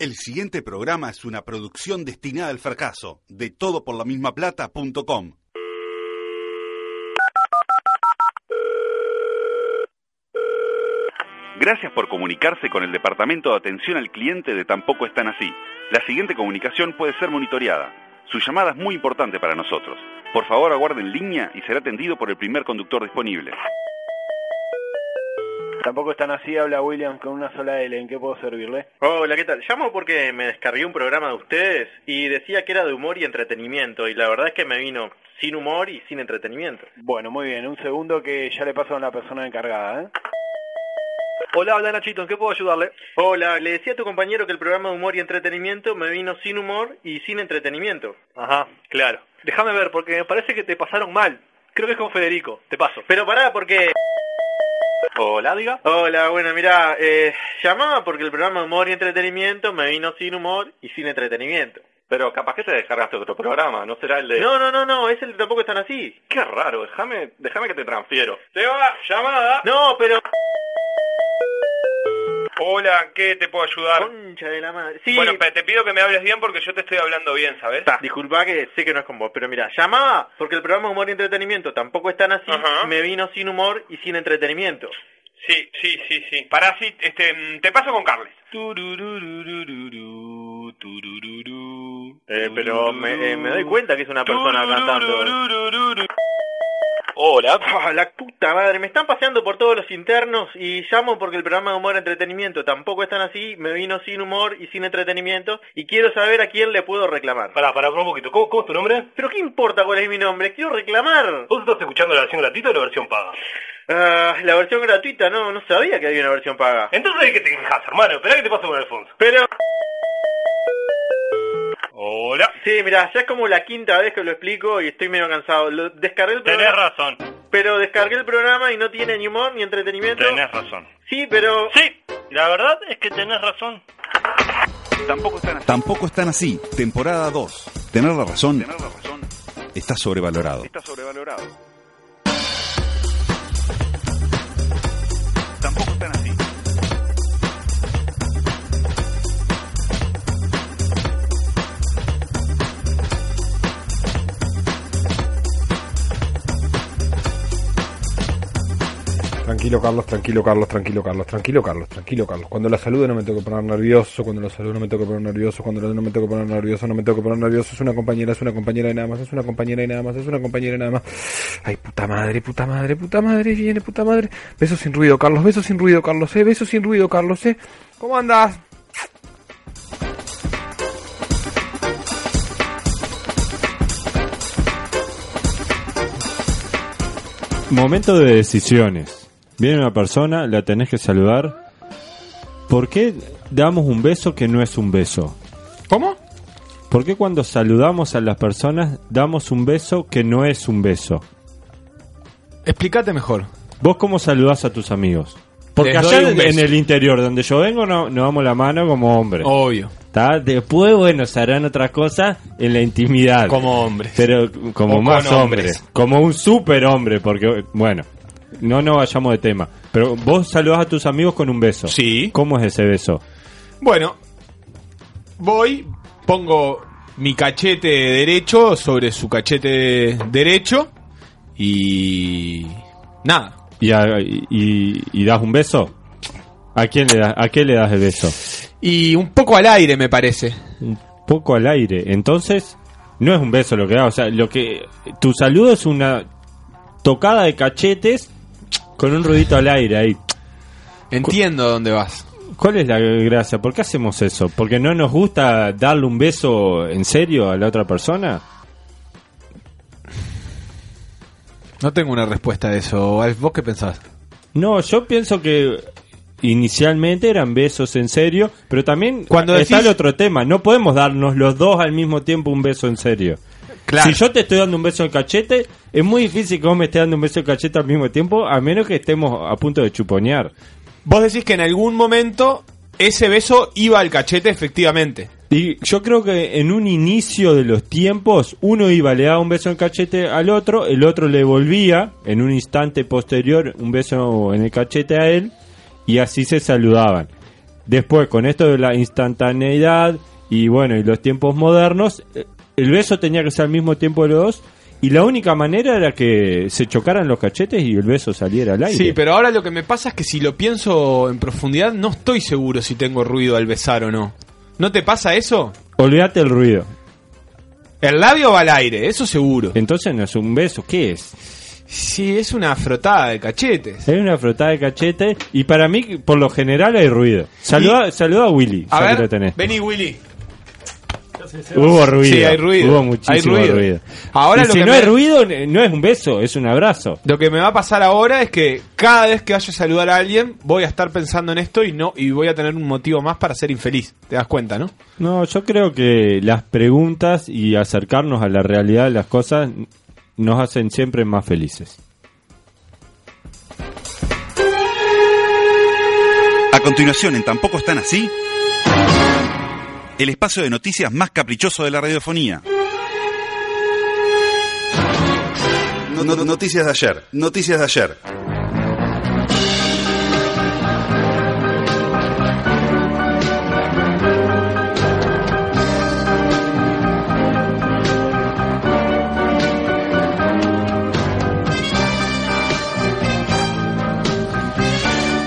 El siguiente programa es una producción destinada al fracaso de todoporlamismaplata.com. Gracias por comunicarse con el Departamento de Atención al Cliente de Tampoco Están Así. La siguiente comunicación puede ser monitoreada. Su llamada es muy importante para nosotros. Por favor, aguarde en línea y será atendido por el primer conductor disponible. Tampoco están así, habla William con una sola L. ¿En qué puedo servirle? Hola, ¿qué tal? Llamo porque me descargué un programa de ustedes y decía que era de humor y entretenimiento y la verdad es que me vino sin humor y sin entretenimiento. Bueno, muy bien. Un segundo que ya le paso a la persona encargada, ¿eh? Hola, habla Nachito, ¿en qué puedo ayudarle? Hola, le decía a tu compañero que el programa de humor y entretenimiento me vino sin humor y sin entretenimiento. Ajá, claro. Déjame ver porque me parece que te pasaron mal. Creo que es con Federico, te paso. Pero pará porque... Hola, diga. Hola, bueno, mira, eh, llamaba porque el programa humor y entretenimiento me vino sin humor y sin entretenimiento. Pero capaz que te descargaste otro programa, ¿no será el de...? No, no, no, no, es el de tampoco están así. Qué raro, déjame, déjame que te transfiero. Te va, llamada. No, pero... Hola, ¿qué te puedo ayudar? Concha de la madre. Sí, Bueno, te pido que me hables bien porque yo te estoy hablando bien, ¿sabes? Ta, disculpa que sé que no es con vos, pero mira, llamaba porque el programa humor y entretenimiento tampoco están así, Ajá. me vino sin humor y sin entretenimiento. Sí, sí, sí, sí. Pará, sí, este, te paso con Carles. Eh, pero me, eh, me doy cuenta que es una persona cantando. Hola. Ah, la puta madre, me están paseando por todos los internos y llamo porque el programa de humor y entretenimiento tampoco están así, me vino sin humor y sin entretenimiento y quiero saber a quién le puedo reclamar. Pará, pará, un poquito. ¿Cómo, cómo es tu nombre? Pero qué importa cuál es mi nombre, quiero reclamar. ¿Vos estás escuchando la versión gratuita o la versión paga? Ah, la versión gratuita, no, no sabía que había una versión paga. Entonces, ¿de qué te quejas, hermano? Esperá que te paso con Alfonso. Pero... Hola. Sí, mira, ya es como la quinta vez que lo explico y estoy medio cansado. Lo, descargué el Tenés programa, razón. pero descargué el programa y no tiene ni humor ni entretenimiento. Tenés razón. Sí, pero... Sí, la verdad es que tenés razón. Tampoco están así. Tampoco están así. Temporada 2. Tener la razón Tenés razón. está sobrevalorado. Está sobrevalorado. Tranquilo Carlos, tranquilo Carlos, tranquilo Carlos, tranquilo Carlos, tranquilo Carlos. Cuando la saludo no me tengo que poner nervioso, cuando la saludo no me tengo que poner nervioso, cuando la no me tengo que poner nervioso, no me tengo que poner nervioso. Es una compañera, es una compañera y nada más, es una compañera y nada más, es una compañera y nada más. Ay, puta madre, puta madre, puta madre, viene puta madre. Besos sin ruido, Carlos, besos sin ruido, Carlos, eh, besos sin ruido, Carlos, eh. ¿Cómo andas? Momento de decisiones. Viene una persona, la tenés que saludar. ¿Por qué damos un beso que no es un beso? ¿Cómo? ¿Por qué cuando saludamos a las personas damos un beso que no es un beso? Explícate mejor. ¿Vos cómo saludás a tus amigos? Porque Les allá doy un beso. en el interior, donde yo vengo, no, nos damos la mano como hombres. Obvio, ¿Tá? Después, bueno, se harán otras cosas en la intimidad. como hombres. Pero como O más con hombre. hombres. Como un super hombre, porque, bueno, no nos vayamos de tema. Pero vos saludás a tus amigos con un beso. Sí. ¿Cómo es ese beso? Bueno, voy, pongo mi cachete derecho sobre su cachete derecho y nada. ¿Y, a- y- y das un beso? ¿A quién le das, a qué le das el beso? Y un poco al aire me parece. Un poco al aire. Entonces, no es un beso lo que da. O sea, lo que tu saludo es una tocada de cachetes con un ruidito al aire ahí. Entiendo dónde vas. ¿Cuál es la gracia? ¿Por qué hacemos eso? ¿Porque no nos gusta darle un beso en serio a la otra persona? No tengo una respuesta a eso. ¿Vos qué pensás? No, yo pienso que inicialmente eran besos en serio, pero también Cuando está decís- el otro tema. No podemos darnos los dos al mismo tiempo un beso en serio. Si yo te estoy dando un beso en cachete, es muy difícil que vos me estés dando un beso en cachete al mismo tiempo, a menos que estemos a punto de chuponear. Vos decís que en algún momento ese beso iba al cachete efectivamente. Y yo creo que en un inicio de los tiempos, uno iba, le daba un beso en cachete al otro, el otro le volvía, en un instante posterior, un beso en el cachete a él, y así se saludaban. Después, con esto de la instantaneidad y bueno, y los tiempos modernos, eh, el beso tenía que ser al mismo tiempo de los dos. Y la única manera era que se chocaran los cachetes y el beso saliera al aire. Sí, pero ahora lo que me pasa es que si lo pienso en profundidad, no estoy seguro si tengo ruido al besar o no. ¿No te pasa eso? Olvídate el ruido. El labio va al aire, eso seguro. Entonces no es un beso, ¿qué es? Sí, es una frotada de cachetes. Es una frotada de cachete y para mí, por lo general, hay ruido. Saluda, saluda a Willy, A ver, vení Willy. Hubo ruido. Sí, hay ruido. Hubo muchísimo Hay ruido. ruido. Ahora Y lo si que no me- hay ruido, no es un beso, es un abrazo. Lo que me va a pasar ahora es que cada vez que vaya a saludar a alguien, voy a estar pensando en esto y no y voy a tener un motivo más para ser infeliz. ¿Te das cuenta, no? No, yo creo que las preguntas y acercarnos a la realidad de las cosas nos hacen siempre más felices. A continuación, en Tampoco están así, el espacio de noticias más caprichoso de la radiofonía. No- no- noticias de ayer, noticias de ayer.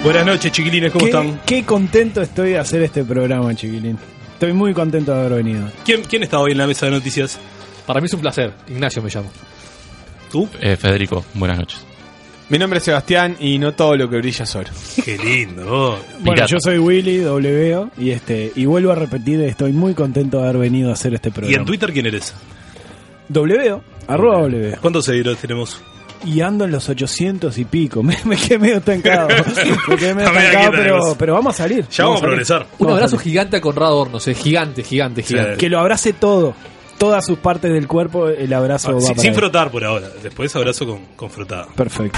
Buenas noches, chiquilines, ¿cómo qué, están? qué contento estoy de hacer este programa, chiquilín. Estoy muy contento de haber venido. ¿Quién, ¿Quién está hoy en la mesa de noticias? Para mí es un placer. Ignacio me llamo. ¿Tú? Eh, Federico, buenas noches. Mi nombre es Sebastián y no todo lo que brilla es oro. Qué lindo. Bueno, yo soy Willy W y este y vuelvo a repetir, estoy muy contento de haber venido a hacer este ¿Y programa. en Twitter quién eres? W, arroba W. ¿Cuántos seguidores tenemos? Y ando en los 800 y pico. Me, me quedé medio estancado. me quedé medio estancado, pero, vamos a salir. Ya vamos a progresar. Un Vamos abrazo gigante a Conrado Hornos, eh. gigante, gigante, Sí. gigante. Que lo abrace todo. Todas sus partes del cuerpo, el abrazo Ah, va sin, para sin frotar por ahora. Después abrazo con, con frotada. Perfecto.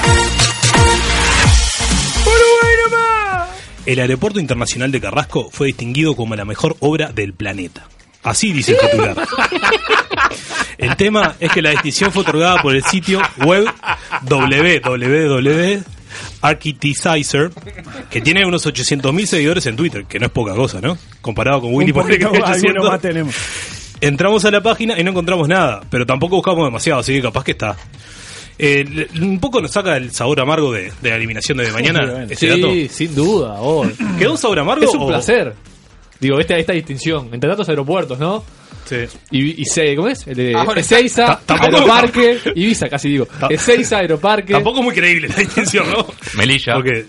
El Aeropuerto Internacional de Carrasco fue distinguido como la mejor obra del planeta. Así dice el titular. El tema es que la distinción fue otorgada por el sitio web www.architectizer, que tiene unos 800.000 seguidores en Twitter, que no es poca cosa, ¿no? Comparado con Willy Un Ponle, que poquito tiene más, alguno 800. más tenemos. Entramos a la página y no encontramos nada, pero tampoco buscamos demasiado, así que capaz que está. Eh, le- un poco nos saca el sabor amargo de, de la eliminación de mañana. Sí, ese dato. Sí, sin duda. oh. ¿Quedó un sabor amargo? Es un o- placer. Digo, esta, esta distinción entre tantos aeropuertos, ¿no? Sí. Y, y se, ¿cómo es? El de Ahora, Ezeiza, ta- tampoco- Aeroparque, Ibiza casi digo. Ezeiza, Aeroparque. Tampoco es muy creíble la distinción, ¿no? Melilla. Porque,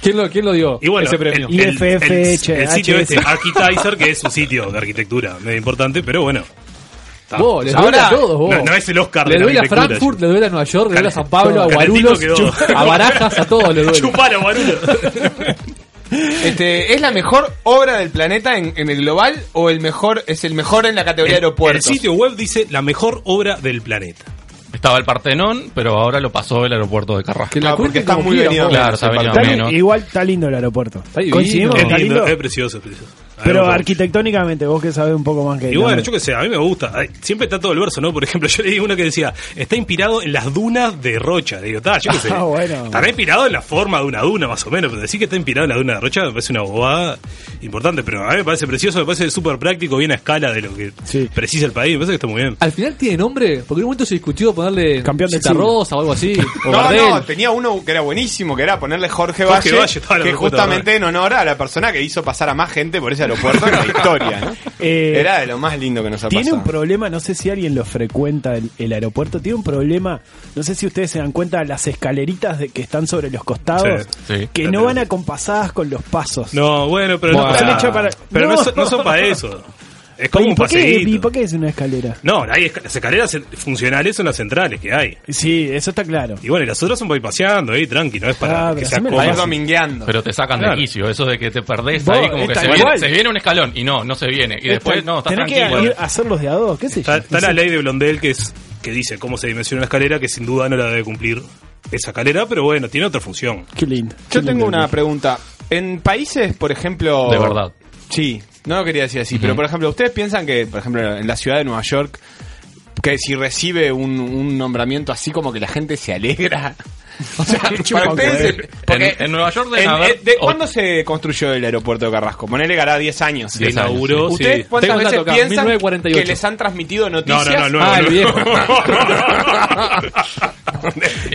¿Quién lo, quién lo dio? y bueno, ese premio. el, el- el- el sitio este, Architizer, que es un sitio de arquitectura medio importante, pero bueno. Vos, les duele a todos, vos. No, no es el Oscar Le de duele a Frankfurt, le duele a Nueva York, le duele a San Pablo, a chu- a Barajas, a todos le duele. Chupalo, boludo. Este, ¿Es la mejor obra del planeta en, en el global o el mejor es el mejor en la categoría de El aeropuertos? sitio web dice la mejor obra del planeta. Estaba el Partenón, pero ahora lo pasó el aeropuerto de Carrasco. Ah, porque está muy venido. Claro, menos. igual está lindo el aeropuerto. divino. Lindo. es precioso, es precioso. Pero arquitectónicamente, vos que sabés un poco más que Y bueno, también. yo qué sé, a mí me gusta. Ay, Siempre está todo el verso, ¿no? Por ejemplo, yo leí uno que decía, está inspirado en las dunas de Rocha. Le digo, está, yo qué sé. Ah, bueno. Estará inspirado en la forma de una duna, más o menos. Pero decir que está inspirado en la duna de Rocha me parece una bobada importante. Pero a mí me parece precioso, me parece súper práctico, bien a escala de lo que Sí. precisa el país. Me parece que está muy bien. Al final tiene nombre, porque en un momento se discutió ponerle Campeón siglo. Rosa o algo así. O No, Gardel. no, tenía uno que era buenísimo, que era ponerle Jorge, Jorge Valle, Valle, que justamente en honor a la persona que hizo pasar a más gente por ese aeropuerto en la historia, ¿no? Eh, Era de lo más lindo que nos ha Tiene pasado. un problema, no sé si alguien lo frecuenta el, el aeropuerto, tiene un problema, no sé si ustedes se dan cuenta, las escaleritas de, que están sobre los costados, Sí, sí. que no van acompasadas con los pasos. No, bueno, pero Bueno. no, Están hechas para- pero no, No. son, no son para eso. Es como ¿Y un por, qué, paseíto. ¿Y por qué es una escalera? No, hay esca- las escaleras funcionales son las centrales que hay. Sí, eso está claro. Y bueno, y las otras son para ir paseando ahí, tranqui, no es para Ah, que pero sea ir cómodo. domingueando. Pero te sacan Claro. de quicio, eso de que te perdés Vos, ahí, como que se viene, se viene un escalón y no, no se viene. Y después, no, estás Tenés que tranquilo. ir a hacerlos de a dos, qué sé yo. Está, la ley de Blondel que es que dice cómo se dimensiona una escalera, que sin duda no la debe cumplir esa escalera, pero bueno, tiene otra función. Qué lindo. Yo Qué tengo lindo. una pregunta. En países, por ejemplo... De verdad. Sí, no lo quería decir así, pero por ejemplo, ¿ustedes piensan que, por ejemplo, en la ciudad de Nueva York, que si recibe un, un nombramiento así como que la gente se alegra. O sea, para ustedes, porque En- en Nueva York deben en- haber- eh, ¿de o- ¿Cuándo se construyó el aeropuerto de Carrasco? Ponele que hará 10 años. Se 10 años, inauguró, sí. ¿Ustedes sí. cuántas veces dato acá, piensan 1948. que les han transmitido noticias? No, no, no, Ah, el viejo.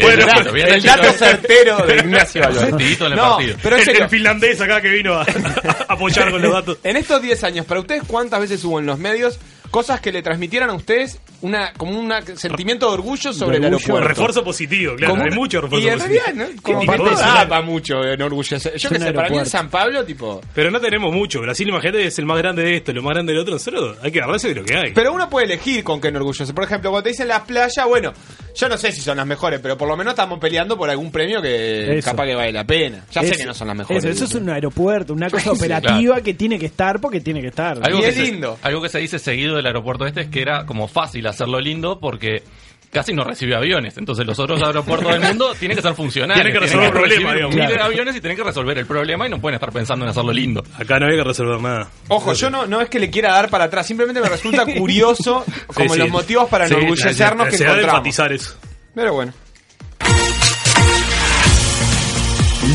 Bueno, el, bien el dato certero de Ignacio el No, pero en el, el finlandés acá que vino a, a apoyar con los datos. En estos 10 años, ¿para ustedes cuántas veces hubo en los medios cosas que le transmitieran a ustedes una como un sentimiento de orgullo sobre el orgullo. aeropuerto? Refuerzo positivo, claro, Como- hay mucho refuerzo Y en positivo. realidad, ¿no? Como mucho enorgullecer. Yo Es que sé, para mí en. San Pablo, tipo... Pero no tenemos mucho. Brasil, imagínate, es el más grande de esto, lo más grande del otro. Nosotros hay que agarrarse de lo que hay. Pero uno puede elegir con qué enorgullecer. Por ejemplo, cuando te dicen las playas, bueno, yo no sé si son las mejores, pero por lo menos estamos peleando por algún premio que Eso. capaz que vale la pena. Ya sé que no son las mejores. Eso, eso es un aeropuerto, una cosa operativa que tiene que estar porque tiene que estar. Algo Y que es se- lindo. algo que se dice seguido del aeropuerto este es que era como fácil hacerlo lindo porque casi no recibe aviones. Entonces los otros aeropuertos del mundo tienen que ser funcionales. Tienen que resolver recibir problemas, digamos. miles de Claro. aviones y tienen que resolver el problema y no pueden estar pensando en hacerlo lindo. Acá no hay que resolver nada. Ojo, yo no, no es que le quiera dar para atrás, simplemente me resulta curioso como Sí, los sí. motivos para Sí, enorgullecernos la que necesidad de encontramos. enfatizar eso. Pero bueno.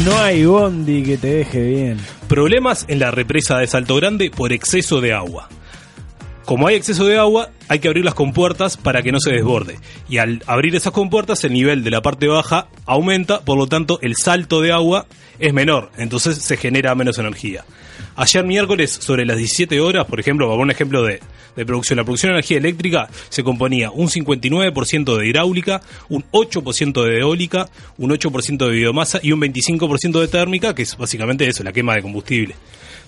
No hay bondi que te deje bien. Problemas en la represa de Salto Grande por exceso de agua. Como hay exceso de agua, hay que abrir las compuertas para que no se desborde. Y al abrir esas compuertas, el nivel de la parte baja aumenta, por lo tanto, el salto de agua es menor, entonces se genera menos energía. Ayer miércoles, sobre las 17 horas, por ejemplo, para un ejemplo de, de producción, la producción de energía eléctrica se componía un 59% de hidráulica, un 8% de eólica, un 8% de biomasa y un 25% de térmica, que es básicamente eso, la quema de combustible.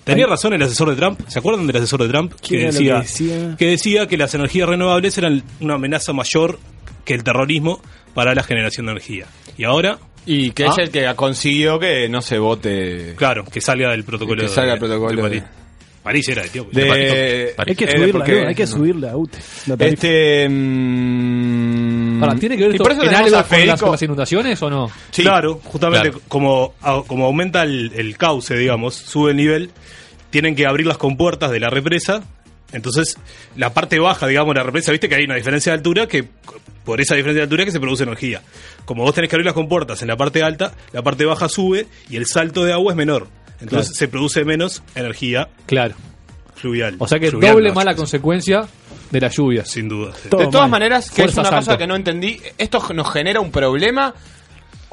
Tenía razón el asesor de Trump, ¿se acuerdan del asesor de Trump? ¿Qué era lo que decía? que decía que las energías renovables eran una amenaza mayor que el terrorismo para la generación de energía. Y ahora, Y que Ah. es el que consiguió que no se vote claro, que salga del protocolo. Que salga de- el protocolo de París. de- París era, tío. de, Hay que eh, subirla, porque- ¿no? hay que subirla UTE. Este mm, Ahora, ¿tiene que ver esto en algo a con las, con las inundaciones o no? Sí. Claro, justamente Claro. Como, como aumenta el, el cauce, digamos, sube el nivel, tienen que abrir las compuertas de la represa. Entonces, la parte baja, digamos, de la represa, viste que hay una diferencia de altura que por esa diferencia de altura que se produce energía. Como vos tenés que abrir las compuertas en la parte alta, la parte baja sube y el salto de agua es menor. Entonces Claro. se produce menos energía Claro. fluvial. O sea que Fluvial, doble no, mala consecuencia de las lluvias. Sin duda. sí. De todas mal. maneras, que es una cosa que no entendí, ¿esto nos genera un problema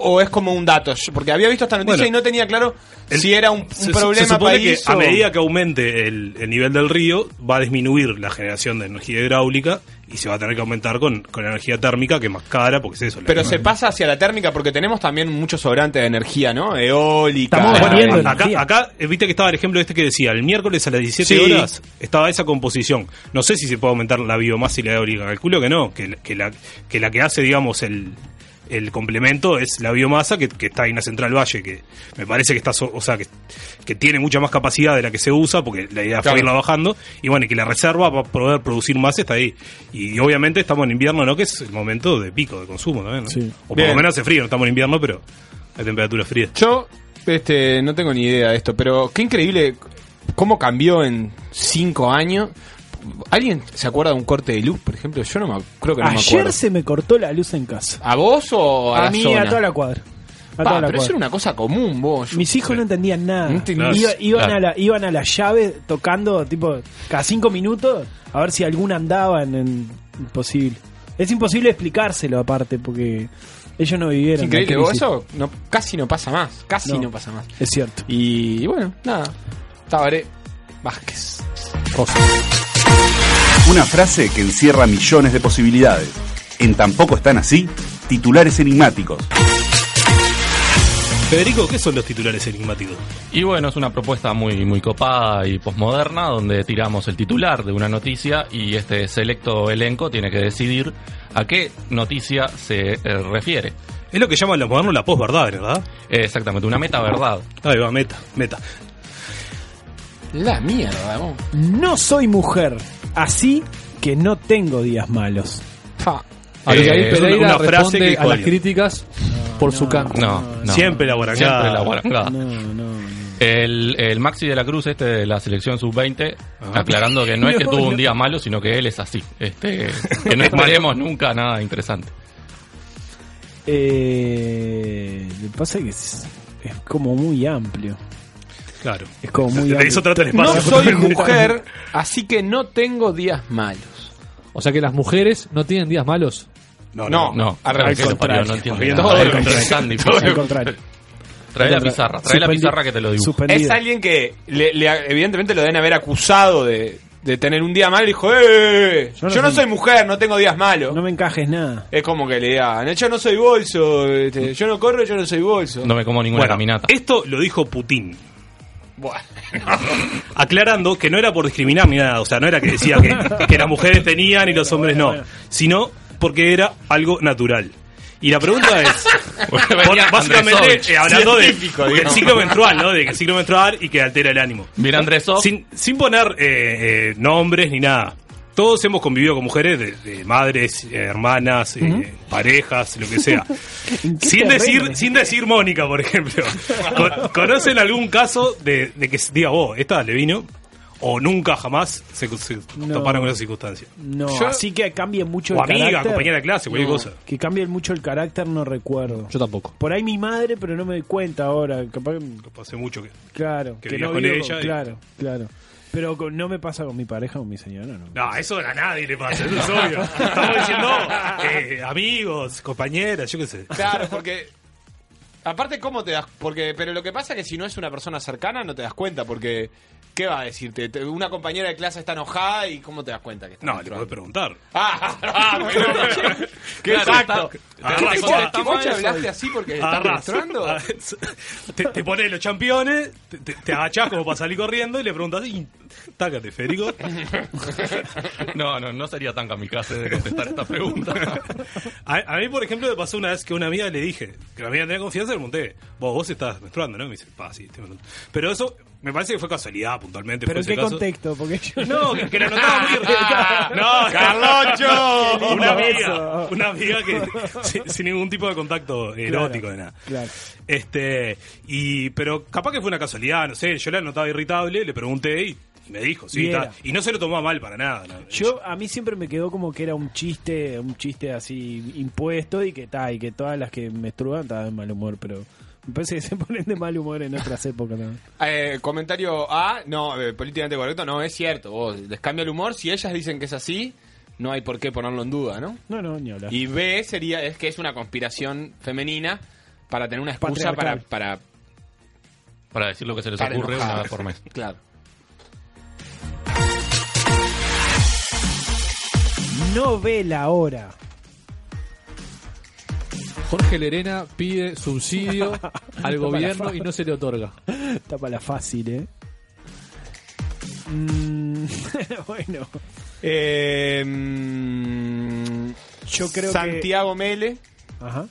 o es como un dato? Porque había visto esta noticia Bueno, y no tenía claro el- si era un, un Se- problema se supone país que a medida que aumente el, el nivel del río va a disminuir la generación de energía hidráulica y se va a tener que aumentar con, con energía térmica que es más cara porque es eso. Pero se pasa hacia la térmica porque tenemos también mucho sobrante de energía, ¿no? Eólica. Estamos Bueno, acá, energía. acá, eh, viste que estaba el ejemplo este que decía, el miércoles a las 17 Sí. horas estaba esa composición. No sé si se puede aumentar la biomasa y la eólica, calculo que no, que, que la, que la que hace, digamos, el, el complemento es la biomasa que, que está ahí en la Central Valle, que me parece que está, so- o sea, que, que tiene mucha más capacidad de la que se usa, porque la idea Claro. fue irla bajando, y bueno, y que la reserva para poder producir más está ahí. Y, obviamente estamos en invierno, ¿no? Que es el momento de pico de consumo también, ¿no? Sí. O por Bien. lo menos hace frío, no estamos en invierno, pero hay temperatura fría. Yo este, no tengo ni idea de esto, pero qué increíble cómo cambió en cinco años. ¿Alguien se acuerda de un corte de luz, por ejemplo? Yo no me, creo que no me Ayer acuerdo. se me cortó la luz en casa. ¿A vos o a, A, la mí, zona? a toda la cuadra. A Pa, toda la pero eso cuadra. era una cosa común, vos. Mis hijos no entendían nada. No entendí- Iba- iban, Claro. a la, iban a la llave tocando, tipo, cada cinco minutos, a ver si alguna andaba en, en- imposible. Es imposible explicárselo aparte, porque ellos no vivieron. Es increíble, vos, eso no, casi no pasa más. Casi No. no, pasa más. Es cierto. Y, bueno, nada. Tabaré Vázquez. Una frase que encierra millones de posibilidades. En tampoco están así, titulares enigmáticos. Federico, ¿qué son los titulares enigmáticos? Y bueno, es una propuesta muy, muy copada y posmoderna donde tiramos el titular de una noticia y este selecto elenco tiene que decidir a qué noticia se eh, refiere. Es lo que llaman los modernos la posverdad, ¿verdad? Eh, exactamente, una meta verdad. Ahí va, meta, meta. La mierda, vos. No soy mujer, así que no tengo días malos. Fa. A lo que Eh, ahí Pereira una frase responde que a las críticas por su canto. No, no. Siempre la guarangada. Siempre la guarangada. No, no, no. El, el Maxi de la Cruz, este de la selección sub-20, aclarando que no es que tuvo un día malo, sino que él es así. Este, que no esperemos nunca nada interesante. Eh, lo que pasa es que es, es como muy amplio. Claro. Es como muy De amplio. eso trata el No soy mujer, así que no tengo días malos. O sea que las mujeres no tienen días malos. No, No, No, al al revés. contrario. no entiendo. Al contrario. Trae la pizarra, trae la pizarra que te lo suspendido. Es alguien que le- le- evidentemente lo deben haber acusado de, de tener un día malo y dijo, ¡eh! Yo Yo no, no soy, soy- mujer, no tengo días malos. No me encajes nada. Es como que le digan, yo no soy bolso, este, yo no corro, yo no soy bolso. No me como ninguna Bueno, caminata. esto lo dijo Putin. Bueno. Aclarando que no era por discriminar ni nada, o sea, no era que decía que, que las mujeres tenían y los hombres no, sino porque era algo natural. Y la pregunta es, básicamente eh, hablando de, del ciclo menstrual, ¿no? De que el ciclo menstrual y que altera el ánimo. Mira Andresov, Sin, sin poner eh, eh, nombres ni nada. Todos hemos convivido con mujeres, de, de madres, eh, hermanas, eh, parejas, lo que sea. ¿En qué Sin decir, sin decir Mónica, por ejemplo. Con- ¿Conocen algún caso de, de que diga, oh, esta le vino? O nunca jamás se, se No. toparon con esa circunstancia. No, Yo- así que cambie mucho O el amiga, carácter. compañera de clase, cualquier No. cosa. Que cambie mucho el carácter no recuerdo. Yo tampoco. Por ahí mi madre, pero no me doy cuenta ahora. Capaz, que- Hace mucho que. claro, Que no con vivo ella y- Claro, claro. Pero con- no me pasa con mi pareja o mi señora, ¿no? No, eso a nadie le pasa, eso es obvio. Estamos diciendo eh, amigos, compañeras, yo qué sé. Claro, porque. Aparte, ¿cómo te das? Porque, pero lo que pasa es que si no es una persona cercana, no te das cuenta, porque. ¿Qué va a decirte? Te- Una compañera de clase está enojada y ¿cómo te das cuenta que está No, le menstruando? puedes preguntar. Ah, ah, pero- qué Claro, exacto. está- Ah, ¿Qué- qué- mal coche hablaste así porque estás Arras. menstruando? Ah, Te, te pones los championes, te, te, te agachás como para salir corriendo y le preguntas, y, tácate, Federico. no, no, no sería tan kamikaze de contestar esta pregunta. A, a mí, por ejemplo, me pasó una vez que una amiga le dije, que la amiga tenía confianza, le pregunté, vos, vos estás menstruando, ¿no? Y me dice, pa, sí, estoy menstruando. Pero eso me parece que fue casualidad, puntualmente. ¿Pero en qué caso. contexto? Porque yo No, que, que la notaba muy No, ¡Carloncho! Qué lindo Una amiga, una amiga que sin, sin ningún tipo de contacto erótico de nada. Claro. Este, y pero capaz que fue una casualidad, no sé, yo la notaba irritable, le pregunté y me dijo, sí, Y y no se lo tomaba mal para nada. ¿no? Yo, a mí siempre me quedó como que era un chiste, un chiste así impuesto y que tal, y que todas las que menstruan estaban de mal humor, pero me parece que se ponen de mal humor en otras épocas también. Eh, comentario A, no, eh, políticamente correcto, no, es cierto. Vos, les cambia el humor. Si ellas dicen que es así, no hay por qué ponerlo en duda, ¿no? No, no, ni hablar. Y B sería, es que es una conspiración femenina para tener una excusa para, para, Para decir lo que se les para ocurre enojar. una vez por mes. Claro. No ve la hora. Jorge Lerena pide subsidio al gobierno y no se le otorga. Está para la fácil, ¿eh? Mm, bueno, Eh, mm, Yo creo que- Santiago Mele, ajá.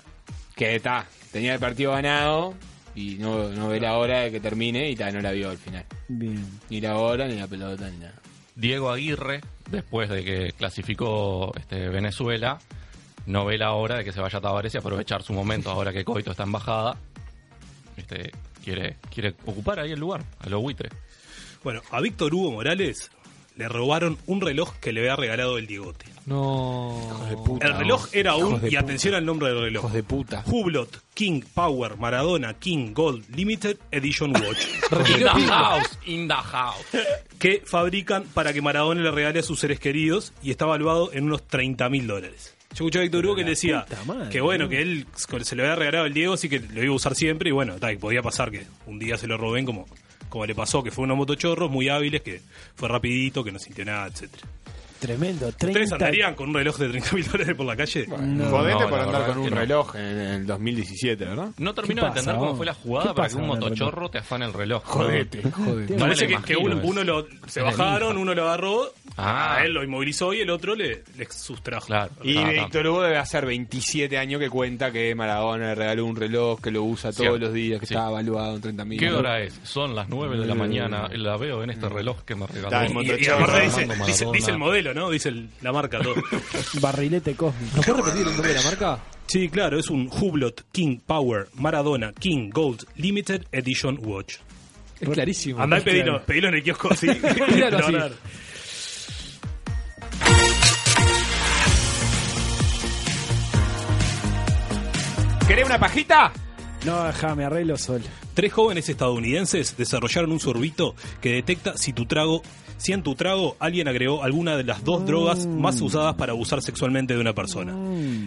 que está, tenía el partido ganado y no, no ve la hora de que termine y ta, no la vio al final. Bien. Ni la hora, ni la pelota, ni nada. Diego Aguirre, después de que clasificó este, Venezuela, no ve la hora de que se vaya a Tavares y aprovechar su momento ahora que Coito está en bajada. Este, quiere, quiere ocupar ahí el lugar, a los buitres. Bueno, a Víctor Hugo Morales le robaron un reloj que le había regalado el Diegote. No. Hijos de puta. El reloj era un, y atención al nombre del reloj. Hijos de puta. Hublot King Power Maradona King Gold Limited Edition Watch. In the house, in the house. que fabrican para que Maradona le regale a sus seres queridos y está evaluado en unos 30 mil dólares. Yo escuché a Víctor Hugo que le decía madre, que bueno, que él se lo había regalado al Diego, así que lo iba a usar siempre y bueno, ta, que podía pasar que un día se lo roben como, como le pasó, que fue unos motochorros muy hábiles, que fue rapidito, que no sintió nada, etcétera Tremendo. ¿Ustedes 30... andarían con un reloj de 30 mil dólares por la calle? No. Jodete No, por andar con un no. reloj en el 2017, ¿verdad? No termino ¿Qué de entender cómo fue la jugada ¿Qué para que un motochorro te afane el reloj. Jodete, jodete. No Parece que, uno, lo, se bajaron, uno lo agarró, Ah. a él lo inmovilizó y el otro le, le sustrajo. Claro. Y Ah, Víctor Hugo debe hacer 27 años que cuenta que Maradona le regaló un reloj que lo usa todos Cierto. los días, que Sí. está evaluado en 30 mil. ¿Qué hora es? Son las 9 de la mañana. La veo en este reloj que me regaló. Y, aparte dice, dice el modelo, ¿no? Dice el- la marca, todo. Barrilete cósmico. ¿Nos puede repetir el nombre de la marca? Sí, claro, es un Hublot King Power Maradona King Gold Limited Edition Watch. Es clarísimo. Andá y pedilo, pedilo en el kiosco, sí. Míralo así. ¿Querés una pajita? No, déjame, arreglo solo. Tres jóvenes estadounidenses desarrollaron un sorbito que detecta si tu trago, si en tu trago alguien agregó alguna de las dos drogas más usadas para abusar sexualmente de una persona.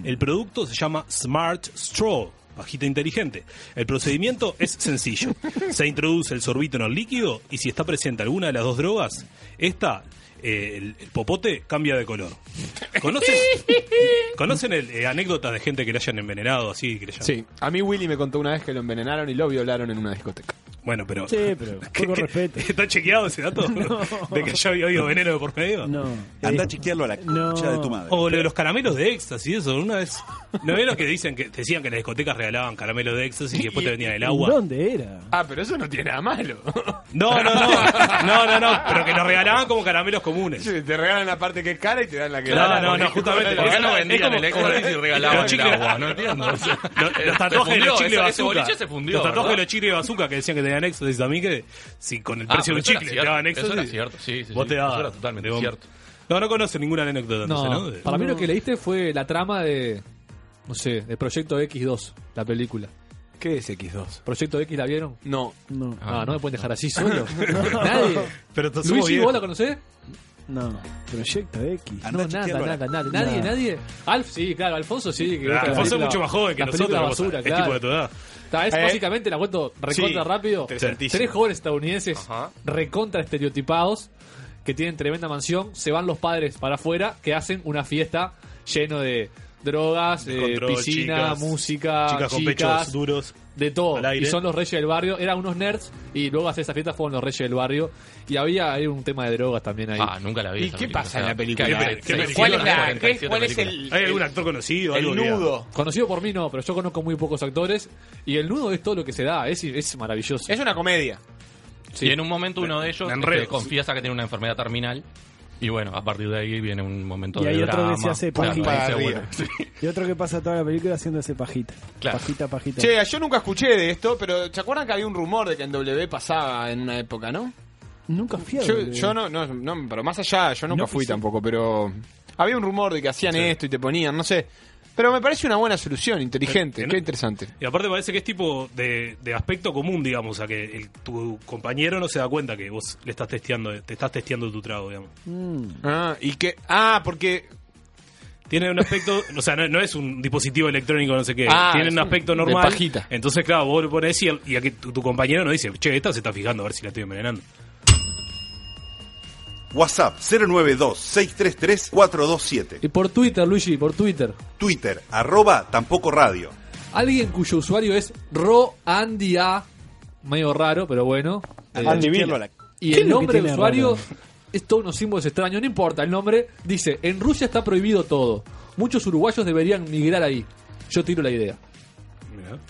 El producto se llama Smart Straw. Pajita inteligente. El procedimiento es sencillo. Se introduce el sorbito en el líquido y si está presente alguna de las dos drogas, esta, eh, el, el popote cambia de color. ¿Conocen, ¿conocen el, eh, anécdotas de gente que le hayan envenenado así? Que le hayan- Sí, a mí Willy me contó una vez que lo envenenaron y lo violaron en una discoteca. Bueno, pero. Sí, pero poco respeto. ¿Está chequeado ese dato? ¿De que ya había oído veneno de por medio? No. Anda a chequearlo a la no. de tu madre. O lo de los caramelos de éxtasis, eso. Una vez. ¿No ves los que dicen que decían que las discotecas regalaban caramelos de éxtasis y después te vendían el agua? ¿Dónde era? Ah, pero eso no tiene nada malo. No, no, no. No, no, no. Pero que los regalaban como caramelos comunes. te regalan la parte que es cara y te dan la que No, cara, no, porque- no, justamente. ¿Por qué es- no vendían el éxtasis y regalaban los el agua? No entiendo. O sea, Los, los tatuajes de los chicles bazooka. los tatuajes de los chicles de bazooka que decían que tenían éxtasis también que si con el Ah, precio de un eso chicle te daban eso éxtasis. era cierto, sí, sí, Vos sí, te eso dabas. era totalmente cierto. No, no conocen ninguna anécdota ¿no? No, De- para mí lo que leíste fue la trama de, no sé, de Proyecto X2, la película. ¿Qué es X2? ¿Proyecto X la vieron? No. No. Ah, no me pueden dejar así solo. Nadie. Pero Luigi. ¿vos la conocés? No. Proyecto X. Andá No, a nada, nada, nada. Nadie, nadie. Alf, sí, claro, Alfonso sí. Que Claro, gusta la Alfonso es mucho más joven que nosotros. basura, Es claro. tipo de tu edad. Está, es Eh, básicamente, la cuento recontra sí, rápido. Tres jóvenes estadounidenses Ajá. recontra estereotipados que tienen tremenda mansión. Se van los padres para afuera que hacen una fiesta lleno de drogas, eh, control, piscina, chicas, música, Chicas con chicas, pechos duros. de todo. al aire. Y son los reyes del barrio. Eran unos nerds y luego a hacer esa fiesta fueron los reyes del barrio. Y había un tema de drogas también ahí. Ah, nunca la vi. ¿Y qué película, pasa en la película? que hay ¿Qué- qué- 647 ¿Cuál es, la, qué- 47 cuál es el. ¿Hay algún actor conocido? el nudo? Conocido por mí no, pero yo conozco muy pocos actores. Y el nudo es todo lo que se da. Es, es maravilloso. Es una comedia. Sí. Y en un momento uno de ellos este, confiesa que tiene una enfermedad terminal. Y bueno, a partir de ahí viene un momento Y de hay otro que drama. se hace Claro, pajita. sí. Y otro que pasa toda la película haciéndose pajita. Claro. Pajita, pajita. Che, yo nunca escuché de esto, pero ¿se acuerdan que había un rumor de que en W pasaba en una época, no? Nunca fui a Yo, ver. yo no, no, no, pero más allá, yo nunca No fui tampoco, pero había un rumor de que hacían esto y te ponían, no sé. Pero me parece una buena solución, inteligente, Eh, qué interesante. Y aparte parece que es tipo de, de aspecto común, digamos, o sea, que el- tu compañero no se da cuenta que vos le estás testeando, te estás testeando tu trago, digamos. Mm. Ah, y que, ah, porque Tiene un aspecto, o sea, no, no es un dispositivo electrónico, no sé qué, Ah, tiene un aspecto de normal. pajita. Entonces, claro, vos lo pones y, el- y a que tu, tu compañero no dice, che, esta se está fijando a ver si la estoy envenenando. WhatsApp 092-633-427. Y por Twitter, Luigi, por Twitter. Twitter, arroba tampoco radio. Alguien cuyo usuario es RoAndyA. Medio raro, pero bueno. Eh, Andá a chequearlo a la- Y ¿Qué el nombre de usuario raro? es todo unos símbolos extraños, no importa el nombre. Dice, en Rusia está prohibido todo. Muchos uruguayos deberían migrar ahí. Yo tiro la idea.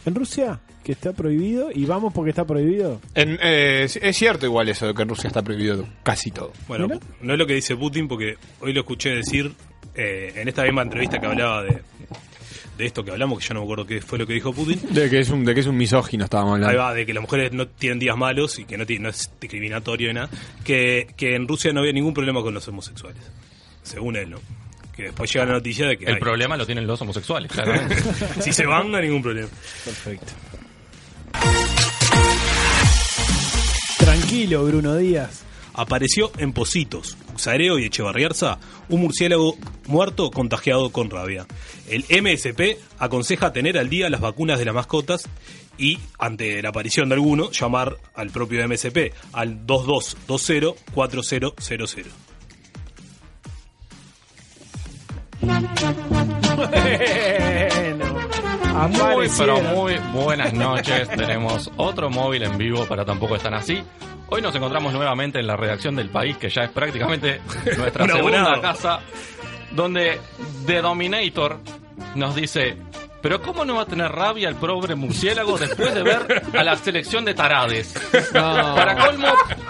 En Rusia, que está prohibido, y vamos porque está prohibido. en- eh, es cierto igual eso de que en Rusia está prohibido casi todo. Bueno, Mira. no es lo que dice Putin porque hoy lo escuché decir eh, en esta misma entrevista que hablaba de, de esto que hablamos, que yo no me acuerdo qué fue lo que dijo Putin. De que es un, de que es un misógino estábamos Ahí hablando. va, de que las mujeres no tienen días malos y que no, no es discriminatorio ni nada. Que, que en Rusia no había ningún problema con los homosexuales. Según él, ¿no? Que después llega la noticia de que El hay. problema lo tienen los homosexuales, si se van, no hay ningún problema. Perfecto. Tranquilo, Bruno Díaz. Apareció en Positos, Usareo y Echevarriarza un murciélago muerto contagiado con rabia. El MSP aconseja tener al día las vacunas de las mascotas y, ante la aparición de alguno, llamar al propio MSP al 2220-4000. Bueno. Muy, pero muy buenas noches. Tenemos otro móvil en vivo para Tampoco Están Así. Hoy nos encontramos nuevamente en la redacción del país, que ya es prácticamente nuestra Un segunda casa, donde The Dominator nos dice... Pero ¿cómo no va a tener rabia el pobre murciélago después de ver a la selección de tarades? No. Para colmo,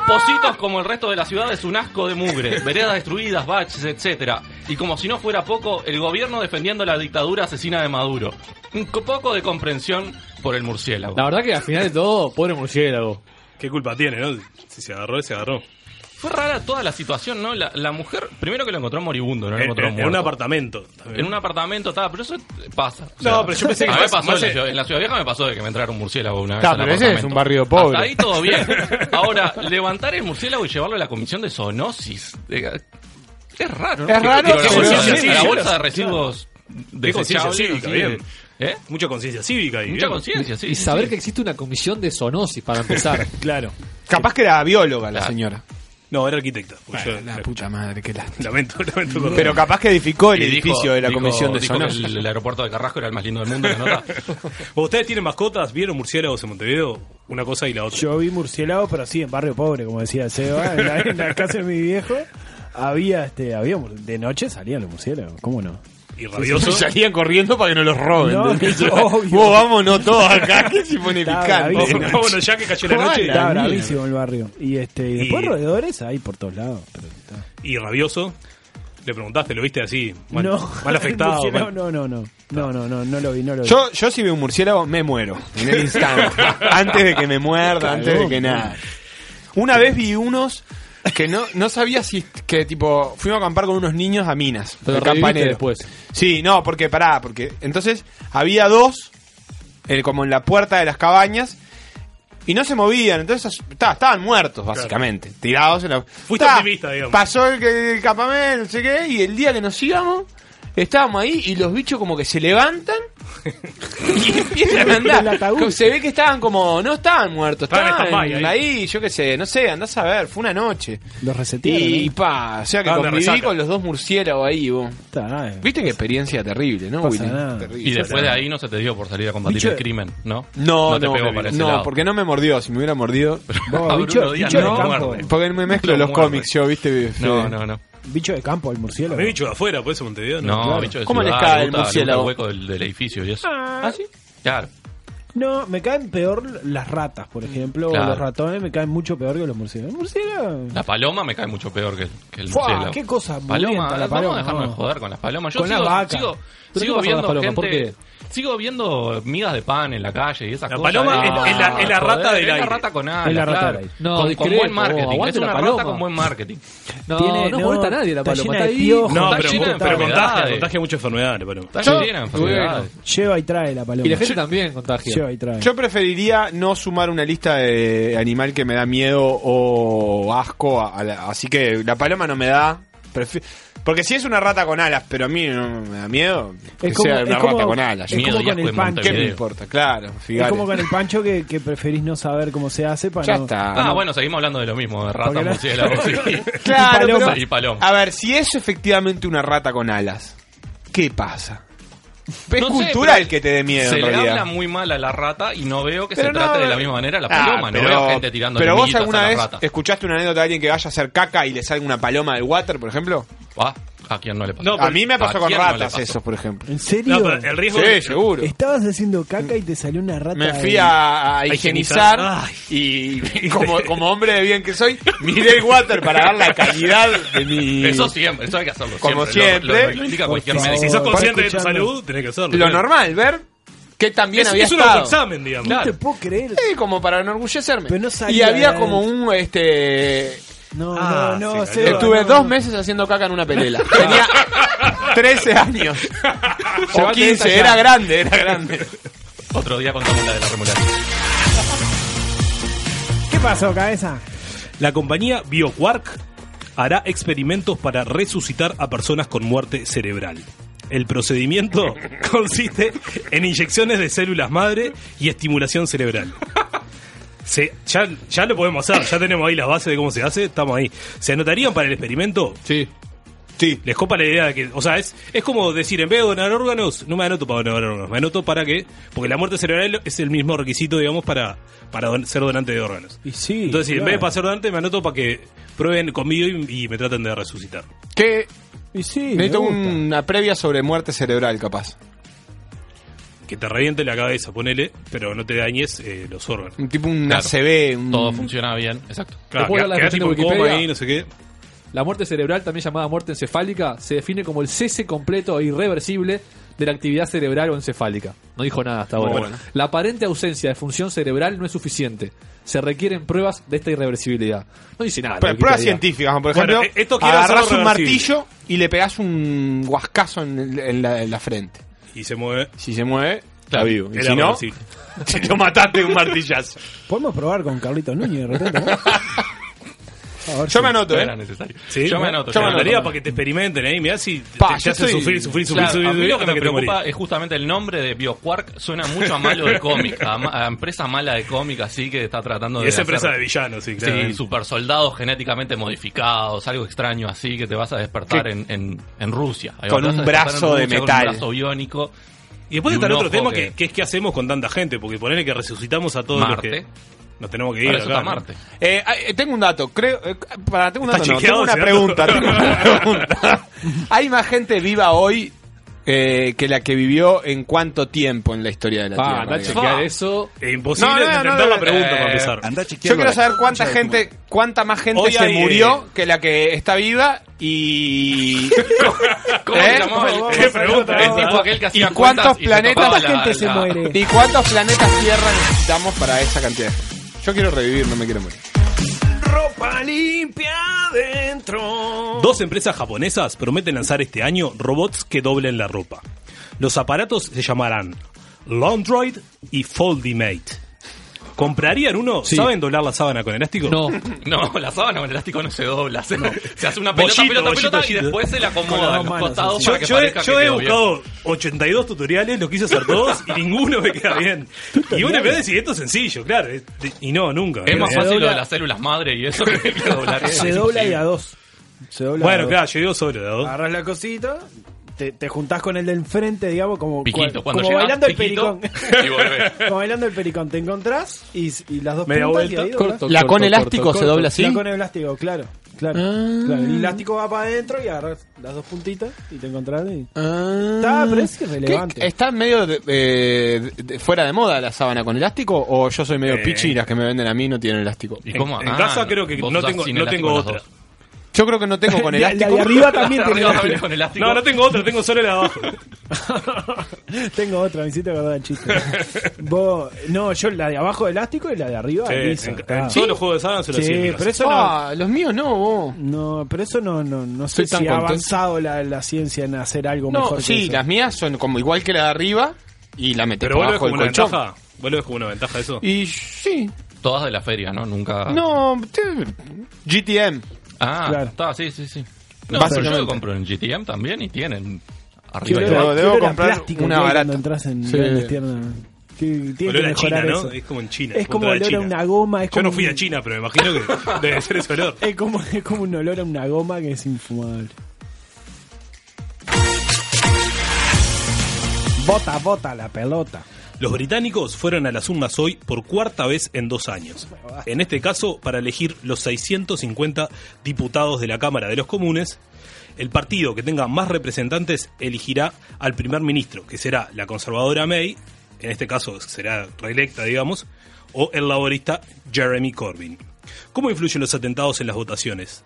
Positos como el resto de la ciudad es un asco de mugre, veredas destruidas, baches, etcétera. Y como si no fuera poco, el gobierno defendiendo la dictadura asesina de Maduro. Un co- poco de comprensión por el murciélago. La verdad que al final de todo, pobre murciélago. ¿Qué culpa tiene, no? Si se agarró, se agarró. Fue rara toda la situación, ¿no? La, la mujer, primero que lo encontró moribundo, no lo En, encontró en- muerto. un apartamento. también. En un apartamento, estaba, pero eso pasa. O No, pero yo pensé que a mí pasó más en, la en- ciudad, en la ciudad vieja me pasó de que me entraron un murciélago una vez. Ta, pero ese es un barrio pobre. Hasta ahí todo bien. Ahora, levantar el murciélago y llevarlo a la comisión de zoonosis. Es raro, ¿no? Es raro, Digo, la bolsa- Sí, a la sí, bolsa de residuos desechables. bien. ¿Eh? Mucha conciencia cívica ahí. Mucha conciencia, sí. Y sí, saber sí. que existe una comisión de zoonosis para empezar. Claro. Capaz que era bióloga la Claro. señora. No, era arquitecta. Pues yo- La puta madre, qué lástima. lamento, lamento. con- Pero capaz que edificó el Y dijo- edificio de la dijo- comisión de dijo que el, el aeropuerto de Carrasco era el más lindo del mundo. ¿Ustedes tienen mascotas? ¿Vieron murciélagos en Montevideo? Una cosa y la otra. Yo vi murciélago, pero sí, en barrio pobre, como decía Seba, en la, en la casa de mi viejo. Había, este, había, de noche salían los murciélagos, ¿cómo no? Y rabioso. Salían corriendo para que no los roben. No. Vos, vámonos todos acá, que se pone Estaba picante. bravísimo. bueno, ya que cayó la noche. Mierda. bravísimo el barrio. Y este, y después Y- roedores hay por todos lados. pero está. Y rabioso. Le preguntaste, ¿lo viste así? Mal, no, mal afectado. mal- no, no, no. No, no, no, no lo vi, no lo vi. Yo, yo si veo un murciélago, me muero. En el instante. antes de que me muerda, antes de que nada. Una vez vi unos que no, no sabía si. que tipo. Fuimos a acampar con unos niños a Minas. Pero campanero. después. Sí, no, porque pará, porque. Entonces, había dos. eh, como en la puerta de las cabañas. Y no se movían, entonces ta, estaban muertos, básicamente. Tirados en la. Fuiste Ta, optimista, digamos. Pasó el, el campamento, no sé qué, y el día que nos íbamos, estábamos ahí y los bichos como que se levantan y empiezan a andar. Como- Se ve que estaban como, no estaban muertos, Estaban en estaban stand-by ahí. ahí. yo qué sé, no sé, andás a ver, fue una noche. Los resetearon. Y ¿eh? pa, o sea que Estaban de conviví resaca. con los dos murciélagos ahí, vos. Está, eh. Viste qué experiencia terrible, ¿no, No pasa Willy? nada. Terrible. Y después de ahí no se te dio por salir a combatir Bicho- el crimen, ¿no? No, no te no, pegó no, para ese lado. porque no me mordió. Si me hubiera mordido. Vos, A bicho, Bruno Díaz bicho no de lo campo. muerde. Porque me mezclo Lo los muerde. cómics, yo, ¿viste? No, no, no. Bicho de campo, el murciélago. Me he dicho de afuera, por eso Montevideo. No, claro. bicho de ¿Cómo les ciudad, cae le el gusta- murciélago? el hueco del, del edificio y eso. ¿Ah, sí? Claro. No, me caen peor las ratas, por ejemplo, Claro. o los ratones me caen mucho peor que los murciélagos. Murciélago. La paloma me cae mucho peor que, que el Fua, murciélago. qué cosa paloma, la Vamos paloma, a dejarnos no. de joder con las palomas. Yo Con sigo, las vacas. sigo, ¿Pero sigo qué viendo las palomas? ¿Por gente... Sigo viendo migas de pan en la calle y esas La cosas. paloma Eh, es- es la- es la rata del es la aire. rata con alas, Es la rata claro. del aire. No, con, buen marketing. Es una la rata paloma. con buen marketing. No, Tiene- no, no, molesta a nadie la está paloma. Está ahí. piojos. No, Está pero, llena de pero contagia, contagia muchas enfermedades. Pero. Está Yo- llena de enfermedades. Lleva y trae la paloma. Y la gente también contagia. Lleva y trae. Yo preferiría no sumar una lista de animal que me da miedo o asco, a- a la- así que la paloma no me da. Prefi- Porque si es una rata con alas, pero a mí no me da miedo, que Es como- sea es una como- rata con alas. es Miedo como y con asco el en pan. ¿Qué me importa? Claro, Es fíjate. como con el pancho que, que preferís no saber cómo se hace para Ya no- está. Ah, bueno, seguimos hablando de lo mismo, de murciélagos sí. Claro, Y paloma. pero-. A ver, si es efectivamente una rata con alas, ¿qué pasa? Es No sé, cultural pero que te dé miedo, Se en le realidad. habla muy mal a la rata y no veo que Pero se no, trate de la eh, misma manera a la Ah, paloma. no veo gente tirando pero vos alguna vez rata. escuchaste una anécdota de alguien que vaya a hacer caca y le salga una paloma del water, por ejemplo. Ah, ¿A quién no le pasa? No, a mí me pasó ¿a con quién no le ratas eso, por ejemplo. ¿En serio? No, pero el riesgo. Sí, seguro. Estabas haciendo caca y te salió una rata. Me fui a, a higienizar. y, y como, como hombre de bien que soy, miré el water para ver la calidad de mi... Eso siempre, eso hay que hacerlo Como siempre. Lo- siempre. Lo, lo cualquier favor. médico. Si sos consciente de tu salud, tenés que hacerlo. Lo normal, ver que también Es, había es un estado. autoexamen, digamos. No te puedo creer. Sí, como para enorgullecerme. Pero no y había como un este No, Ah, no, no. sí, Seba, Estuve no, dos no. meses haciendo caca en una pelela. Tenía 13 años. o Llévate esa 15, ya. era grande, era grande. Otro día contamos la de la remolacha. ¿Qué pasó, cabeza? La compañía BioQuark hará experimentos para resucitar a personas con muerte cerebral. El procedimiento consiste en inyecciones de células madre y estimulación cerebral. Se- ya, ya lo podemos hacer, ya tenemos ahí las bases de cómo se hace, estamos ahí. ¿Se anotarían para el experimento? Sí. Sí. Les copa la idea de que, o sea, es, es como decir, en vez de donar órganos, no me anoto para donar órganos, me anoto para que, porque la muerte cerebral es el mismo requisito, digamos, para, para don- ser donante de órganos. Y sí. Entonces, si en claro. vez de para ser donante, me anoto para que prueben conmigo y, y me traten de resucitar. Que Y sí, me necesito gusta. una previa sobre muerte cerebral, capaz. Que te reviente la cabeza, ponele, pero no te dañes eh, los órganos. Un tipo un Claro. ACV. Un... Todo funciona bien, exacto. Claro, ¿Te puedo dar la quedás definición tipo de en coma Wikipedia? ahí, no sé qué. La muerte cerebral, también llamada muerte encefálica, se define como el cese completo e irreversible de la actividad cerebral o encefálica. No dijo nada hasta ahora. Bueno. La aparente ausencia de función cerebral no es suficiente. Se requieren pruebas de esta irreversibilidad. No dice nada. Pero pruebas científicas, por Bueno, ejemplo, eh, esto hacerlo un martillo y le pegás un guascazo en, el- en la, en la frente. Y se mueve. Si se mueve, está vivo. Y Era si no, reversible. lo mataste de un martillazo. Podemos probar con Carlitos Núñez de repente. ¿no? Ver Yo me anoto, No ¿eh? era necesario. Sí, Yo me anoto. Yo me anotaría para que te experimenten ahí. Mirá si te, Pa, te estoy- sufrir, sufrir, sufrir, Claro, sufrir, a mí sufrir lo que me que preocupa es justamente el nombre de BioQuark. Suena mucho a malo de cómic, a, ma- a empresa mala de cómic, así que está tratando Y de. esa empresa hacer- de villanos, sí, Sí, claramente. super soldados genéticamente modificados, algo extraño así que te vas a despertar en, en, en Rusia. Ahí Con un brazo de Rusia, con metal. Un brazo biónico. Y después Y está el otro tema que- que, que es qué hacemos con tanta gente, porque ponerle que resucitamos a todos Marte. los que nos tenemos que ir Para eso acá. está ¿no? Marte. Eh, eh, tengo un dato, creo. eh, para, tengo un dato, no, tengo una pregunta. tengo una pregunta. ¿Hay más gente viva hoy eh, que la que vivió en cuánto tiempo en la historia de la Tierra? anda a chequear eso. Es imposible No, no, no, entender no, la pregunta eh, para empezar. Anda Yo quiero saber cuánta gente, cuánta más gente Hoy se hay, murió eh, que la que está viva y ¿Cómo ¿Eh? se llamaba el, ¿Qué pregunta el tipo aquel que ¿Y hacía cuántos y planetas tocaba ¿Cuánta la- gente se la- muere? y cuántos planetas Tierra necesitamos para esa cantidad. Yo quiero revivir, no me quiero morir. Ropa limpia dentro. Dos empresas japonesas prometen lanzar este año robots que doblen la ropa. Los aparatos se llamarán Laundroid y Foldimate. ¿Comprarían uno? Sí. ¿Saben doblar la sábana con elástico? No. No, la sábana con el elástico no se dobla. Se, se hace una pelota, Bollito, pelota, bollito, pelota y después se la acomoda a los manos, costados así. Yo, para que yo parezca yo que he quedó bien. buscado 82 tutoriales, lo quise hacer todos y ninguno me queda bien. Y uno me decir, esto es sencillo, claro. Y no, nunca. Es más fácil lo de las células madre y eso que doblar. Se dobla y a dos. Se dobla Bueno, a claro, dos. yo digo solo. Agarras la cosita, te, te juntás con el de enfrente, digamos, como, Piquito, cual- cuando como llega, bailando el pericón. y volvés. como bailando el pericón. Te encontrás y, y las dos Media puntas y vuelta. ahí doblás. Corto, ¿La corto, con elástico corto, se dobla así? La con el elástico, claro. Claro, Ah. claro. El elástico va para adentro y agarras las dos puntitas y te encontrás. Y... Ah. Está, pero es irrelevante. ¿Qué? ¿Está medio de- eh, de- fuera de moda la sábana con elástico o yo soy medio Eh. pichi y las que me venden a mí no tienen elástico? ¿Y En, cómo? en Ah, casa creo que no tengo, no tengo otra. Yo creo que no tengo con La, la elástico. de arriba también tiene Arriba elástico. con elástico. No, no tengo otra, tengo solo la de abajo. Tengo otra, me hiciste acordar el chiste. Vos, no, yo la de abajo de elástico y la de arriba Sí, lisa. en, está. en todos los juegos de sábana se lo Sí, pero eso no, Ah, los míos no, vos. no, pero eso no, no, no sé si ha avanzado la, la ciencia en hacer algo No, mejor. que sí, eso. las mías son como igual que la de arriba y la metes Pero por abajo del colchón. ventaja. Vos lo ves como una ventaja eso. Y sí. Todas de la feria, ¿no? Nunca. No, te- GTM. Ah, Claro. está, sí, sí, sí. No, pero yo compro en GTM también y tienen arriba y olor a- abajo. debo- debo a comprar plástico una barata. Cuando entras en Sí. tiendas. Que tiene que Olor a mejorar China, eso. ¿no? Es como en China. Es como olor a China. una goma. Es Yo como no fui un- a China, pero me imagino que debe ser ese olor. Es como, es como un olor a una goma que es infumable. Bota, bota la pelota. Los británicos fueron a las urnas hoy por cuarta vez en dos años. En este caso, para elegir los 650 diputados de la Cámara de los Comunes, el partido que tenga más representantes elegirá al primer ministro, que será la conservadora May, en este caso será reelecta, digamos, o el laborista Jeremy Corbyn. ¿Cómo influyen los atentados en las votaciones?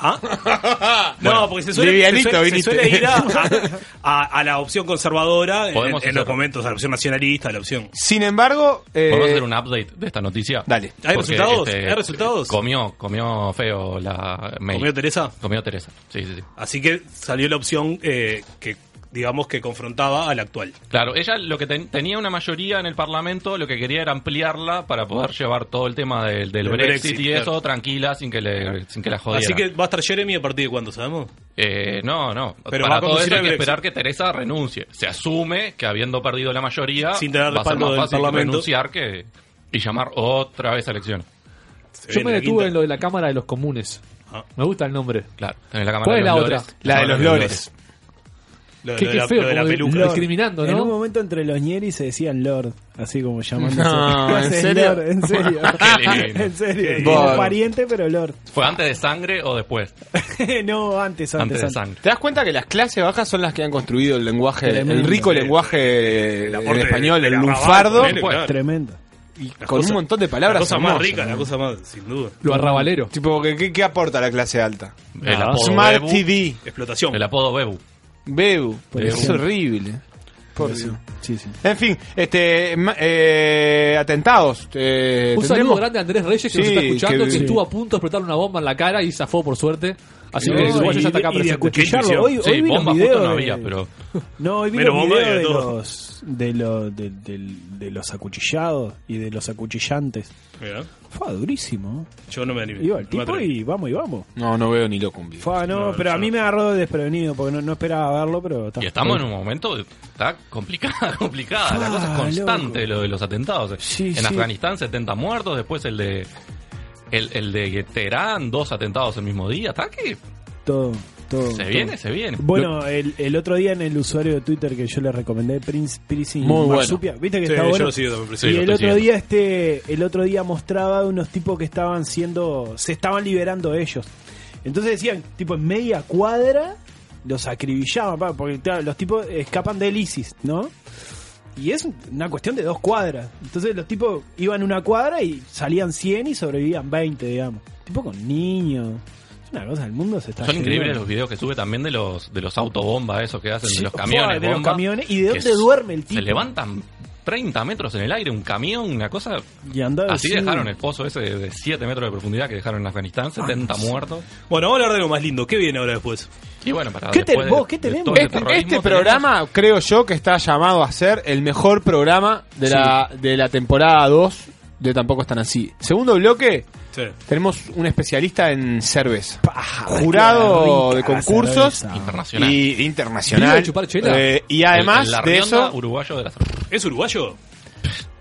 ¿Ah? No, porque se suele, se suele- se viniste. suele ir a, a- a la opción conservadora en, Podemos en los momentos, a la opción nacionalista, a la opción. Sin embargo, eh, ¿Podemos hacer un update de esta noticia? Dale. ¿Hay Porque, resultados? este, ¿Hay resultados? Comió, comió feo la May. ¿Comió Teresa? Comió Teresa. Sí, sí, sí. Así que salió la opción eh, que, digamos, que confrontaba al actual. Claro, ella lo que ten- tenía una mayoría en el Parlamento, lo que quería era ampliarla para poder llevar todo el tema del, del Brexit, Brexit, y claro. eso tranquila, sin que le, sin que la jodieran. Así que va a estar Jeremy a partir de cuándo, ¿sabemos? Eh, no, no. Pero va Para a todo eso hay que esperar que Teresa renuncie. Se asume que habiendo perdido la mayoría, Sin tener va a ser más del fácil renunciar que y llamar otra vez a elecciones. Se Yo me detuve quinta. en lo de la Cámara de los Comunes. Ah. Me gusta el nombre. Claro. En la Cámara ¿Cuál de es la los otra? Lores. la de los lores. Lo, Qué- lo qué de la, feo, lo de la como peluca. Lord. discriminando, En un momento entre los ñeris se decían Lord, así como llamándose. No, ¿Qué ¿en serio? Lord? En serio. En serio. Pariente, pero Lord. ¿Fue antes de sangre o después? no, antes, antes, Antes de antes. sangre. ¿Te das cuenta que las clases bajas son las que han construido el lenguaje, el rico lenguaje en español, el lunfardo? Tremendo. y La con cosa- un montón de palabras La cosa más rica, ¿no? la cosa más, sin duda. Lo arrabalero. Tipo, ¿qué, qué, qué aporta la clase alta? El Ah. apodo Smart Bebu. TV. Explotación. El apodo Bebu. Bebu. Por es horrible. Por Dios. Sí, sí. En fin, este ma- eh, atentados. eh, Un tendremos- saludo grande a Andrés Reyes que nos Sí, está escuchando, que, que- estuvo a punto de explotarle una bomba en la cara y zafó por suerte. Así No, que y- ya está acá presente. Hoy, Sí, hoy vi los bomba videos justo no había, pero... No, hoy vi los bomba videos y de de de, lo- de, del- de los acuchillados y de los acuchillantes. Mira, Fue durísimo. Yo no me animé. Iba el No tipo y vamos y vamos. No, no veo ni loco un video. Fue, no, No, pero a mí no. me agarró desprevenido porque no, no esperaba verlo, pero está. Y estamos en un momento, está complicada, complicada. La cosa es constante, loco. lo de los atentados. Sí, en sí. Afganistán 70 muertos, después el de el, el de Teherán, dos atentados el mismo día. ¿Está que todo, todo. se todo. viene, se viene. Bueno, el, el otro día en el usuario de Twitter que yo le recomendé, Prince, Prince Muy bueno. Marsupia, ¿viste que Sí, está yo bueno? lo sigo también, Sí, y lo el otro siguiendo. día este, el otro día mostraba unos tipos que estaban siendo, se estaban liberando ellos. Entonces decían, tipo en media cuadra los acribillaban, pa, porque claro, los tipos escapan del ISIS, ¿no? Y es una cuestión de dos cuadras. Entonces los tipos iban una cuadra y salían 100 y sobrevivían 20, digamos. Tipo con niños. Una cosa, el mundo se está Son increíbles los videos que sube también de los de los autobombas, esos que hacen, Sí, de los fue, camiones. de los camiones. ¿Y de dónde duerme el tipo? Se levantan 30 metros en el aire, un camión, una cosa. Y andaba Así dejaron el pozo ese de 7 metros de profundidad que dejaron en Afganistán, 70 muertos. Bueno, vamos a hablar de lo más lindo. ¿Qué viene ahora después? Y bueno, para ¿Qué después te- de- vos, qué de tenemos? todo este Este, tenemos- programa creo yo que está llamado a ser el mejor programa de, la, de la temporada 2 de Tampoco Están Así. Segundo bloque, Sí. tenemos un especialista en cerveza. Paja, Jurado de concursos internacional. y ¿Vive internacional. Eh, y además el- de eso, uruguayo de la. ¿Es uruguayo?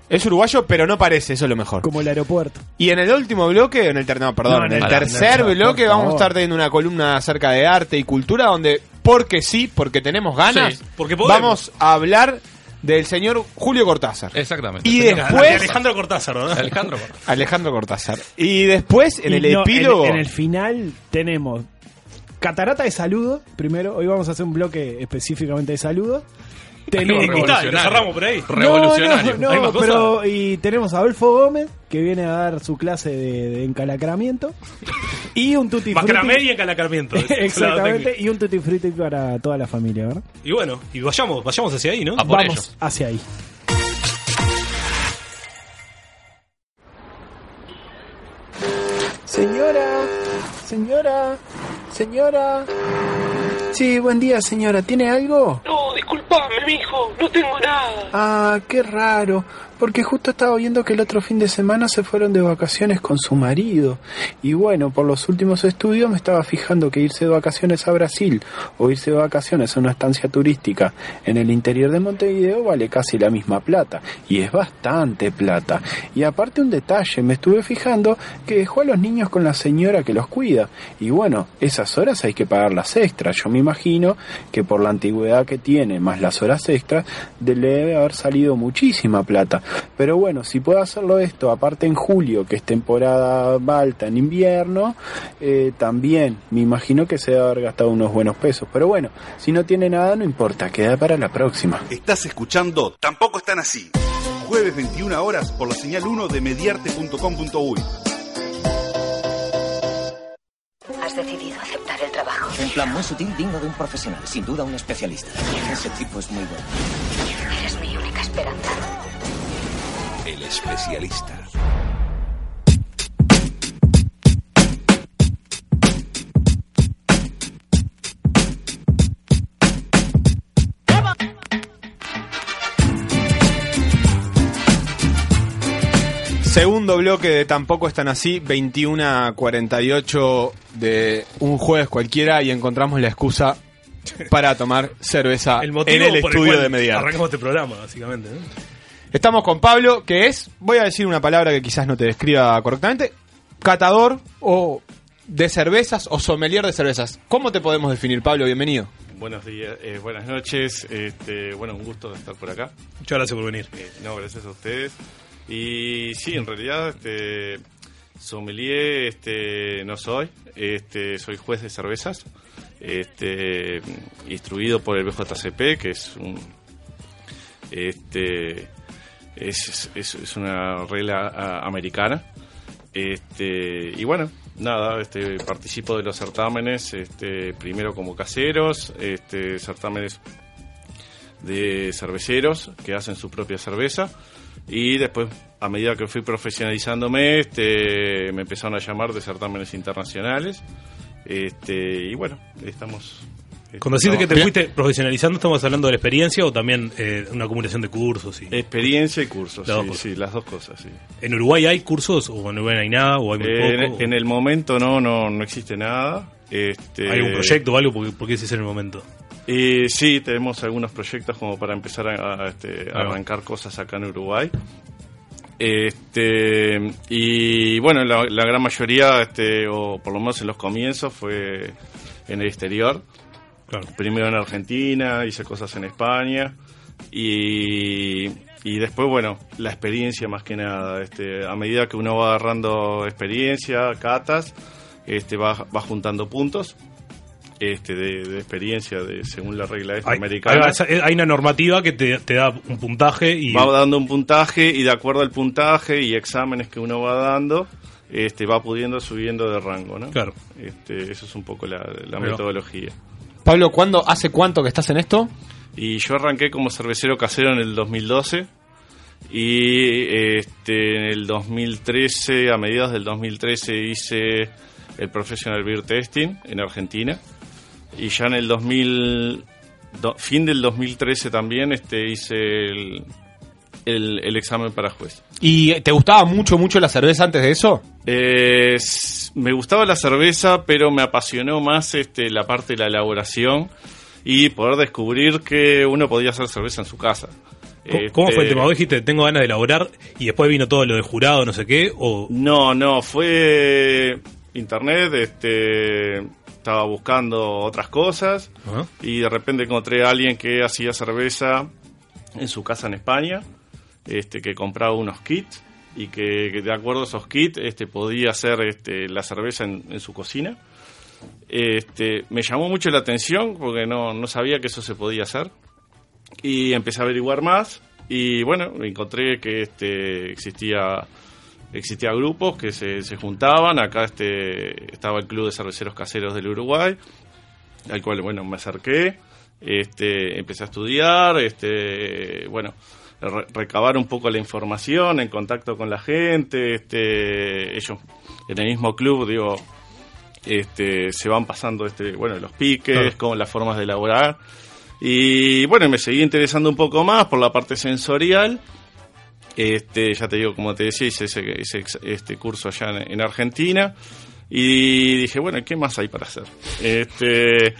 es uruguayo, pero no parece, eso es lo mejor. Como el aeropuerto. Y en el último bloque, en el, ter- no, perdón, No, en el tercer no, bloque vamos a estar teniendo una columna acerca de arte y cultura donde, porque sí, porque tenemos ganas, Sí, porque podemos. vamos a hablar del señor Julio Cortázar. Exactamente. Y después- De Alejandro Cortázar, ¿verdad? Alejandro Cortázar. Alejandro Cortázar. Y después, en Y el no, epílogo, En, en el final tenemos catarata de saludo. Primero, hoy vamos a hacer un bloque específicamente de saludo. Tenemos. Y tal, lo cerramos por ahí. Revolucionario. No, no, ¿Hay no, pero y tenemos a Adolfo Gómez que viene a dar su clase de, de encalacramiento y un tutti Macramé frutti. y encalacramiento. Exactamente, y un tutti frutti para toda la familia, ¿verdad? Y bueno, y vayamos, vayamos hacia ahí, ¿no? A por Vamos ellos. hacia ahí. Señora, señora, señora. Sí, buen día, señora. ¿Tiene algo? No, disculpame, mijo, no tengo nada. Ah, qué raro. Porque justo estaba viendo que el otro fin de semana se fueron de vacaciones con su marido. Y bueno, por los últimos estudios me estaba fijando que irse de vacaciones a Brasil o irse de vacaciones a una estancia turística en el interior de Montevideo vale casi la misma plata. Y es bastante plata. Y aparte un detalle, me estuve fijando que dejó a los niños con la señora que los cuida. Y bueno, esas horas hay que pagarlas extras. Yo me imagino que por la antigüedad que tiene, más las horas extras, debe haber salido muchísima plata. Pero bueno, si puedo hacerlo esto, aparte en julio, que es temporada alta en invierno, eh, también me imagino que se debe haber gastado unos buenos pesos. Pero bueno, si no tiene nada, no importa, queda para la próxima. Estás escuchando Tampoco están así. Jueves 21 horas por la señal 1 de mediarte.com.uy. Has decidido aceptar el trabajo. En plan muy sutil, digno de un profesional, sin duda un especialista. Ese tipo es muy bueno. Eres mi única esperanza. El especialista. segundo bloque de Tampoco Están Así, 21 a 48 de un jueves cualquiera y encontramos la excusa para tomar cerveza El motivo en el estudio de Mediar. Arrancamos este programa, básicamente. ¿no? Estamos con Pablo, que es, voy a decir una palabra que quizás no te describa correctamente, catador o de cervezas o sommelier de cervezas. ¿Cómo te podemos definir, Pablo? Bienvenido. Buenos días, eh, buenas noches. Este, bueno, un gusto estar por acá. Muchas gracias por venir. Eh, no, gracias a ustedes. Y sí, en realidad, este, sommelier, este, no soy. Este, soy juez de cervezas. Este, instruido por el BJCP, que es un, este, es, es, es una regla ah, americana. Este, y bueno, nada, este, participo de los certámenes, este, primero como caseros, este, certámenes de cerveceros que hacen su propia cerveza y después a medida que fui profesionalizándome este me empezaron a llamar de certámenes internacionales este y bueno estamos Cuando decís que te fuiste profesionalizando, ¿estamos hablando de la experiencia o también eh, una acumulación de cursos? Y... experiencia y cursos Las sí, cosas. sí, las dos cosas sí ¿En Uruguay hay cursos o en Uruguay no hay nada o hay muy en, poco? en el momento no no no existe nada este ¿Hay algún proyecto o algo? ¿Por qué, por qué decís en el momento? Y sí, tenemos algunos proyectos como para empezar a, a, este, a arrancar cosas acá en Uruguay. Este, y bueno, la, la gran mayoría, este, o por lo menos en los comienzos, fue en el exterior. Primero en Argentina, hice cosas en España. Y, y después, bueno, la experiencia más que nada. Este, a medida que uno va agarrando experiencia, catas, este, va, va juntando puntos este, de, de experiencia de, según la regla esta Hay, americana. hay- hay una normativa que te, te da un puntaje y Va dando un puntaje y de acuerdo al puntaje y exámenes que uno va dando, este, va pudiendo subiendo de rango, ¿no? Claro. Este, eso es un poco la, metodología. Pablo, ¿cuándo, ¿hace cuánto que estás en esto? Y yo arranqué como cervecero casero en el 2012 y este, en el 2013, a mediados del 2013 hice el Professional Beer Testing en Argentina y ya en el 2000, do- fin del 2013 también este, hice el, el, el examen para juez. ¿Y te gustaba mucho, mucho la cerveza antes de eso? Eh, me gustaba la cerveza, pero me apasionó más este, la parte de la elaboración y poder descubrir que uno podía hacer cerveza en su casa. ¿Cómo, fue el Este, tema? ¿Vos dijiste, tengo ganas de elaborar y después vino todo lo de jurado, no sé qué? O... No, no, fue internet, este, estaba buscando otras cosas y de repente encontré a alguien que hacía cerveza en su casa en España, este, que compraba unos kits y que, de acuerdo a esos kits este, podía hacer este, la cerveza en, en su cocina. Este, me llamó mucho la atención porque no, no sabía que eso se podía hacer y empecé a averiguar más y bueno, encontré que este, existía existía grupos que se, se juntaban, acá este estaba el Club de Cerveceros Caseros del Uruguay, al cual bueno, me acerqué, este empecé a estudiar, este bueno, re- recabar un poco la información en contacto con la gente, este ellos en el mismo club, digo, este se van pasando este bueno, los piques, Claro. con las formas de elaborar. Y bueno, me seguí interesando un poco más por la parte sensorial. Este, ya te digo, como te decía, hice ese, ese este curso allá en, en Argentina. Y dije, bueno, ¿qué más hay para hacer? Este,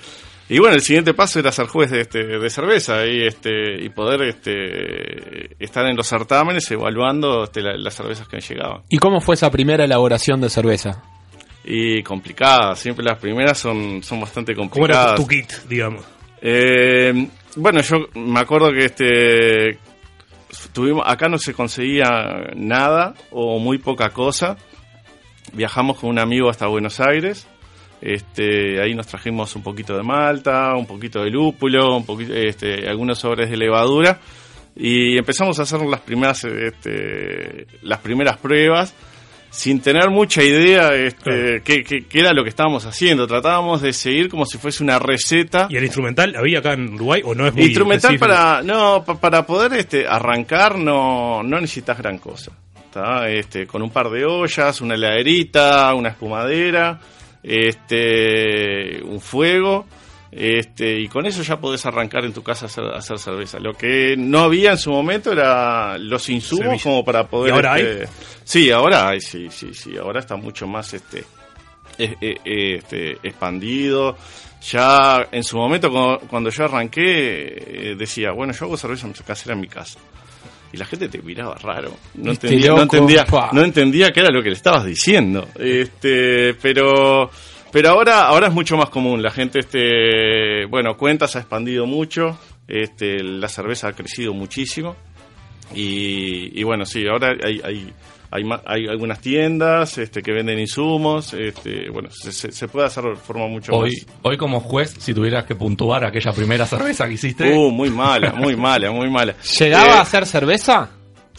y bueno, el siguiente paso era ser juez de, este, de cerveza y, este, y poder este, estar en los certámenes evaluando este, la- las cervezas que me llegaban. ¿Y cómo fue esa primera elaboración de cerveza? Y complicadas, siempre las primeras son, son bastante ¿Cómo complicadas. era tu, tu kit, digamos? Eh, bueno, yo me acuerdo que este tuvimos acá no se conseguía nada o muy poca cosa. Viajamos con un amigo hasta Buenos Aires. Este, ahí nos trajimos un poquito de malta, un poquito de lúpulo, un poquito, este, algunos sobres de levadura y empezamos a hacer las primeras, este, las primeras pruebas sin tener mucha idea este, qué, qué- qué era lo que estábamos haciendo. Tratábamos de seguir como si fuese una receta. ¿Y el instrumental había acá en Uruguay o no es muy Instrumental específico? para no pa- para poder este arrancar no no necesitas gran cosa. ¿tá? Este, con un par de ollas, una heladerita, una espumadera, este un fuego, este y con eso ya podés arrancar en tu casa a hacer, a hacer cerveza. Lo que no había en su momento era los insumos como para poder ¿Y ahora este, Sí, ahora hay, sí, sí, sí, ahora está mucho más este eh, eh, este, expandido. Ya en su momento, cuando, cuando yo arranqué, eh, decía, bueno, yo hago cerveza casera en mi casa. Y la gente te miraba raro. No entendía, no, entendía, no entendía qué era lo que le estabas diciendo. Este, pero pero ahora, ahora es mucho más común. La gente, este, bueno, cuentas ha expandido mucho. Este, la cerveza ha crecido muchísimo. Y, y bueno, sí, ahora hay, hay, hay, ma- hay algunas tiendas este, que venden insumos. Este, bueno, se, se- se puede hacer de forma mucho Hoy, más. hoy como juez, si tuvieras que puntuar aquella primera cerveza que hiciste, Uh, muy mala, muy mala, muy mala. ¿Llegaba Eh, a hacer cerveza?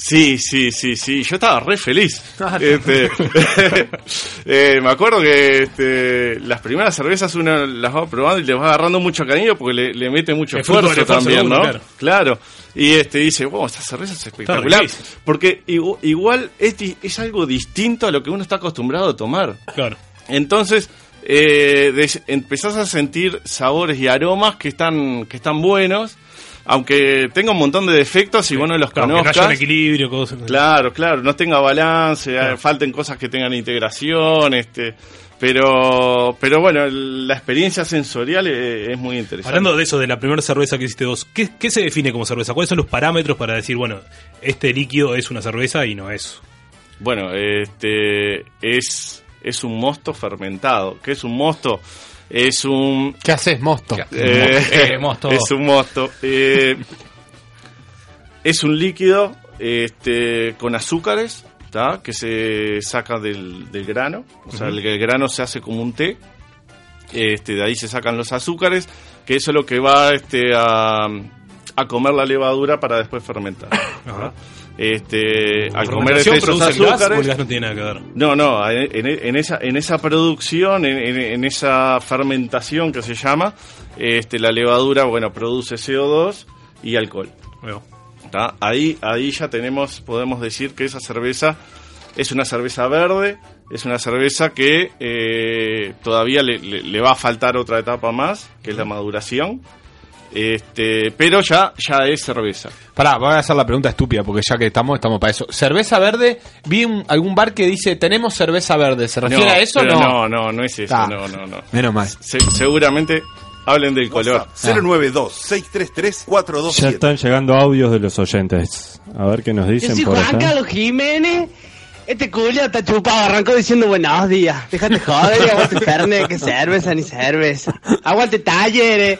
Sí, sí, sí, sí. Yo estaba re feliz. Este, eh, me acuerdo que este, las primeras cervezas uno las va probando y le va agarrando mucho cariño porque le, le mete mucho El esfuerzo también, ¿no? claro. Y este dice, wow, esta cerveza es espectacular. Porque igu- igual es, es algo distinto a lo que uno está acostumbrado a tomar. Claro. Entonces, eh, empezás a sentir sabores y aromas que están, que están buenos, aunque tenga un montón de defectos y vos no los que no conozcas. haya un equilibrio, cosas. Claro, claro, no tenga balance, eh, falten cosas que tengan integración, este, pero, pero bueno, la experiencia sensorial eh, es, muy interesante. Hablando de eso, de la primera cerveza que hiciste vos, ¿qué, qué se define como cerveza? ¿Cuáles son los parámetros para decir, bueno, este líquido es una cerveza y no es? Bueno, este es es un mosto fermentado. ¿Qué es un mosto? Es un ¿Qué haces, mosto? Eh, Eh, mosto. Es un mosto. Eh, es un líquido este, con azúcares ¿tá? que se saca del, del grano. O sea, el, el grano se hace como un té. Este, de ahí se sacan los azúcares, que eso es lo que va este, a, a comer la levadura para después fermentar. Este, al comer ¿Fermentación esos gas el gas no tiene nada que ver? no, no, en, esa, en esa producción, en, en- en esa fermentación que se llama, este, la levadura, bueno, produce CO2 y alcohol. ¿Tá? Ahí, ahí ya tenemos, podemos decir que esa cerveza es una cerveza verde, es una cerveza que eh, todavía le, le- le va a faltar otra etapa más, que es la maduración. Este, pero ya, ya es cerveza. Pará, voy a hacer la pregunta estúpida porque ya que estamos, estamos para eso. ¿Cerveza verde? Vi un- algún bar que dice, tenemos cerveza verde. ¿Se refiere No, a eso o no? No, no, no es eso, Ah, no, no, no. Menos mal. Se- seguramente hablen del color. 092-633-427. Ya están llegando audios de los oyentes. A ver qué nos dicen por Juan allá. Carlos Jiménez. Este culo está chupado, arrancó diciendo buenos días. Déjate joder, y aguante Fernet, que cerveza ni cerveza. Aguante talleres.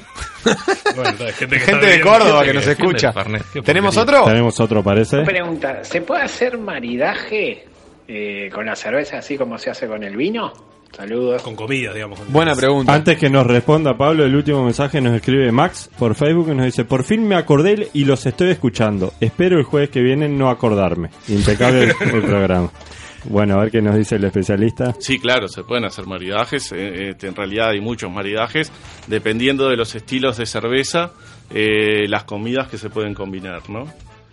Gente de Córdoba que nos escucha. ¿Tenemos otro? Tenemos otro, parece. Pregunta, ¿se puede hacer maridaje eh, con la cerveza así como se hace con el vino? Saludos. Con comida, digamos. Buena pregunta. Antes que nos responda Pablo, el último mensaje nos escribe Max por Facebook y nos dice, por fin me acordé y los estoy escuchando. Espero el jueves que viene no acordarme. Impecable el, el programa. Bueno, a ver qué nos dice el especialista. Sí, claro, se pueden hacer maridajes. eh, este, en realidad hay muchos maridajes. Dependiendo de los estilos de cerveza, eh, las comidas que se pueden combinar, ¿no?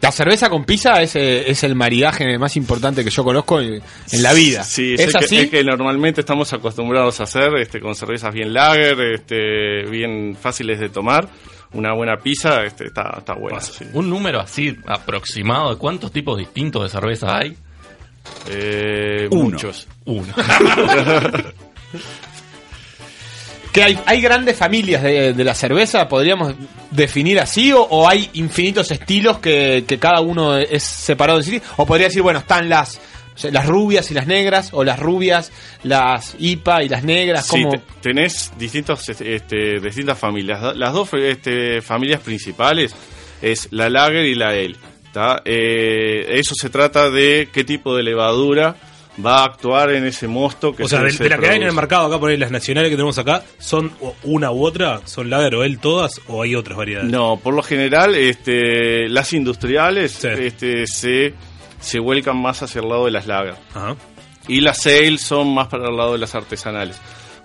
La cerveza con pizza es, eh, es el maridaje más importante que yo conozco en, en la vida. Sí, ¿Es sé que- así? es que normalmente estamos acostumbrados a hacer este, con cervezas bien lager, este, bien fáciles de tomar. Una buena pizza este, está, está buena. sí. Un número así aproximado de cuántos tipos distintos de cerveza hay. Eh, Uno. Muchos. Uno. ¿Que hay, hay grandes familias de, de la cerveza? ¿Podríamos definir así? ¿O, o hay infinitos estilos que, que cada uno es separado de sí? ¿O podría decir, bueno, están las, o sea, las rubias y las negras? ¿O las rubias, las IPA y las negras? Sí, ¿Cómo? te- tenés distintos, este, este, distintas familias. Las dos este, familias principales es la lager y la ale. ¿Tá? Eh, eso se trata de qué tipo de levadura va a actuar en ese mosto que O sea, se- de, se de la que hay en el mercado acá, por ahí las nacionales que tenemos acá, ¿son una u otra? ¿Son lager o el todas? ¿O hay otras variedades? No, por lo general, este, las industriales este, se, se vuelcan más hacia el lado de las lager. Y las ale son más para el lado de las artesanales.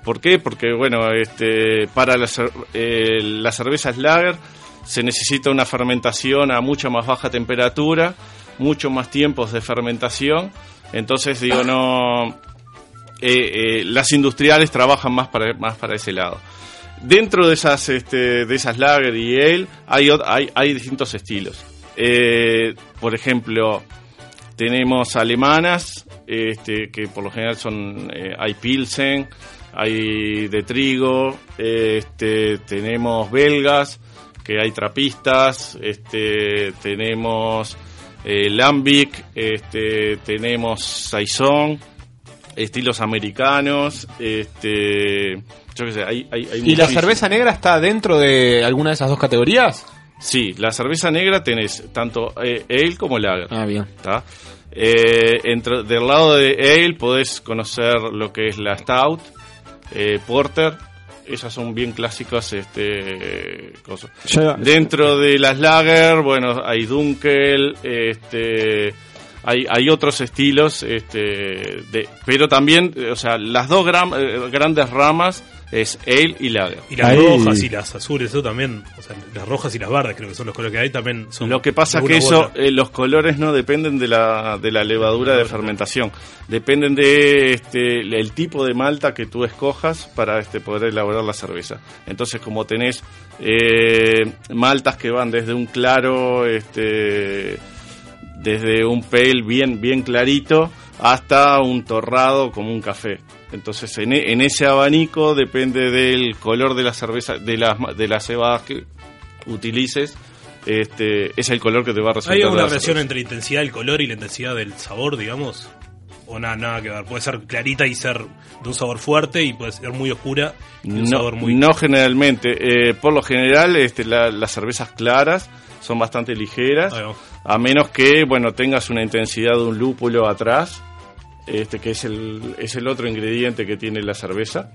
¿Por qué? Porque, bueno, este, para las, eh, las cervezas lager se necesita una fermentación a mucha más baja temperatura, mucho más tiempos de fermentación. Entonces, digo, no. eh, eh, las industriales trabajan más para, más para ese lado. Dentro de esas, este, de esas lager y ale hay, hay, hay distintos estilos. Eh, por ejemplo, tenemos alemanas, este, que por lo general son, hay pilsen, hay de trigo, este, tenemos belgas, que hay trapistas, este, tenemos eh, lambic, este, tenemos saison, estilos americanos, este, yo qué sé, hay, hay, hay ¿Y la cerveza negra está dentro de alguna de esas dos categorías? Sí, la cerveza negra tenés tanto eh, ale como lager. Ah, bien. ¿tá? Eh, entre, del lado de ale podés conocer lo que es la stout, eh, porter, esas son bien clásicas este cosas. Ya- Dentro de las lager, bueno, hay Dunkel, este hay, hay otros estilos, este, de, pero también, o sea, las dos eh, grandes ramas es ale y lager. Y las rojas y las azules, eso también. O sea, las rojas y las verdes, creo que son los colores que hay, también son. Lo que pasa de que eso, eh, los colores no dependen de la, de la levadura de fermentación, dependen de este, el tipo de malta que tú escojas para este, poder elaborar la cerveza. Entonces, como tenés eh, maltas que van desde un claro, este, desde un pale bien, bien clarito, hasta un torrado como un café. Entonces, en, e- en ese abanico depende del color de la cerveza, de las, de las cebadas que utilices, este, es el color que te va a resultar. ¿Hay de la relación entre la intensidad del color y la intensidad del sabor, digamos? O nada, nada que ver. Puede ser clarita y ser de un sabor fuerte y puede ser muy oscura y un No, sabor muy... no generalmente. Eh, por lo general, este, la- las cervezas claras son bastante ligeras, a menos que bueno tengas una intensidad de un lúpulo atrás, este que es el, es el otro ingrediente que tiene la cerveza.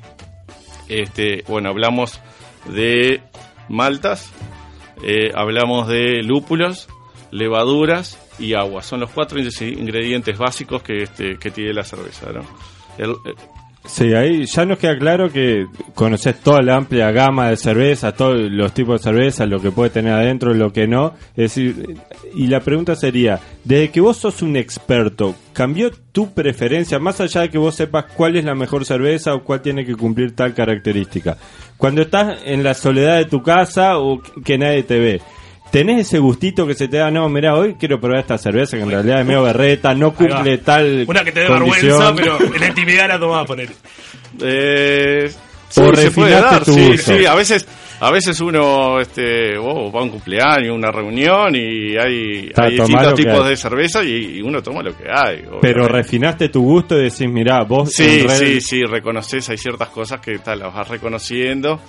Este, bueno, hablamos de maltas, eh, hablamos de lúpulos, levaduras y agua. Son los cuatro ingredientes básicos que, este, que tiene la cerveza. ¿no? Eh, Sí, ahí ya nos queda claro que conoces toda la amplia gama de cerveza, todos los tipos de cerveza, lo que puede tener adentro, lo que no. Es decir, y la pregunta sería, desde que vos sos un experto, ¿cambió tu preferencia, más allá de que vos sepas cuál es la mejor cerveza o cuál tiene que cumplir tal característica? Cuando estás en la soledad de tu casa o que nadie te ve, ¿Tenés ese gustito que se te da? No, mira, hoy quiero probar esta cerveza que en realidad es medio berreta, no cumple tal. Una que te dé condición. vergüenza, pero en la intimidad la tomás a poner. Eh, O sí, se puede refinaste dar, tu sí, a veces, a veces uno este, oh, va a un cumpleaños, una reunión y hay, distintos tipos hay. de cerveza y, y uno toma lo que hay. Pero refinaste tu gusto y decís, mirá, vos Sí, red- sí, sí, reconoces, hay ciertas cosas que tal, las vas reconociendo.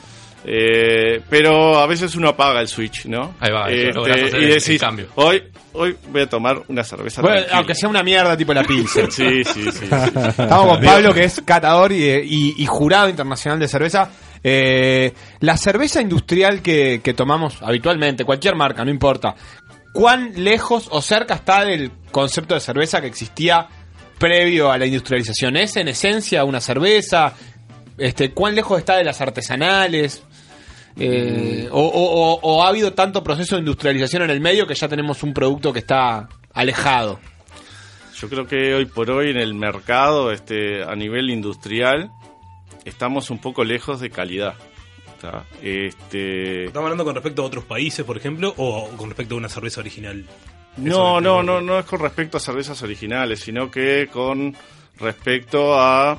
Eh, pero a veces uno apaga el switch, ¿no? Ahí va, eso Este, hacer y el decís, cambio. hoy, hoy voy a tomar una cerveza Bueno, tranquila. aunque sea una mierda tipo la Pilsen. Sí, sí, sí. sí. Estamos con Pablo, que es catador y, y- y jurado internacional de cerveza. Eh, la cerveza industrial que, que tomamos habitualmente, cualquier marca, no importa, ¿cuán lejos o cerca está del concepto de cerveza que existía previo a la industrialización? ¿Es en esencia una cerveza? Este, ¿Cuán lejos está de las artesanales? Eh, o, o- o- o ha habido tanto proceso de industrialización en el medio que ya tenemos un producto que está alejado? Yo creo que hoy por hoy en el mercado, este, a nivel industrial, estamos un poco lejos de calidad. Este, ¿Estamos hablando con respecto a otros países, por ejemplo, o con respecto a una cerveza original? no, no, no, no es con respecto a cervezas originales, sino que con respecto a...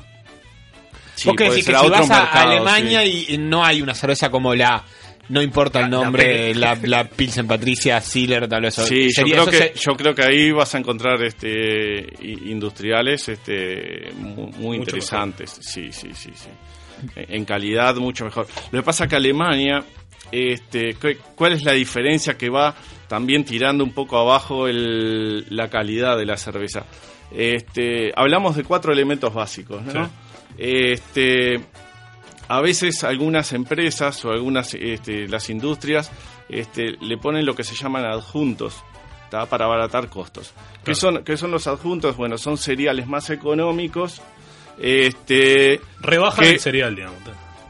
Sí, decís ser que si vas a Alemania sí. y no hay una cerveza como la... No importa el nombre, la, la, Pilsen Patricia, Sealer, tal vez. Sí, yo creo, eso que, se- yo creo que ahí vas a encontrar este industriales este mu- muy, Mucho interesantes. Sí, sí, sí, sí. En en calidad mucho mejor. Lo que pasa que Alemania, este, cu- ¿cuál es la diferencia que va también tirando un poco abajo el- la calidad de la cerveza? Este, hablamos de cuatro elementos básicos, ¿no? Sí. Este, a veces algunas empresas o algunas este, las industrias este, le ponen lo que se llaman adjuntos ¿tá? para abaratar costos. ¿Qué, son, ¿Qué son los adjuntos? Bueno, son cereales más económicos. Este, Rebajan que- el cereal, digamos.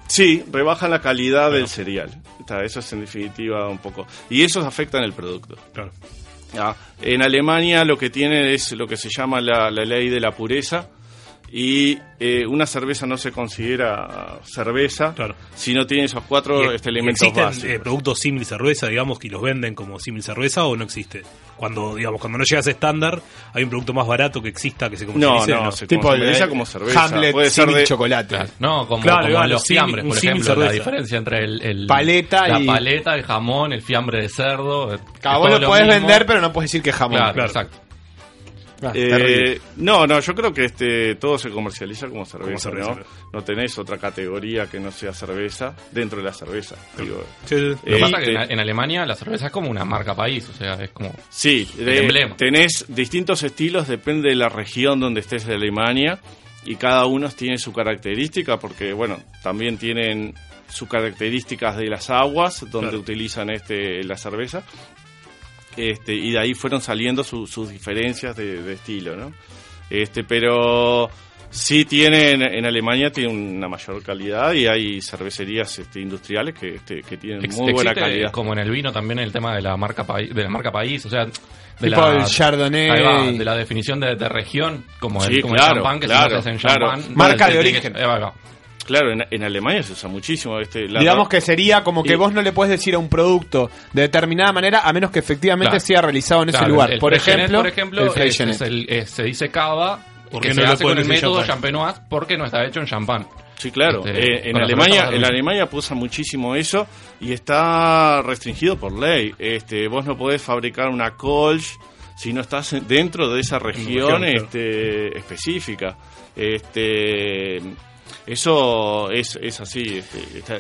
Sí, rebajan la calidad del cereal. Está, eso es en definitiva un poco. Y eso afecta en el producto. Claro. En Alemania lo que tienen es lo que se llama la, la ley de la pureza. Y eh, una cerveza no se considera cerveza si no tiene esos cuatro ¿Y- este, elementos ¿Existen básicos. eh, productos símil cerveza, digamos, que los venden como símil cerveza o no existe? Cuando, digamos, cuando no llega a estándar, hay un producto más barato que exista que se No, comercialice. no, se comercializa como cerveza. Puede ser de Claro. No, como, Claro, como igual, los fiambres, por ejemplo, la diferencia entre el, el- Paleta la y- paleta, el jamón, el fiambre de cerdo. Cada vos lo podés mismo. vender, pero no puedes decir que es jamón. Claro, Claro. exacto. Ah, Eh, no, no, yo creo que este todo se comercializa como cerveza, cerveza, ¿no? No tenés otra categoría que no sea cerveza dentro de la cerveza. Digo. Lo que Eh, pasa es que te- en, en Alemania la cerveza es como una marca país, o sea, es como Sí, el de- emblema. tenés distintos estilos, depende de la región donde estés de Alemania y cada uno tiene su característica porque, bueno, también tienen sus características de las aguas donde utilizan este la cerveza. Este, y de ahí fueron saliendo su- sus diferencias de, de estilo, ¿no? Este, pero sí tienen, en Alemania tiene una mayor calidad y hay cervecerías este, industriales que, este, que tienen Ex- muy buena calidad. Como en el vino también el tema de la marca país, de la marca país, o sea, de Tipo la el Chardonnay. va, de la definición de, de región, como Sí, el, como claro, el champán que claro, se hace en claro. champán. Marca de origen. Claro, en, en Alemania se usa muchísimo. Este, la Digamos que sería como que Y- vos no le puedes decir a un producto de determinada manera a menos que efectivamente Claro. sea realizado en ese lugar. el por, ejemplo, por ejemplo, el es- Freixenet. es el- es- se dice cava Porque no se lo hace con el método champenoise porque no está hecho en champán. Sí, claro. Este, Eh, en Alemania, en Alemania usa muchísimo eso y está restringido por ley. Este, vos no podés fabricar una Kolsch si no estás en- dentro de esa región región, claro. este, específica. Este, eso es, es así. Este, está-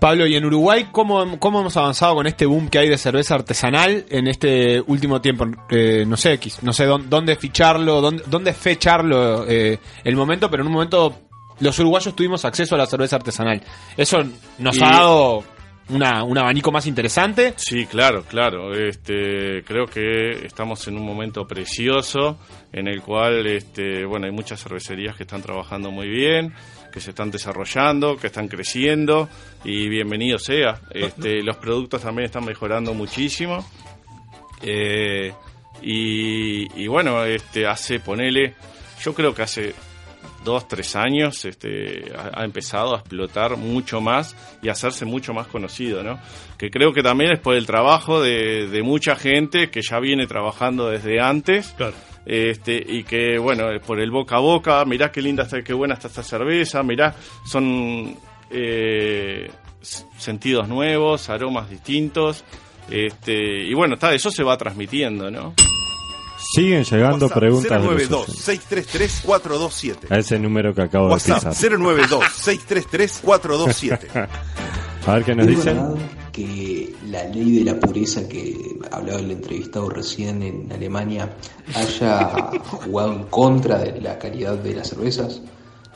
Pablo, ¿y en Uruguay cómo, cómo hemos avanzado con este boom que hay de cerveza artesanal en este último tiempo? Eh, no sé, no sé dónde, dónde ficharlo, dónde, dónde fecharlo eh, el momento, pero en un momento los uruguayos tuvimos acceso a la cerveza artesanal. Eso nos Y- ha dado una, un abanico más interesante. Sí, claro, claro. Este, creo que estamos en un momento precioso en el cual, este, bueno, hay muchas cervecerías que están trabajando muy bien, que se están desarrollando, que están creciendo y bienvenido sea. Este, los productos también están mejorando muchísimo. Eh, y, y bueno, este, hace, ponele, yo creo que hace dos, tres años este, ha, ha empezado a explotar mucho más y a hacerse mucho más conocido, ¿no? Que creo que también es por el trabajo de, de mucha gente que ya viene trabajando desde antes. Este, y que bueno, por el boca a boca, mirá qué linda está, qué buena está esta cerveza, mirá, son eh, sentidos nuevos, aromas distintos, este, y bueno, está, eso se va transmitiendo, ¿no? Siguen llegando preguntas de los oyentes. 092-633-427. a ese número que acabo de WhatsApp pisar. 092-633-427. A ver qué nos ¿Es dicen. verdad que la ley de la pureza que hablaba el entrevistado recién en Alemania haya jugado en contra de la calidad de las cervezas?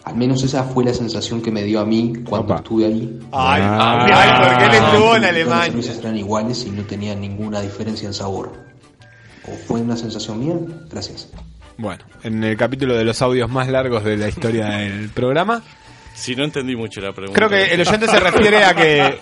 Al menos esa fue la sensación que me dio a mí cuando estuve ahí. Ay, Ah. ay, porque él estuvo en Todas Las Alemania. cervezas eran iguales y no tenían ninguna diferencia en sabor. ¿O fue una sensación mía? Gracias. Bueno, en el capítulo de los audios más largos de la historia del programa. Si no entendí mucho la pregunta. Creo que el oyente se refiere a que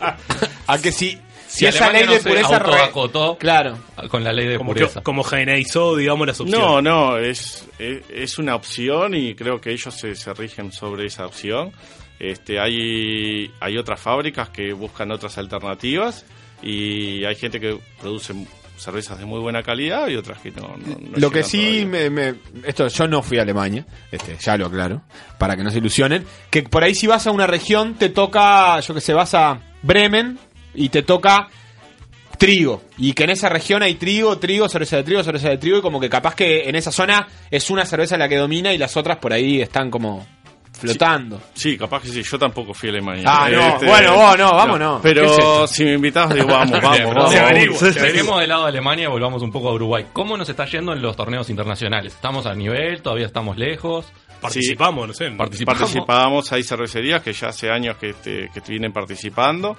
a que si, si, Si esa ley de pureza re- claro con la ley de Como, que, pureza. como generalizó, digamos, las opciones. No, no, es, es, es una opción y creo que ellos se, se rigen sobre esa opción. Este, hay, hay otras fábricas que buscan otras alternativas y hay gente que produce cervezas de muy buena calidad y otras que no. no- no lo que sí me- esto yo no fui a Alemania este ya lo aclaro para que no se ilusionen que por ahí si vas a una región te toca yo que sé vas a Bremen y te toca trigo y que en esa región hay trigo trigo cerveza de trigo cerveza de trigo y como que capaz que en esa zona es una cerveza la que domina y las otras por ahí están como flotando Sí, capaz que sí, yo tampoco fui a Alemania. Ah, no, bueno, vos no, vamos, no. ¿Qué es Pero si me invitabas, digo, vamos, vamos, vamos. se vamos. averigua, se Dejemos de lado a Alemania y volvamos un poco a Uruguay. ¿Cómo nos está yendo en los torneos internacionales? ¿Estamos a nivel? ¿Todavía estamos lejos? Participamos, no sé. Participamos. Participamos, hay cervecerías que ya hace años que, este, que vienen participando.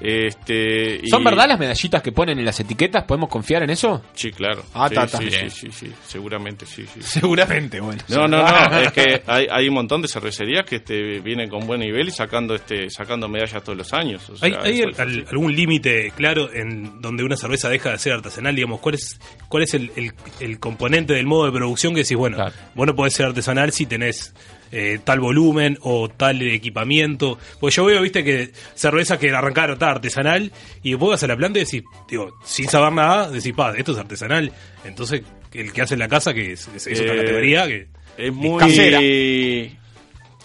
Este, y- ¿Son verdad las medallitas que ponen en las etiquetas? ¿Podemos confiar en eso? Sí, claro. Ah, sí, ta, ta. sí, Bien. sí, sí, sí, seguramente sí, sí. Seguramente, bueno. No, no, no, es que hay, hay un montón de cervecerías que este, vienen con buen nivel y sacando este sacando medallas todos los años. o sea, ¿Hay, al- algún límite claro en donde una cerveza deja de ser artesanal? Digamos, ¿cuál es, cuál es el, el- el componente del modo de producción que decís, bueno, vos no podés ser artesanal si tenés eh, tal volumen o tal equipamiento? Porque yo veo, viste, que cerveza que arrancaron está artesanal y vos vas a la planta y decís, digo, sin saber nada, decís, pa, esto es artesanal. Entonces, el que hace en la casa, que es, es- es otra Eh, categoría, que es muy casera.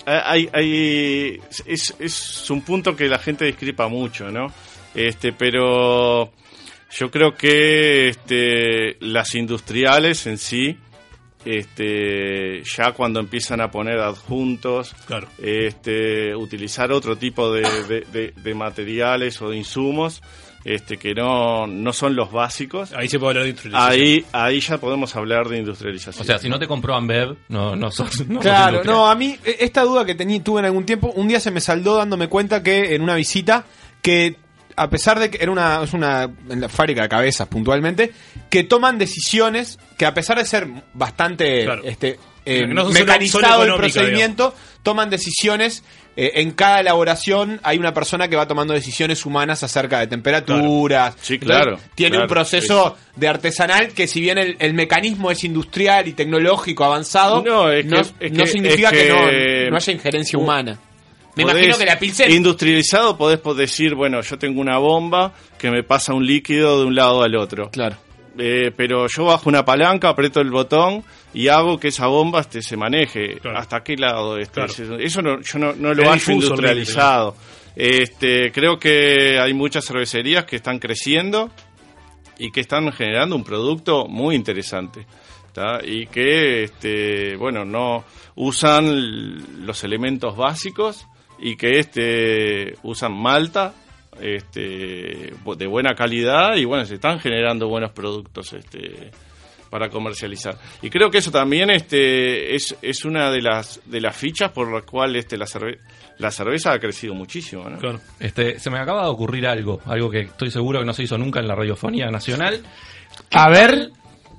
hay, hay- es, es un punto que la gente discrepa mucho, ¿no? Este, pero yo creo que este, las industriales en sí este, ya cuando empiezan a poner adjuntos, Claro. este, utilizar otro tipo de, de- de- de materiales o de insumos este, que no, no son los básicos. Ahí se puede hablar de industrialización. Ahí, ahí ya podemos hablar de industrialización. O sea, si no te compró Ambev, no, no sos. No Claro, no, a mí eh, esta duda que tenía, tuve en algún tiempo, un día se me saldó dándome cuenta que en una visita, que a pesar de que era una, es una en la fábrica de cabezas puntualmente, que toman decisiones que a pesar de ser bastante Claro. este, eh, no mecanizado el procedimiento, toman decisiones. eh, en cada elaboración hay una persona que va tomando decisiones humanas acerca de temperaturas. Sí, Entonces, claro, Tiene claro, un proceso de artesanal que si bien el, el mecanismo es industrial y tecnológico avanzado, No, es no, que- significa es que, que- no, no haya injerencia humana. Me Podés- imagino que la Pilsen... Industrializado podés po- decir, bueno, yo tengo una bomba que me pasa un líquido de un lado al otro. Claro. Eh, pero yo bajo una palanca, aprieto el botón y hago que esa bomba este, se maneje. ¿Hasta qué lado? Este, Claro. Eso no, yo no, no lo el industrializado. Este, creo que hay muchas cervecerías que están creciendo y que están generando un producto muy interesante. ¿tá? Y que, este, bueno, no usan los elementos básicos y que este, usan malta este, de buena calidad y bueno, se están generando buenos productos este, para comercializar. Y creo que eso también este, es, es una de las, de las fichas por las cuales este, la, cerve- la cerveza ha crecido muchísimo. ¿no? Este, se me acaba de ocurrir algo, algo que estoy seguro que no se hizo nunca en la radiofonía nacional. A ver.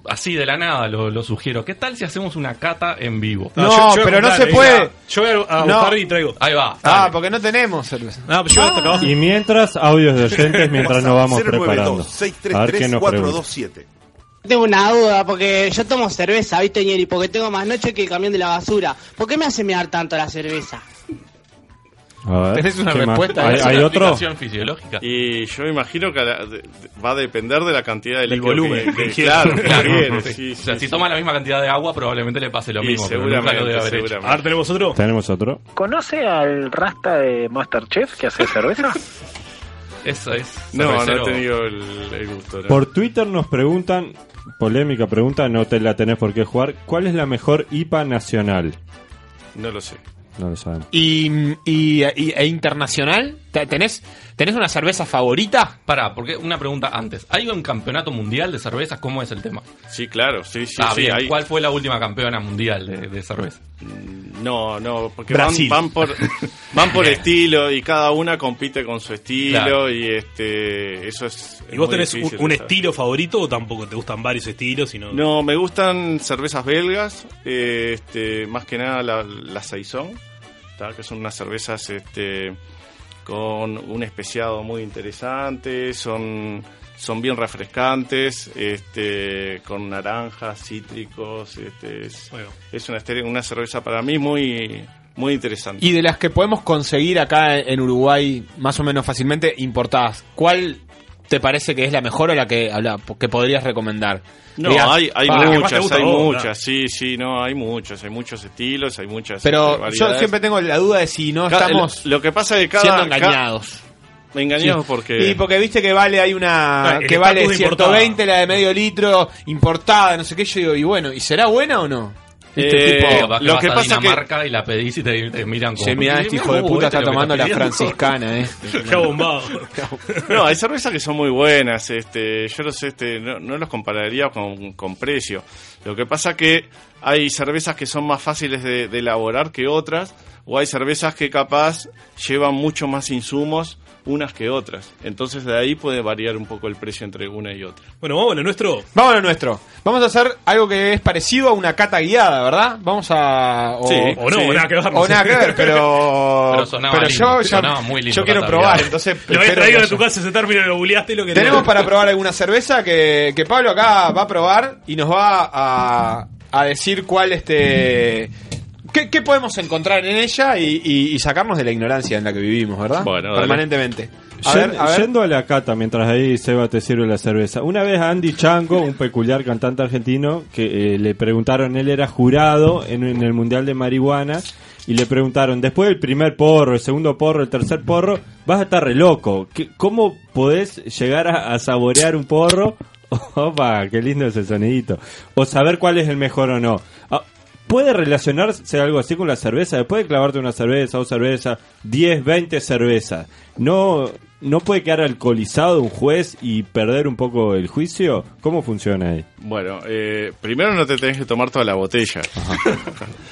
Así de la nada lo, lo sugiero. ¿Qué tal si hacemos una cata en vivo? No, No, yo- yo pero no se puede. Yo voy a, a No. buscar y traigo. Ahí va. Ah, porque no tenemos cerveza. Ah, yo. Y mientras, audios de oyentes mientras nos vamos preparando. A ver qué nos pregunta. Tengo una duda, porque yo tomo cerveza, ¿viste, Ñeri? Porque tengo más noche que el camión de la basura. ¿Por qué me hace mirar tanto la cerveza? ¿Tenés una respuesta? ¿Hay, ¿Es hay una otro? fisiológica. Y yo imagino que va a depender de la cantidad de Del líquido volumen que- que. Claro, Claro. quiere, Sí. sí, o sea, sí, si sí. toma la misma cantidad de agua, probablemente le pase lo Y mismo. nunca lo seguramente, debe haber hecho. seguramente. Ahora tenemos otro. Tenemos otro. ¿Conoce al Rasta de Masterchef que hace cerveza? Eso es. No, no he tenido el, el gusto. ¿no? Por Twitter nos preguntan, polémica pregunta, no te la tenés por qué jugar. ¿Cuál es la mejor IPA nacional? No lo sé. No lo saben. ¿Y, y, y- e internacional? ¿Te- ¿Tenés, ¿Tenés una cerveza favorita? Pará, porque una pregunta antes. ¿Hay un campeonato mundial de cervezas? ¿Cómo es el tema? Sí, claro, sí, sí. ah, sí, bien. hay- ¿Cuál fue la última campeona mundial de, de cerveza? No, no, porque van, por van por estilo y cada una compite con su estilo Claro. y este eso es ¿Y vos tenés un, estilo favorito o tampoco te gustan varios estilos? Sino... No, me gustan cervezas belgas, eh, este, más que nada la, la Saison, ¿tá? que son unas cervezas este, con un especiado muy interesante, son, son bien refrescantes, este, con naranjas, cítricos, este, es, es una, una cerveza para mí muy, muy interesante. Y de las que podemos conseguir acá en Uruguay más o menos fácilmente importadas, ¿cuál te parece que es la mejor o la que, la que podrías recomendar? No, Digas, hay, hay "Pa, muchas, hay vos, muchas, sí, sí, no, hay muchos, hay muchos estilos, hay muchas Pero este, yo siempre tengo la duda de si no Cada- estamos lo que pasa es que cada- siendo cada- engañados. Engañados Sí. porque... Y porque viste que vale, hay una el que vale estatus de 120 la de medio litro, importada, no sé qué, yo digo, y bueno, ¿y será buena o no? Viste, Eh, tipo, lo vas que a pasa que- y la pedís y te, te miran como... Che, mirá, este hijo de "Uh, puta este está tomando la pidiendo". franciscana, eh. Qué bombado. No, hay cervezas que son muy buenas, este, yo no sé, este, no, no los compararía con, con precio. Lo que pasa que hay cervezas que son más fáciles de, de elaborar que otras, o hay cervezas que capaz llevan mucho más insumos unas que otras. Entonces de ahí puede variar un poco el precio entre una y otra. Bueno, vamos a lo nuestro. Vamos a lo nuestro. Vamos a hacer algo que es parecido a una cata guiada, ¿verdad? Vamos a. O, Sí, o no, o nada que ver, O nada que ver, pero. Pero sonaba pero lindo, yo ya. sonaba muy lindo yo quiero probar, guiada. entonces. Lo espero traído de tu casa ese término y lo googleaste y lo que Tenemos para probar alguna cerveza que, que Pablo acá va a probar y nos va a, a decir cuál este. ¿Qué, qué podemos encontrar en ella y, y- y sacarnos de la ignorancia en la que vivimos, ¿verdad? Bueno. Permanentemente. A Yen- ver, a ver. Yendo a la cata, mientras ahí Seba te sirve la cerveza. Una vez a Andy Chango, un peculiar cantante argentino, que eh, le preguntaron, él era jurado en, en el Mundial de Marihuana, y le preguntaron, después del primer porro, el segundo porro, el tercer porro, vas a estar re loco. ¿Qué- ¿Cómo podés llegar a, a saborear un porro Opa, qué lindo ese sonidito. O saber cuál es el mejor o no. ¿Puede relacionarse algo así con la cerveza? Después de clavarte una cerveza, dos cervezas, 10, 20 cervezas, ¿no, ¿no puede quedar alcoholizado un juez y perder un poco el juicio? ¿Cómo funciona ahí? Bueno, eh, primero no te tenés que tomar toda la botella.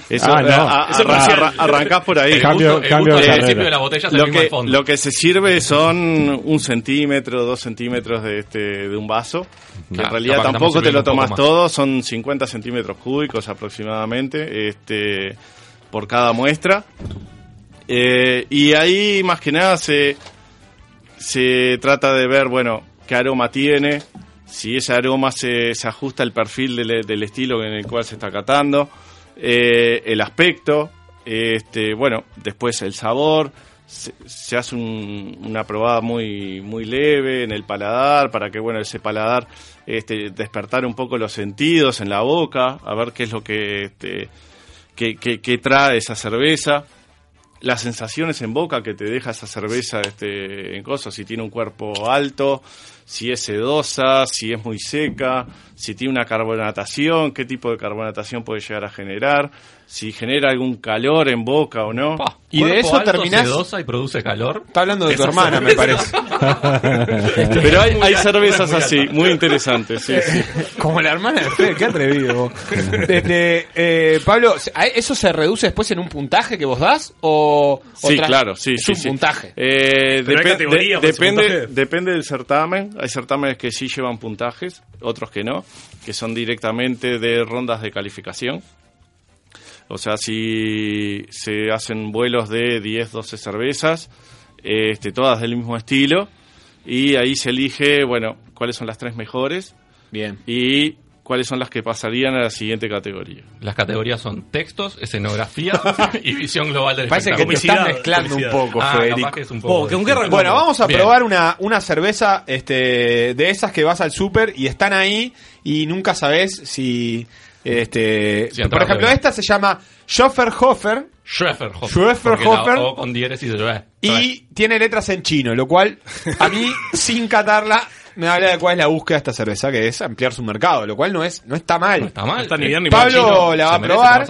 Eso, Ah, no. a- Eso es arra- arrancás por ahí. El Cambio- gusto- el cambio gusto de Eh, al principio de la botella es lo que, fondo. Lo que se sirve son un centímetro, dos centímetros de, este, de un vaso. Que Nah, en realidad tampoco te lo tomas todo, son 50 centímetros cúbicos aproximadamente este, por cada muestra. Eh, y ahí más que nada se, se trata de ver, bueno, qué aroma tiene, si ese aroma se, se ajusta al perfil del, del estilo en el cual se está catando, eh, el aspecto, este, bueno, después el sabor, se, hace un- una probada muy, muy leve en el paladar para que, bueno, ese paladar este, despertar un poco los sentidos en la boca, a ver qué es lo que, este, que, que- que trae esa cerveza las sensaciones en boca que te deja esa cerveza este, en cosas, si tiene un cuerpo alto, si es sedosa, si es muy seca, si tiene una carbonatación, qué tipo de carbonatación puede llegar a generar, si genera algún calor en boca o no. Y de eso terminás. sedosa y produce calor. Está hablando de tu hermana, me parece. Pero hay, hay cervezas así, muy interesantes. Sí, sí. Como la hermana de Fede, qué atrevido vos. Este, eh, Pablo, ¿a- ¿eso se reduce después en un puntaje que vos das? O, o Sí, claro, sí, es sí, un sí. puntaje. Eh, de- ese depende, puntaje. depende del certamen. Hay certámenes que sí llevan puntajes, otros que no, que son directamente de rondas de calificación. O sea, si se hacen vuelos de 10, 12 cervezas, este, todas del mismo estilo, y ahí se elige, bueno, cuáles son las tres mejores. Bien. Y cuáles son las que pasarían a la siguiente categoría. Las categorías son textos, escenografía y visión global del Parece que te estás mezclando un poco, Ah, Federico. capaz que es un poco. Bueno, vamos a Bien. probar una, una cerveza este, de esas que vas al súper y están ahí y nunca sabes si... Este, Sí, por ejemplo, bien. esta se llama Schofferhofer. Porque la O con diéresis y tiene letras en chino, lo cual a mí, sin catarla, me habla de cuál es la búsqueda de esta cerveza, que es ampliar su mercado, lo cual no es no está mal. No está mal. está ni bien ni mal. Pablo Chino, la va a probar.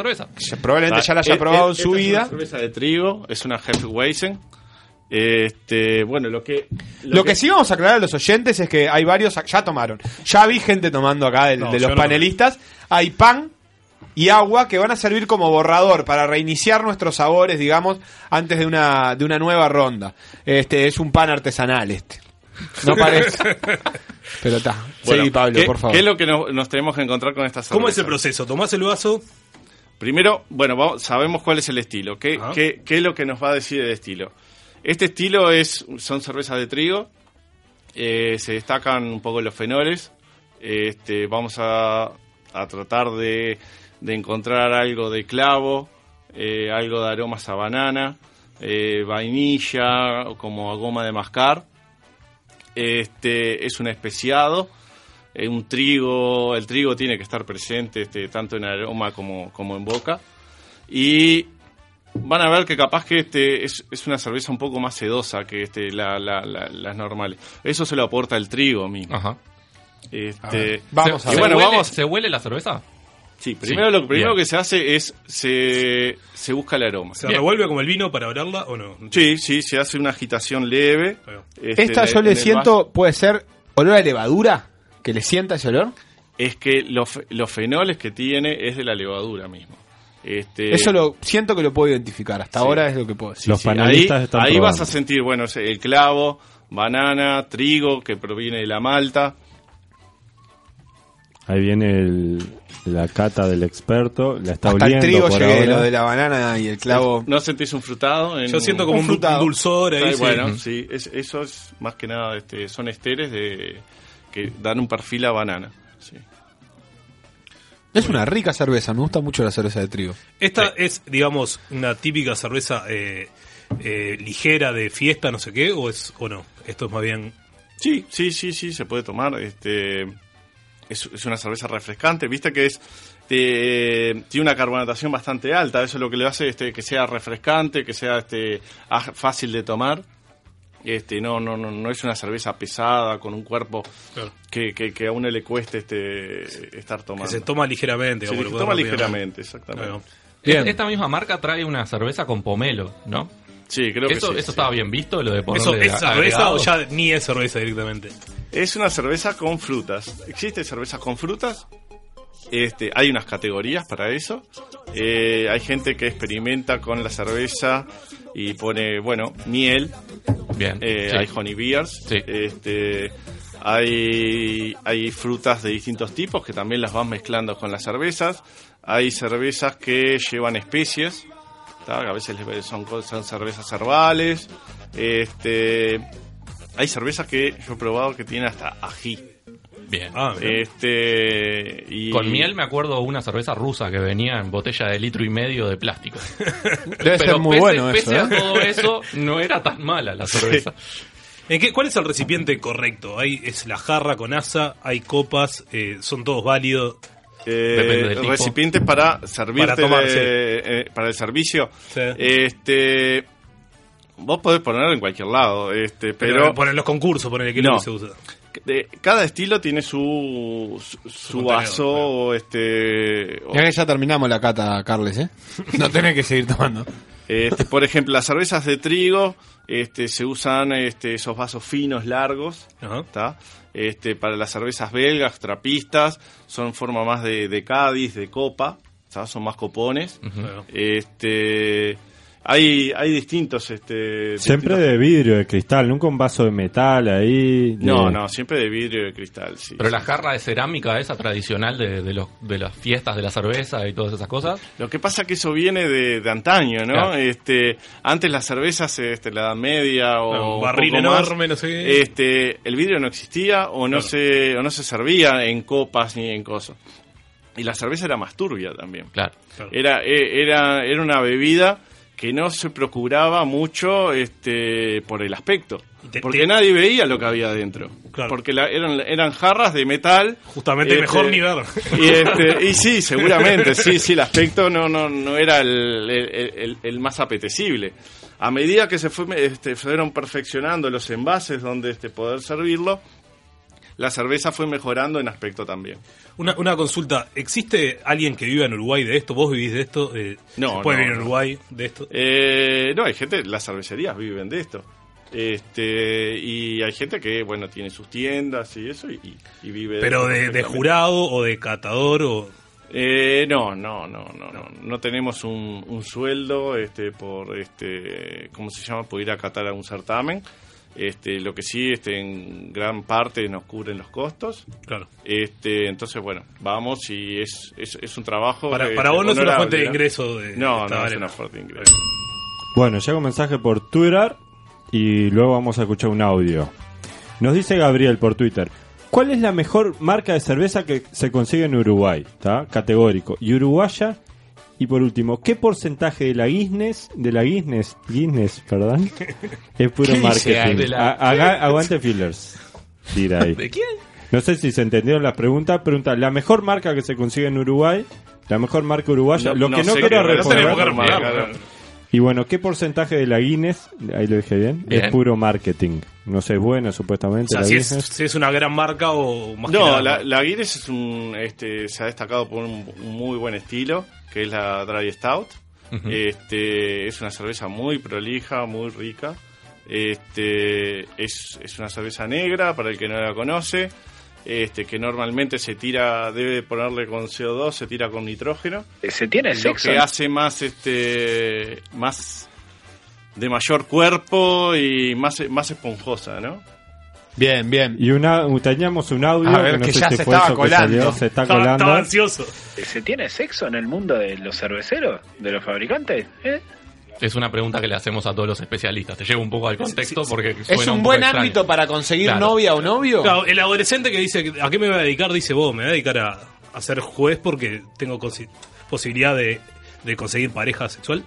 Probablemente ya la haya Eh, probado eh, en su esta es vida. una cerveza de trigo, es una Hefeweizen. Este, bueno, lo que Lo que sí vamos a aclarar a los oyentes es que hay varios, ya tomaron. Ya vi gente tomando acá de, No, de yo los no. panelistas. Hay pan y agua que van a servir como borrador para reiniciar nuestros sabores, digamos, antes de una, de una nueva ronda. Este es un pan artesanal este. No parece. Pero está. Bueno, Seguí, Pablo, ¿qué, por favor. ¿Qué es lo que nos, nos tenemos que encontrar con esta cerveza? ¿Cómo es el proceso? ¿Tomás el vaso? Primero, bueno, vamos- sabemos cuál es el estilo. ¿Qué, Ajá. qué, qué es lo que nos va a decir el estilo? Este estilo es son cervezas de trigo. eh, se destacan un poco los fenoles. Este, vamos a, a tratar de, de encontrar algo de clavo, eh, algo de aromas a banana, eh, vainilla, como a goma de mascar. Este es un especiado, eh, un trigo, el trigo tiene que estar presente este, tanto en aroma como, como en boca. Y van a ver que capaz que este es, es una cerveza un poco más sedosa que este, la- la- la- las normales. Eso se lo aporta el trigo mismo. Ajá. Este, Vamos y bueno, vamos. ¿Se huele la cerveza? Sí, primero Sí, lo primero bien. que se hace es se, se busca el aroma. ¿Se revuelve como el vino para olerla o no? Sí, sí, se hace una agitación leve. este, Esta yo le en siento, puede ser olor a levadura, que le sienta ese olor. es que los, los fenoles que tiene es de la levadura mismo. Este, Eso lo siento que lo puedo identificar. Hasta Sí. ahora es lo que puedo decir. Los sí, panelistas ahí, están ahí probando. vas a sentir, bueno, ese- el clavo, banana, trigo, que proviene de la malta. Ahí viene el- la cata del experto, la está Hasta el oliendo trigo por llegué, ahora. lo de la banana y el clavo. ¿No sentís un frutado? en- Yo siento como un, un dulzor ahí. Sí. Bueno, sí, es- eso es más que nada, este, son esteres de, que dan un perfil a banana. sí. Es una rica cerveza, me gusta mucho la cerveza de trigo. Esta es, digamos, una típica cerveza eh, eh, ligera de fiesta, no sé qué, o es o no. Esto es más bien. Sí, sí, sí, sí, se puede tomar. Este, es, es una cerveza refrescante, viste que es eh, tiene una carbonatación bastante alta. Eso es lo que le hace este, que sea refrescante, que sea este, fácil de tomar. Este, no, no, no, no es una cerveza pesada con un cuerpo que, que, que a uno le cueste este estar tomando. se toma ligeramente, Se toma ligeramente, exactamente. Es- Esta misma marca trae una cerveza con pomelo, ¿no? Sí, creo que eso, sí, Eso sí. estaba bien visto, lo de ¿Eso es cerveza agregado? o ya ni es cerveza directamente? Es una cerveza con frutas. ¿Existe cerveza con frutas? Este, hay unas categorías para eso. Eh, hay gente que experimenta con la cerveza y pone, bueno, miel. Bien. Eh, sí. Hay honey beers. Este, hay, hay frutas de distintos tipos que también las van mezclando con las cervezas. Hay cervezas que llevan especies. ¿Tá? A veces son, son cervezas herbales. Este, hay cervezas que yo he probado que tienen hasta ají. Bien. Este, y- Con miel me acuerdo una cerveza rusa que venía en botella de litro y medio de plástico. Debe ser muy pese, bueno pese eso, a ¿eh? todo eso, no era tan mala la cerveza. ¿En qué, ¿Cuál es el recipiente correcto? Hay, es la jarra con asa, hay copas, eh, son todos válidos. Eh, recipientes para servirte Para tomar, de- sí. eh, para el servicio. Este, vos podés ponerlo en cualquier lado, este, Pero, pero por los concursos, por el que No. se usa. de- cada estilo tiene su su, vaso este que ya terminamos la cata, Carles, ¿eh? No tenés que seguir tomando. Este, por ejemplo, las cervezas de trigo este, se usan este, esos vasos finos, largos. ¿tá? Este, para las cervezas belgas, trapistas, son forma más de, de Cádiz, de copa. ¿tá? Son más copones. este, hay, hay distintos. Este, Siempre distintos- de vidrio, de cristal, nunca un vaso de metal ahí. de- No, no, siempre de vidrio y de cristal. Sí, Pero sí. la jarra de cerámica esa tradicional de, de, los, de las fiestas de la cerveza y todas esas cosas. Lo que pasa que eso viene de, de antaño, ¿no? Claro. Este, antes las cervezas, este, la Edad Media o No, un un barril poco más, enorme, no sé. Este, el vidrio no existía o no se o no se servía en copas ni en cosas. Y la cerveza era más turbia también. Claro. Era e- era era una bebida que no se procuraba mucho este por el aspecto. Porque nadie veía lo que había adentro. Porque la- eran, eran jarras de metal. Justamente Este, mejor ni ver. Y, este, y sí, seguramente, sí, sí, el aspecto no, no, no era el, el- el- el más apetecible. A medida que se fue, este, fueron perfeccionando los envases donde este, poder servirlo, la cerveza fue mejorando en aspecto también. Una, una consulta, ¿existe alguien que viva en Uruguay de esto? ¿Vos vivís de esto? Eh, No, ¿Se puede no, vivir en. Uruguay de esto? Eh, no, hay gente, las cervecerías viven de esto. Este, y hay gente que, bueno, tiene sus tiendas y eso y, y vive de ¿Pero de, de jurado o de catador o...? Eh, no, no, no, no, no, no tenemos un, un sueldo, este, por, este, ¿cómo se llama? Por ir a catar a un certamen. Este, lo que sí, este, en gran parte nos cubren los costos. Claro. Este, entonces, bueno, vamos y es, es, es un trabajo. Para- que- para vos no es una fuente de ingreso de no, no, es una fuente de ingreso. Bueno, llega un mensaje por Twitter y luego vamos a escuchar un audio. Nos dice Gabriel por Twitter. ¿Cuál es la mejor marca de cerveza que se consigue en Uruguay? ¿Está? Categórico. Y uruguaya. Y por último, ¿qué porcentaje de la Guinness, de la Guinness, Guinness, perdón, es puro marketing? La- aguante fillers. Tira ahí. ¿De quién? No sé si se entendieron las preguntas. Pregunta, ¿la mejor marca que se consigue en Uruguay? ¿La mejor marca uruguaya? No- Lo no que no sé quiero no responder. que. Y bueno, ¿qué porcentaje de la Guinness, ahí lo dije bien, Bien. es puro marketing? No sé, es buena supuestamente O sea, la si es, Guinness. si es una gran marca o más que No, nada- la, la Guinness es un, este, se ha destacado por un, un muy buen estilo, que es la Dry Stout. Este, es una cerveza muy prolija, muy rica. Este, es, es una cerveza negra, para el que no la conoce, este, que normalmente se tira, debe ponerle con CO2, se tira con nitrógeno. ¿Se tiene lo sexo? que hace más, este, más de mayor cuerpo y más, más esponjosa, ¿no? Bien, bien. Y una, teníamos un audio A ver, no que ya si se estaba colando. salió, se está Estaba- colando. estaba ansioso. ¿Se tiene sexo en el mundo de los cerveceros? ¿De los fabricantes? ¿Eh? Es una pregunta que le hacemos a todos los especialistas. Te llevo un poco al contexto porque Es suena un buen extraño. ámbito para conseguir Claro. novia o novio. Claro, el adolescente que dice, ¿a qué me voy a dedicar? Dice, vos, me voy a dedicar a, a ser juez porque tengo posibilidad de, de conseguir pareja sexual.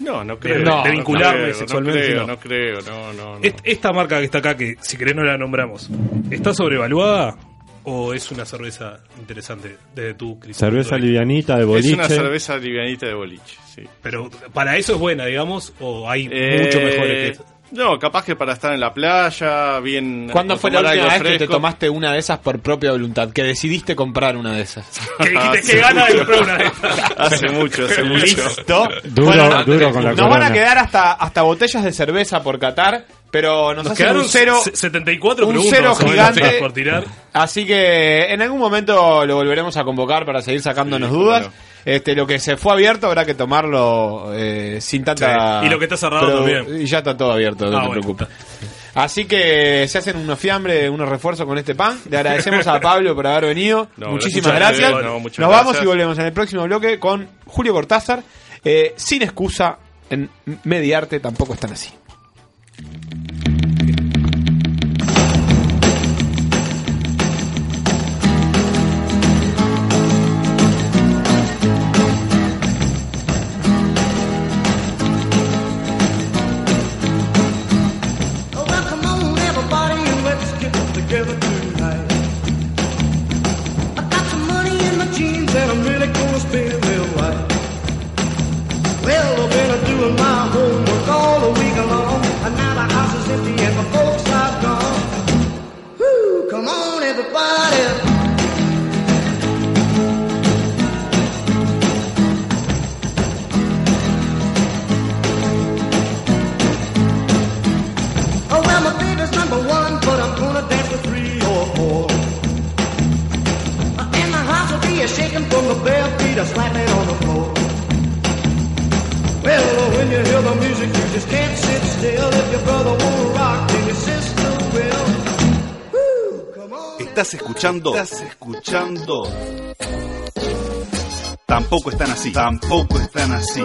No, no De- creo. de no vincularme creo, sexualmente. No creo, no. no creo, no, no. no. Est- Esta marca que está acá, que si querés no la nombramos, ¿está sobrevaluada o es una cerveza interesante desde tu criterio? Cerveza livianita de Es boliche. una cerveza livianita de boliche, sí. Pero para eso es buena, digamos, o hay Eh, mucho mejores que esta? No, capaz que para estar en la playa, bien. ¿Cuándo fue la última vez que te tomaste una de esas por propia voluntad? Que decidiste comprar una de esas. Que dijiste, "Qué gana de comprar una de esas". Hace mucho, hace mucho. Listo. Duro, Bueno, duro con la nos van a quedar hasta, hasta botellas de cerveza por Qatar, pero nos, Nos hacen quedaron un cero, se- 74 un cero gigante. por tirar. Así que en algún momento lo volveremos a convocar para seguir sacándonos dudas. Este, lo que se fue abierto habrá que tomarlo eh, sin tanta. Sí, y lo que está cerrado también. Y ya está todo abierto, no Ah, te bueno. preocupes. Así que se hacen unos fiambres, unos refuerzos con este pan. Le agradecemos a Pablo por haber venido. No, Muchísimas gracias. gracias. No, muchas Nos vamos y volvemos en el próximo bloque con Julio Cortázar. Eh, sin excusa, en Mediarte tampoco están así. Escuchando. Estás escuchando. Tampoco están así. Tampoco están así.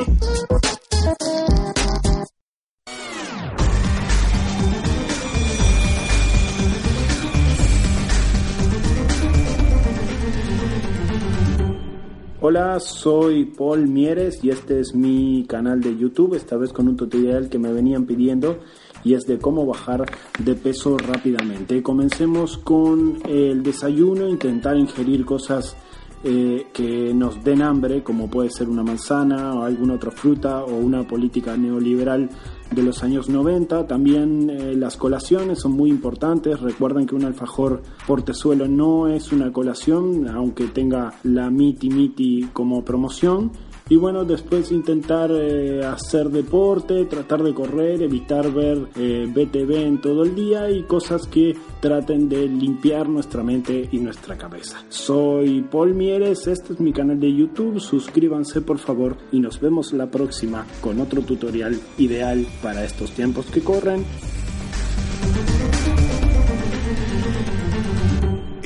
Hola, soy Paul Mieres y este es mi canal de YouTube, esta vez con un tutorial que me venían pidiendo y es de cómo bajar de peso rápidamente. Comencemos con el desayuno, intentar ingerir cosas eh, que nos den hambre, como puede ser una manzana o alguna otra fruta o una política neoliberal de los años 90. También eh, las colaciones son muy importantes. Recuerden que un alfajor portezuelo no es una colación, aunque tenga la miti miti como promoción. Y bueno, después intentar eh, hacer deporte, tratar de correr, evitar ver eh, BTV en todo el día y cosas que traten de limpiar nuestra mente y nuestra cabeza. Soy Paul Mieres, este es mi canal de YouTube, suscríbanse por favor y nos vemos la próxima con otro tutorial ideal para estos tiempos que corren.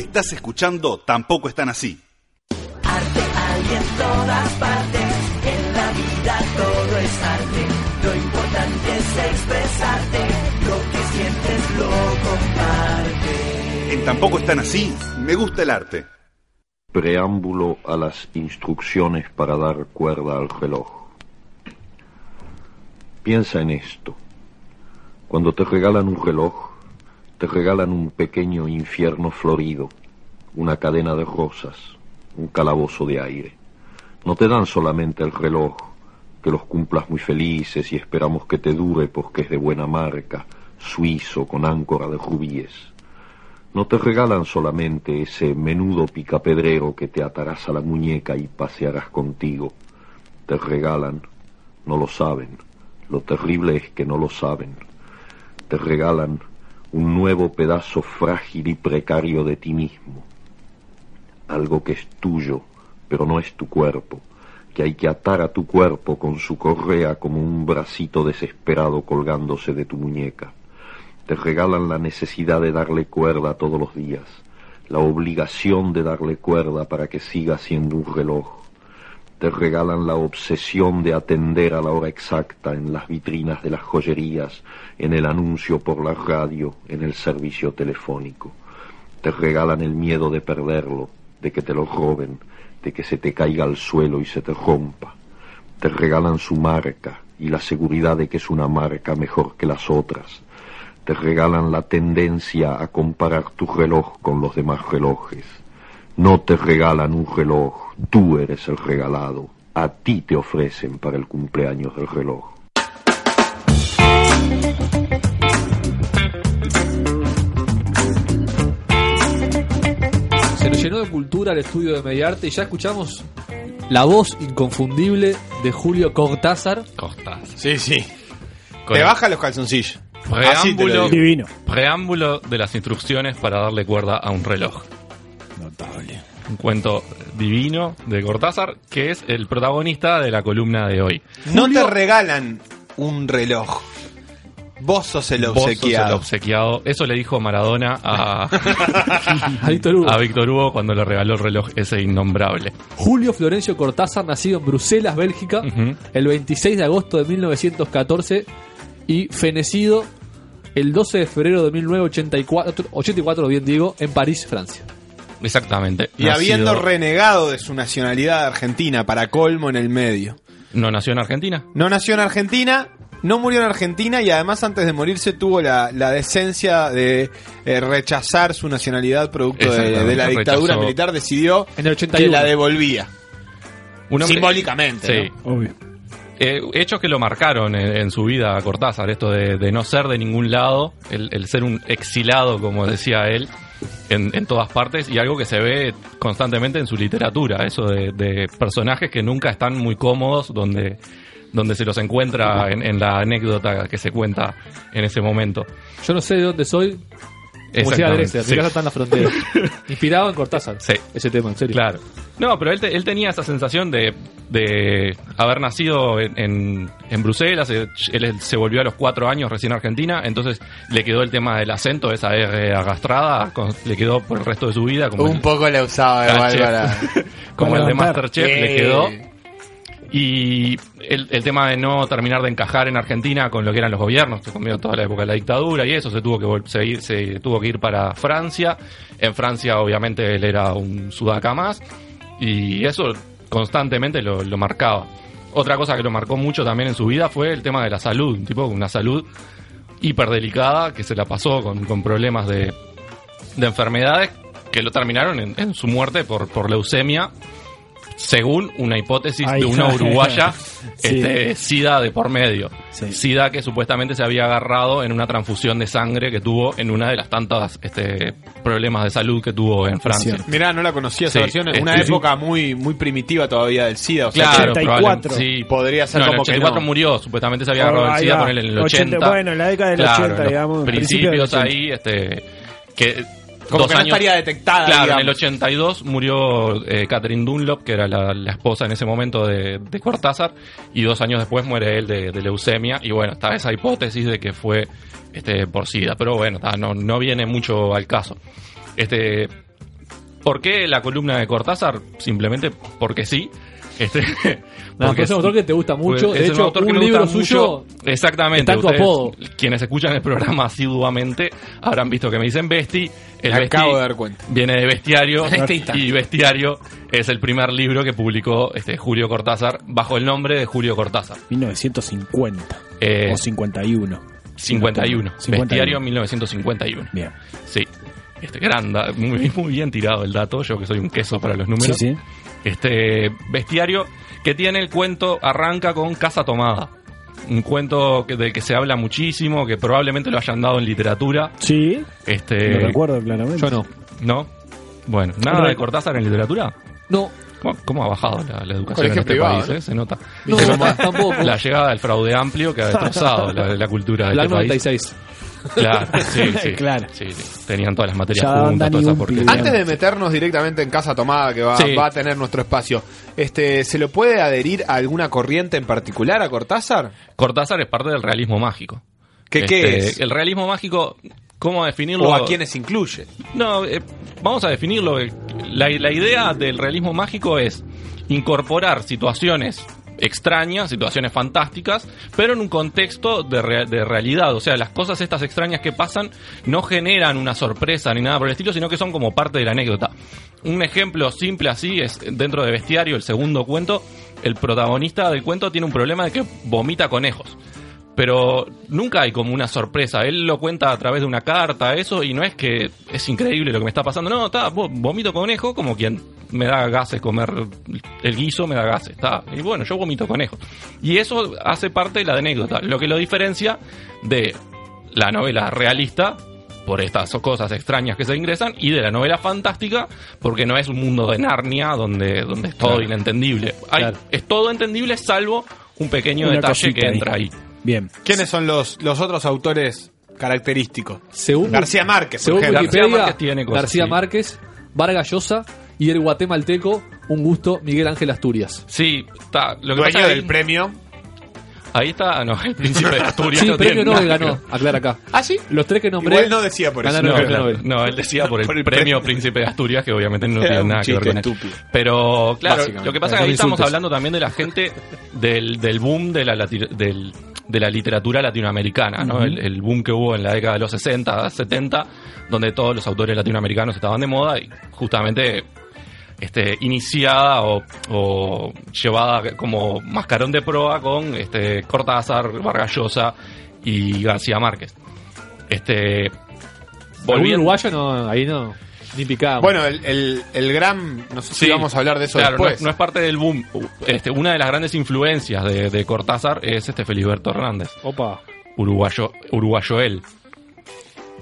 Estás escuchando. Tampoco están así. Hay en todas partes, vida todo es arte. Lo importante es expresarte, lo que sientes lo comparte. En Tampoco están así. Me gusta el arte. Preámbulo a las instrucciones para dar cuerda al reloj. Piensa en esto. Cuando te regalan un reloj, te regalan un pequeño infierno florido, una cadena de rosas, un calabozo de aire. No te dan solamente el reloj, que los cumplas muy felices y esperamos que te dure porque es de buena marca, suizo con áncora de rubíes. No te regalan solamente ese menudo picapedrero que te atarás a la muñeca y pasearás contigo. Te regalan, no lo saben, lo terrible es que no lo saben. Te regalan un nuevo pedazo frágil y precario de ti mismo. Algo que es tuyo, pero no es tu cuerpo, que hay que atar a tu cuerpo con su correa como un bracito desesperado colgándose de tu muñeca. Te regalan la necesidad de darle cuerda todos los días, la obligación de darle cuerda para que siga siendo un reloj. Te regalan la obsesión de atender a la hora exacta en las vitrinas de las joyerías, en el anuncio por la radio, en el servicio telefónico. Te regalan el miedo de perderlo, de que te lo roben, de que se te caiga al suelo y se te rompa. Te regalan su marca y la seguridad de que es una marca mejor que las otras. Te regalan la tendencia a comparar tu reloj con los demás relojes. No te regalan un reloj, tú eres el regalado. A ti te ofrecen para el cumpleaños del reloj. Llenó de cultura el estudio de Mediarte y ya escuchamos la voz inconfundible de Julio Cortázar. Cortázar. Sí, sí. Con Te el baja los calzoncillos. Así te lo Preámbulo, digo. preámbulo de las instrucciones para darle cuerda a un reloj. Notable. Un cuento divino de Cortázar, que es el protagonista de la columna de hoy. No te regalan un reloj. Vos sos el Vos sos obsequiado. el obsequiado. Eso le dijo Maradona a, A Víctor Hugo. a Víctor Hugo cuando le regaló el reloj ese innombrable. Julio Florencio Cortázar, nacido en Bruselas, Bélgica, el 26 de agosto de 1914 y fenecido el 12 de febrero de 1984, 84, bien digo, en París, Francia. Exactamente. Y Nacido- habiendo renegado de su nacionalidad argentina para colmo en el medio. ¿No nació en Argentina? No nació en Argentina, no murió en Argentina y además antes de morirse tuvo la, la decencia de eh, rechazar su nacionalidad producto de, la dictadura rechazó- militar. Decidió En el que 81. la devolvía. Un hombre- Simbólicamente. Sí. ¿no? Eh, hechos que lo marcaron en, en su vida a Cortázar, esto de, de no ser de ningún lado, el, el ser un exilado, como decía él, en, en todas partes, y algo que se ve constantemente en su literatura, eso de, de personajes que nunca están muy cómodos, donde, donde se los encuentra en, en la anécdota que se cuenta en ese momento. Yo no sé de dónde soy. Como decía Drexler, sí. mi casa está en la frontera. Inspirado en Cortázar. Sí. Ese tema, en serio. Claro. No, pero él, te- él tenía esa sensación de, de haber nacido en, en, en Bruselas. eh, Él se volvió a los cuatro años recién a Argentina. Entonces le quedó el tema del acento, esa R agastrada, con- le quedó por el resto de su vida. Como Un el- poco la usaba igual para... como para el de. Masterchef le quedó. Y el, tema de no terminar de encajar en Argentina con lo que eran los gobiernos, se comió toda la época de la dictadura y eso, se tuvo que se, se tuvo que ir para Francia. En Francia, obviamente, él era un sudaca más y eso constantemente lo, marcaba. Otra cosa que lo marcó mucho también en su vida fue el tema de la salud, un tipo con una salud hiperdelicada que se la pasó con, con problemas de, de enfermedades que lo terminaron en, su muerte por leucemia, según una hipótesis Ay, de una uruguaya, sí. este, SIDA de por medio. SIDA que supuestamente se había agarrado en una transfusión de sangre que tuvo en una de las tantas este, problemas de salud que tuvo en Francia. Mirá, no la conocía esa Sí, versión. este, una sí. época muy muy primitiva todavía del SIDA. O sea, Claro, que- probablemente, sí. Podría ser No, en el como que 84 no. murió, supuestamente se había Oh, agarrado el ahí SIDA con él en el 80, 80. bueno, en la década del Claro, 80, en los digamos, del Principios 80. ahí, este, que Como dos que no años- estaría detectada, Claro, digamos. en el 82 murió eh, Catherine Dunlop, que era la, la esposa en ese momento de, de Cortázar, y dos años después muere él de, de leucemia, y bueno, está esa hipótesis de que fue este, por SIDA, pero bueno, está, no, no viene mucho al caso. Este, ¿Por qué la columna de Cortázar? Simplemente porque sí. Este, No, porque es un autor que te gusta mucho. es De un hecho, autor que un me libro gusta suyo mucho. Exactamente. está apodo. Quienes escuchan el programa asiduamente habrán visto que me dicen Besti. El Me acabo de dar cuenta. Viene de Bestiario. Y Bestiario es el primer libro que publicó este Julio Cortázar bajo el nombre de Julio Cortázar. 1950 Eh, o 51. 51. 51. Bestiario 1951. Bien. Sí. Este, gran muy, muy bien tirado el dato, yo que soy un queso para los números. Sí, sí. Este bestiario que tiene el cuento arranca con Casa Tomada. Un cuento que, del que se habla muchísimo, que probablemente lo hayan dado en literatura. Sí. Este, Lo recuerdo claramente. Yo no. ¿No? Bueno, ¿nada de Cortázar en literatura? No. ¿Cómo, cómo ha bajado la, la educación en este privado, país? eh? Se nota. No, Se nota tampoco. La llegada del fraude amplio que ha destrozado la, la cultura de La este país. 96. Claro, sí, sí. Claro. Sí, sí. Tenían todas las materias Ya juntas, Dani toda esa un porquería. Bien. Antes de meternos directamente en Casa Tomada, que va, Sí. va a tener nuestro espacio, este, ¿se lo puede adherir a alguna corriente en particular a Cortázar? Cortázar es parte del realismo mágico. ¿Qué, qué Este, es? El realismo mágico, ¿cómo definirlo? ¿O a quiénes incluye? No, eh, vamos a definirlo. La, la idea del realismo mágico es incorporar situaciones extrañas, situaciones fantásticas, pero en un contexto de, rea- de realidad. O sea, las cosas estas extrañas que pasan no generan una sorpresa ni nada por el estilo, sino que son como parte de la anécdota. Un ejemplo simple así es dentro de Bestiario, el segundo cuento, el protagonista del cuento tiene un problema de que vomita conejos pero nunca hay como una sorpresa. Él lo cuenta a través de una carta, eso, y no es que es increíble lo que me está pasando. No, está, vo- vomito conejo como quien me da gases comer el guiso, me da gases. Está. Y bueno, yo vomito conejo. Y eso hace parte de la anécdota, lo que lo diferencia de la novela realista por estas cosas extrañas que se ingresan, y de la novela fantástica, porque no es un mundo de Narnia donde, donde es todo Claro. inentendible. Hay- Claro. Es todo entendible salvo un pequeño Una detalle que ahí. entra ahí. Bien. ¿Quiénes son los, los otros autores característicos? Según, García Márquez, por según ejemplo. Wikipedia, García Márquez tiene cosas, García sí. Márquez, Vargas Llosa y el guatemalteco, un gusto, Miguel Ángel Asturias. Sí, está. Lo que Dueño pasa es que del ahí- premio. Ahí está, no, el príncipe de Asturias. Sí, no premio Nobel ganó, aclara acá. ¿Ah, sí? Los tres que nombré. Igual no decía por eso. ganaron No, el premio claro, Nobel. no, él decía por el, Por el premio premio. Príncipe de Asturias, que obviamente no tiene nada que ver con él. Pero, claro, lo que pasa es que ahí estamos hablando también de la gente del, del boom de la, del- de la literatura latinoamericana, ¿no? El, el boom que hubo en la década de los 60, 70, donde todos los autores latinoamericanos estaban de moda y justamente este, iniciada o, o llevada como mascarón de proa con este, Cortázar, Vargas Llosa y García Márquez. Este, ¿Algún volviendo, uruguayo no, ahí no, ni. Bueno, el, el, el gran. No sé si Sí, vamos a hablar de eso claro, no después. es, no es parte del boom. Este, una de las grandes influencias de, de Cortázar es este Feliberto Hernández, Opa. uruguayo, uruguayo él.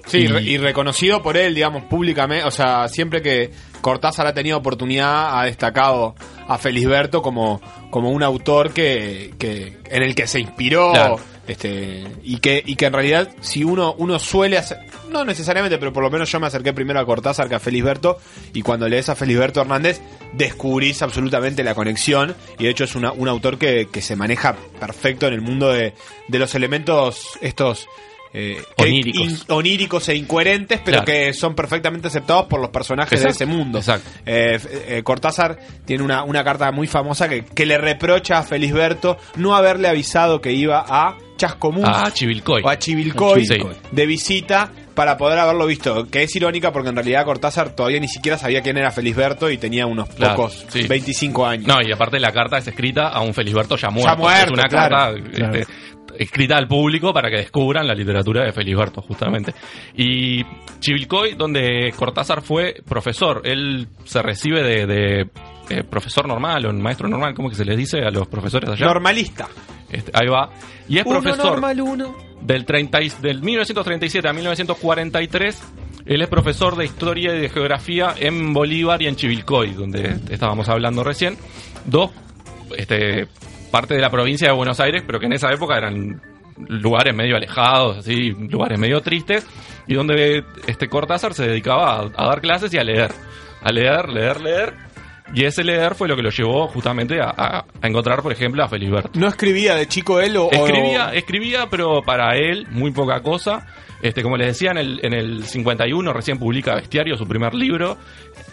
Sí, Y- re- y reconocido por él, digamos, públicamente. O sea, siempre que Cortázar ha tenido oportunidad, ha destacado a Felisberto como, como un autor que, que en el que se inspiró. Claro. Este, y que, y que en realidad, si uno, uno suele hacer, no necesariamente, pero por lo menos yo me acerqué primero a Cortázar que a Felisberto, y cuando lees a Felisberto Hernández, descubrís absolutamente la conexión, y de hecho es un autor que, que se maneja perfecto en el mundo de, de los elementos estos eh, Oníricos. in- oníricos e incoherentes, pero Claro. que son perfectamente aceptados por los personajes Exacto, de ese mundo. exacto. Eh, eh, Cortázar tiene una, una carta muy famosa que, que le reprocha a Felisberto no haberle avisado que iba a Chascomús A Chivilcoy. o a Chivilcoy de visita para poder haberlo visto. Que es irónica porque en realidad Cortázar todavía ni siquiera sabía quién era Felisberto y tenía unos Claro, pocos, sí. 25 años. No, y aparte la carta es escrita a un Felisberto ya muerto. muerto, es una claro. carta este, escrita al público para que descubran la literatura de Felisberto, justamente. Y Chivilcoy, donde Cortázar fue profesor. Él se recibe de, de, eh, profesor normal o maestro normal, ¿cómo que se les dice a los profesores allá? Normalista. Este, ahí va. Y es Uno profesor normal, uno. del, 30 y- del 1937 a 1943. Él es profesor de historia y de geografía en Bolívar y en Chivilcoy, donde estábamos hablando recién. Dos, este, parte de la provincia de Buenos Aires, pero que en esa época eran lugares medio alejados, así, lugares medio tristes, y donde este Cortázar se dedicaba a, a dar clases y a leer. A leer, leer, leer. Y ese leer fue lo que lo llevó justamente a, a- a encontrar, por ejemplo, a Felisberto. ¿No escribía de chico él o...? o- Escribía, escribía, pero para él muy poca cosa. Este, como les decía, en el, en el 51 recién publica Bestiario, su primer libro.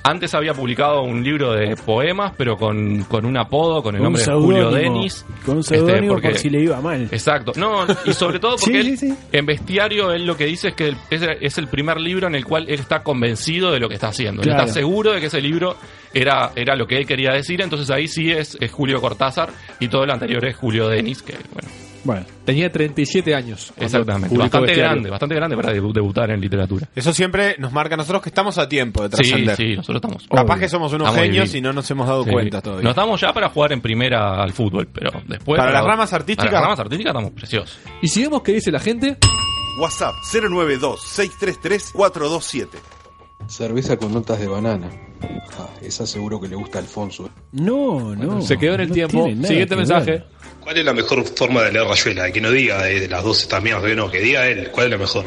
Antes había publicado un libro de poemas, pero con, con un apodo, con el Con nombre de Julio. Denis. Con un Este, porque- por si le iba mal. Exacto. No, y sobre todo porque Sí, él, sí, sí. en Bestiario él lo que dice es que es, es el primer libro en el cual él está convencido de lo que está haciendo. Él está seguro de que ese libro era, era lo que él quería decir, entonces ahí sí es, es Julio Cortázar y todo lo anterior es Julio Denis, que bueno, Bueno. Tenía 37 años. Exactamente, bastante Bestiario. grande, bastante grande para debu- debutar en literatura. Eso siempre nos marca a nosotros que estamos a tiempo de Sí, trascender. sí, nosotros estamos. Capaz Obvio. que somos unos Estamos genios divinos. y no nos hemos dado Sí. cuenta todavía. No estamos ya para jugar en primera al fútbol, pero después. Para las ramas artísticas- Para las ramas artísticas estamos preciosos. Y si vemos qué dice la gente, WhatsApp 092-633-427. Cerveza con notas de banana. Ah, esa seguro que le gusta a Alfonso. No, no. se quedó en el no tiempo. Siguiente mensaje. ver. ¿Cuál es la mejor forma de leer Rayuela? Que no diga eh, de las dos estas mierdas que no, que diga él. ¿Cuál es la mejor?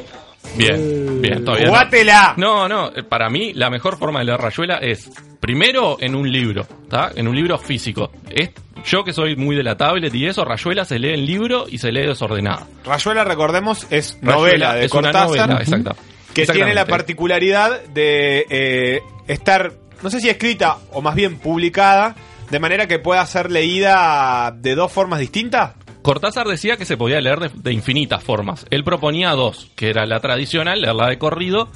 Bien, bien, todavía. no. ¡Jugátela! No, no, eh, para mí la mejor forma de leer Rayuela es primero en un libro, ¿está? En un libro físico. Es, yo que soy muy de la tablet y eso, Rayuela se lee en libro y se lee desordenada. Rayuela, recordemos, es Rayuela novela de es una Cortázar. novela, exacta. Que tiene la particularidad de eh, estar, no sé si escrita o más bien publicada, de manera que pueda ser leída de dos formas distintas. Cortázar decía que se podía leer de, infinitas formas. Él proponía dos, que era la tradicional, leerla de corrido,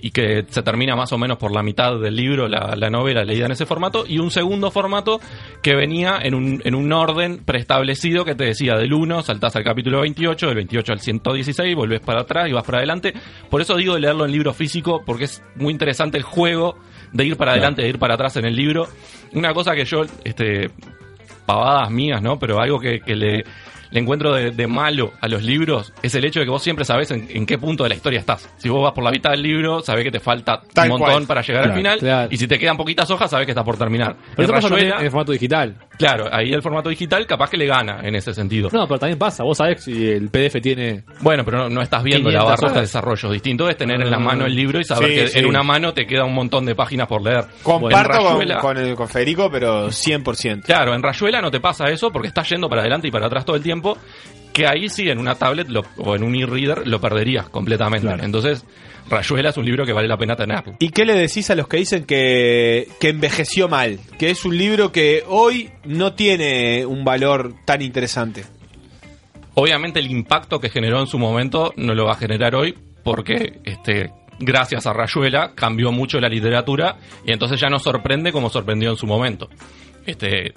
y que se termina más o menos por la mitad del libro, la, la novela leída en ese formato, y un segundo formato que venía en un, en un orden preestablecido que te decía del 1, saltás al capítulo 28, del 28 al 116, volvés para atrás y vas para adelante. Por eso digo leerlo en libro físico, porque es muy interesante el juego de ir para adelante, de ir para atrás en el libro. Una cosa que yo, este, pavadas mías, ¿no? Pero algo que, que le, le encuentro de, de malo a los libros es el hecho de que vos siempre sabés en, en qué punto de la historia estás. Si vos vas por la mitad del libro, sabés que te falta Tal un montón cual. para llegar Claro, al final. claro. Y si te quedan poquitas hojas, sabés que estás por terminar. Pero En eso pasa también Rayuela- en el formato digital. Claro, ahí el formato digital capaz que le gana en ese sentido. No, pero también pasa. Vos sabés si el PDF tiene. Bueno, pero no, no estás viendo la 500 barra de desarrollo. Distinto es tener en la Ah. mano el libro y saber Sí, que sí. en una mano te queda un montón de páginas por leer. Comparto con, con, el, con Federico, pero 100%. Claro, en Rayuela no te pasa eso porque estás yendo para adelante y para atrás todo el tiempo. Que ahí sí, en una tablet lo- o en un e-reader lo perderías completamente. Entonces, Rayuela es un libro que vale la pena tenerlo. ¿Y qué le decís a los que dicen que, que envejeció mal? Que es un libro que hoy no tiene un valor tan interesante. Obviamente el impacto que generó en su momento no lo va a generar hoy porque este gracias a Rayuela cambió mucho la literatura y entonces ya no sorprende como sorprendió en su momento. Este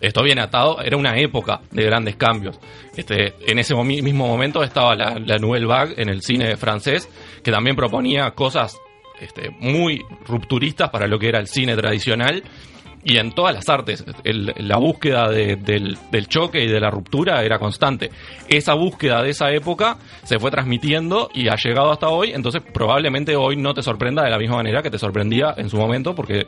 esto viene atado, era una época de grandes cambios. Este, en ese mismo momento estaba la, la Nouvelle Vague en el cine francés, que también proponía cosas este, muy rupturistas para lo que era el cine tradicional y en todas las artes. la búsqueda de- del, del choque y de la ruptura era constante. Esa búsqueda de esa época se fue transmitiendo y ha llegado hasta hoy, entonces probablemente hoy no te sorprenda de la misma manera que te sorprendía en su momento porque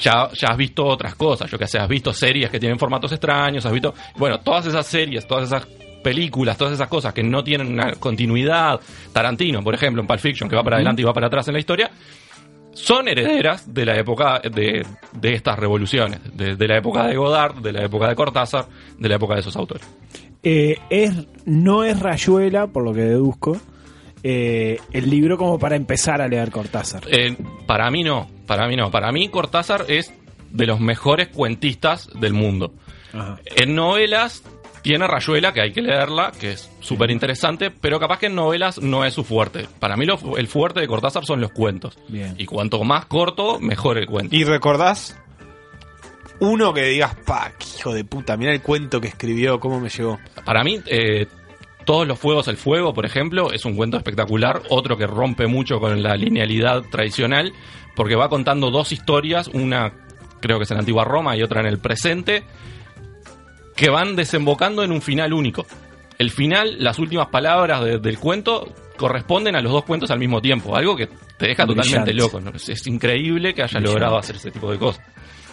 ya, ya has visto otras cosas, yo que sé, has visto series que tienen formatos extraños, has visto, bueno, todas esas series, todas esas películas, todas esas cosas que no tienen una continuidad, Tarantino, por ejemplo, en Pulp Fiction, que va para adelante y va para atrás en la historia, son herederas de la época de, de estas revoluciones, de, de la época de Godard, de la época de Cortázar, de la época de esos autores. Eh, es, no es Rayuela, por lo que deduzco, eh, el libro como para empezar a leer Cortázar. Eh, para mí no, para mí no. Para mí Cortázar es de los mejores cuentistas del mundo. En novelas tiene Rayuela, que hay que leerla, que es súper interesante, pero capaz que en novelas no es su fuerte. Para mí lo el fuerte de Cortázar son los cuentos. Bien. Y cuanto más corto, mejor el cuento. ¿Y recordás uno que digas, pa, hijo de puta, mira el cuento que escribió, cómo me llegó? Para mí, eh, Todos los fuegos, el fuego, por ejemplo, es un cuento espectacular. Otro que rompe mucho con la linealidad tradicional, porque va contando dos historias, una creo que es en la antigua Roma y otra en el presente, que van desembocando en un final único. El final, las últimas palabras de- del cuento corresponden a los dos cuentos al mismo tiempo, algo que te deja totalmente Brillante. loco. ¿no? Es, es increíble que haya Brillante. logrado hacer ese tipo de cosas.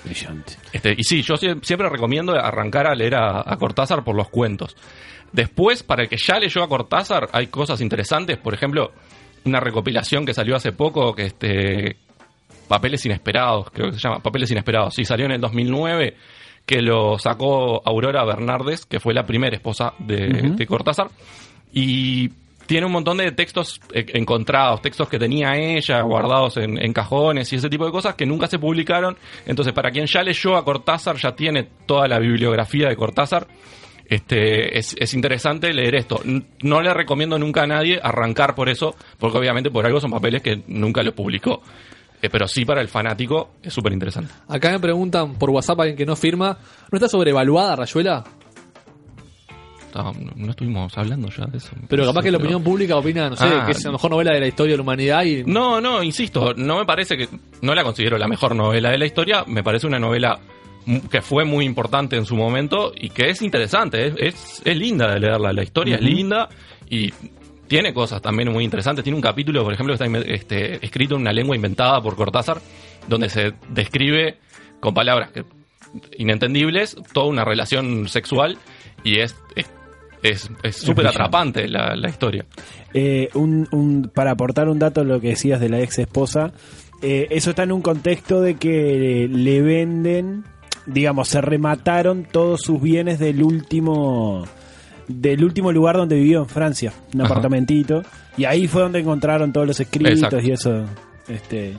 Brillante. Este, y sí, yo sie- siempre recomiendo arrancar a leer a, a Cortázar por los cuentos. Después, para el que ya leyó a Cortázar, hay cosas interesantes. Por ejemplo, una recopilación que salió hace poco, que este Papeles Inesperados, creo que se llama Papeles Inesperados. Sí, salió en el 2009, que lo sacó Aurora Bernardes, que fue la primera esposa de, Cortázar. Y tiene un montón de textos eh, encontrados, textos que tenía ella guardados en, en cajones y ese tipo de cosas que nunca se publicaron. Entonces, para quien ya leyó a Cortázar, ya tiene toda la bibliografía de Cortázar. Este, es, es interesante leer esto. No le recomiendo nunca a nadie arrancar por eso, porque obviamente por algo son papeles que nunca los publicó. Eh, pero sí para el fanático es súper interesante. Acá me preguntan por WhatsApp alguien que no firma. ¿No está sobrevaluada Rayuela? No, no estuvimos hablando ya de eso. Pero capaz que la Pero- opinión pública opina, no sé, Ah. que es la mejor novela de la historia de la humanidad y No, no, insisto, no me parece que. No la considero la mejor novela de la historia. Me parece una novela que fue muy importante en su momento y que es interesante. Es, es, es linda de leerla. La historia es linda y tiene cosas también muy interesantes. Tiene un capítulo, por ejemplo, que está este, escrito en una lengua inventada por Cortázar, donde se describe con palabras que, inentendibles toda una relación sexual y es. es es súper atrapante la, la historia. Eh, un, un- para aportar un dato a lo que decías de la ex esposa, eh, eso está en un contexto de que le venden, digamos, se remataron todos sus bienes del último del último lugar donde vivió en Francia, un Ajá. apartamentito, y ahí fue donde encontraron todos los escritos Exacto. y eso, este,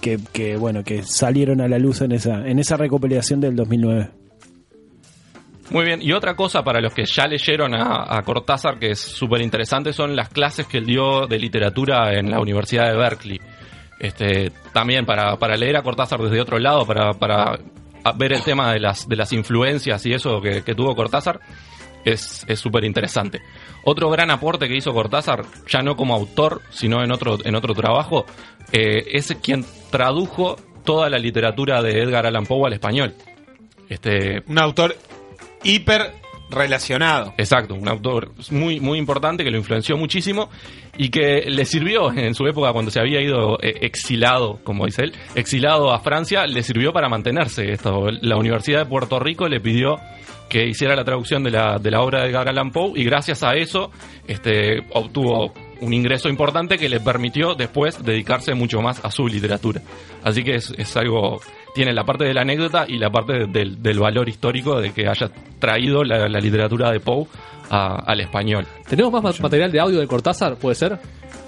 que, que bueno, que salieron a la luz en esa en esa recopilación del 2009. Muy bien, y otra cosa para los que ya leyeron a, a Cortázar que es súper interesante son las clases que él dio de literatura en la Universidad de Berkeley. Este, también para, para leer a Cortázar desde otro lado, para, para ver el tema de las, de las influencias y eso que, que tuvo Cortázar, es súper interesante. Otro gran aporte que hizo Cortázar, ya no como autor, sino en otro, en otro trabajo, eh, es quien tradujo toda la literatura de Edgar Allan Poe al español. Este, Un autor hiper relacionado. Exacto, un autor muy, muy importante que lo influenció muchísimo y que le sirvió en su época cuando se había ido eh, exilado, como dice él, exilado a Francia, le sirvió para mantenerse. Esto, la Universidad de Puerto Rico le pidió que hiciera la traducción de la, de la obra de Edgar Allan Poe y gracias a eso este, obtuvo un ingreso importante que le permitió después dedicarse mucho más a su literatura. Así que es, es algo, tiene la parte de la anécdota y la parte del, del valor histórico de que haya traído la, la literatura de Poe al español. ¿Tenemos más ma- material de audio de Cortázar? ¿Puede ser?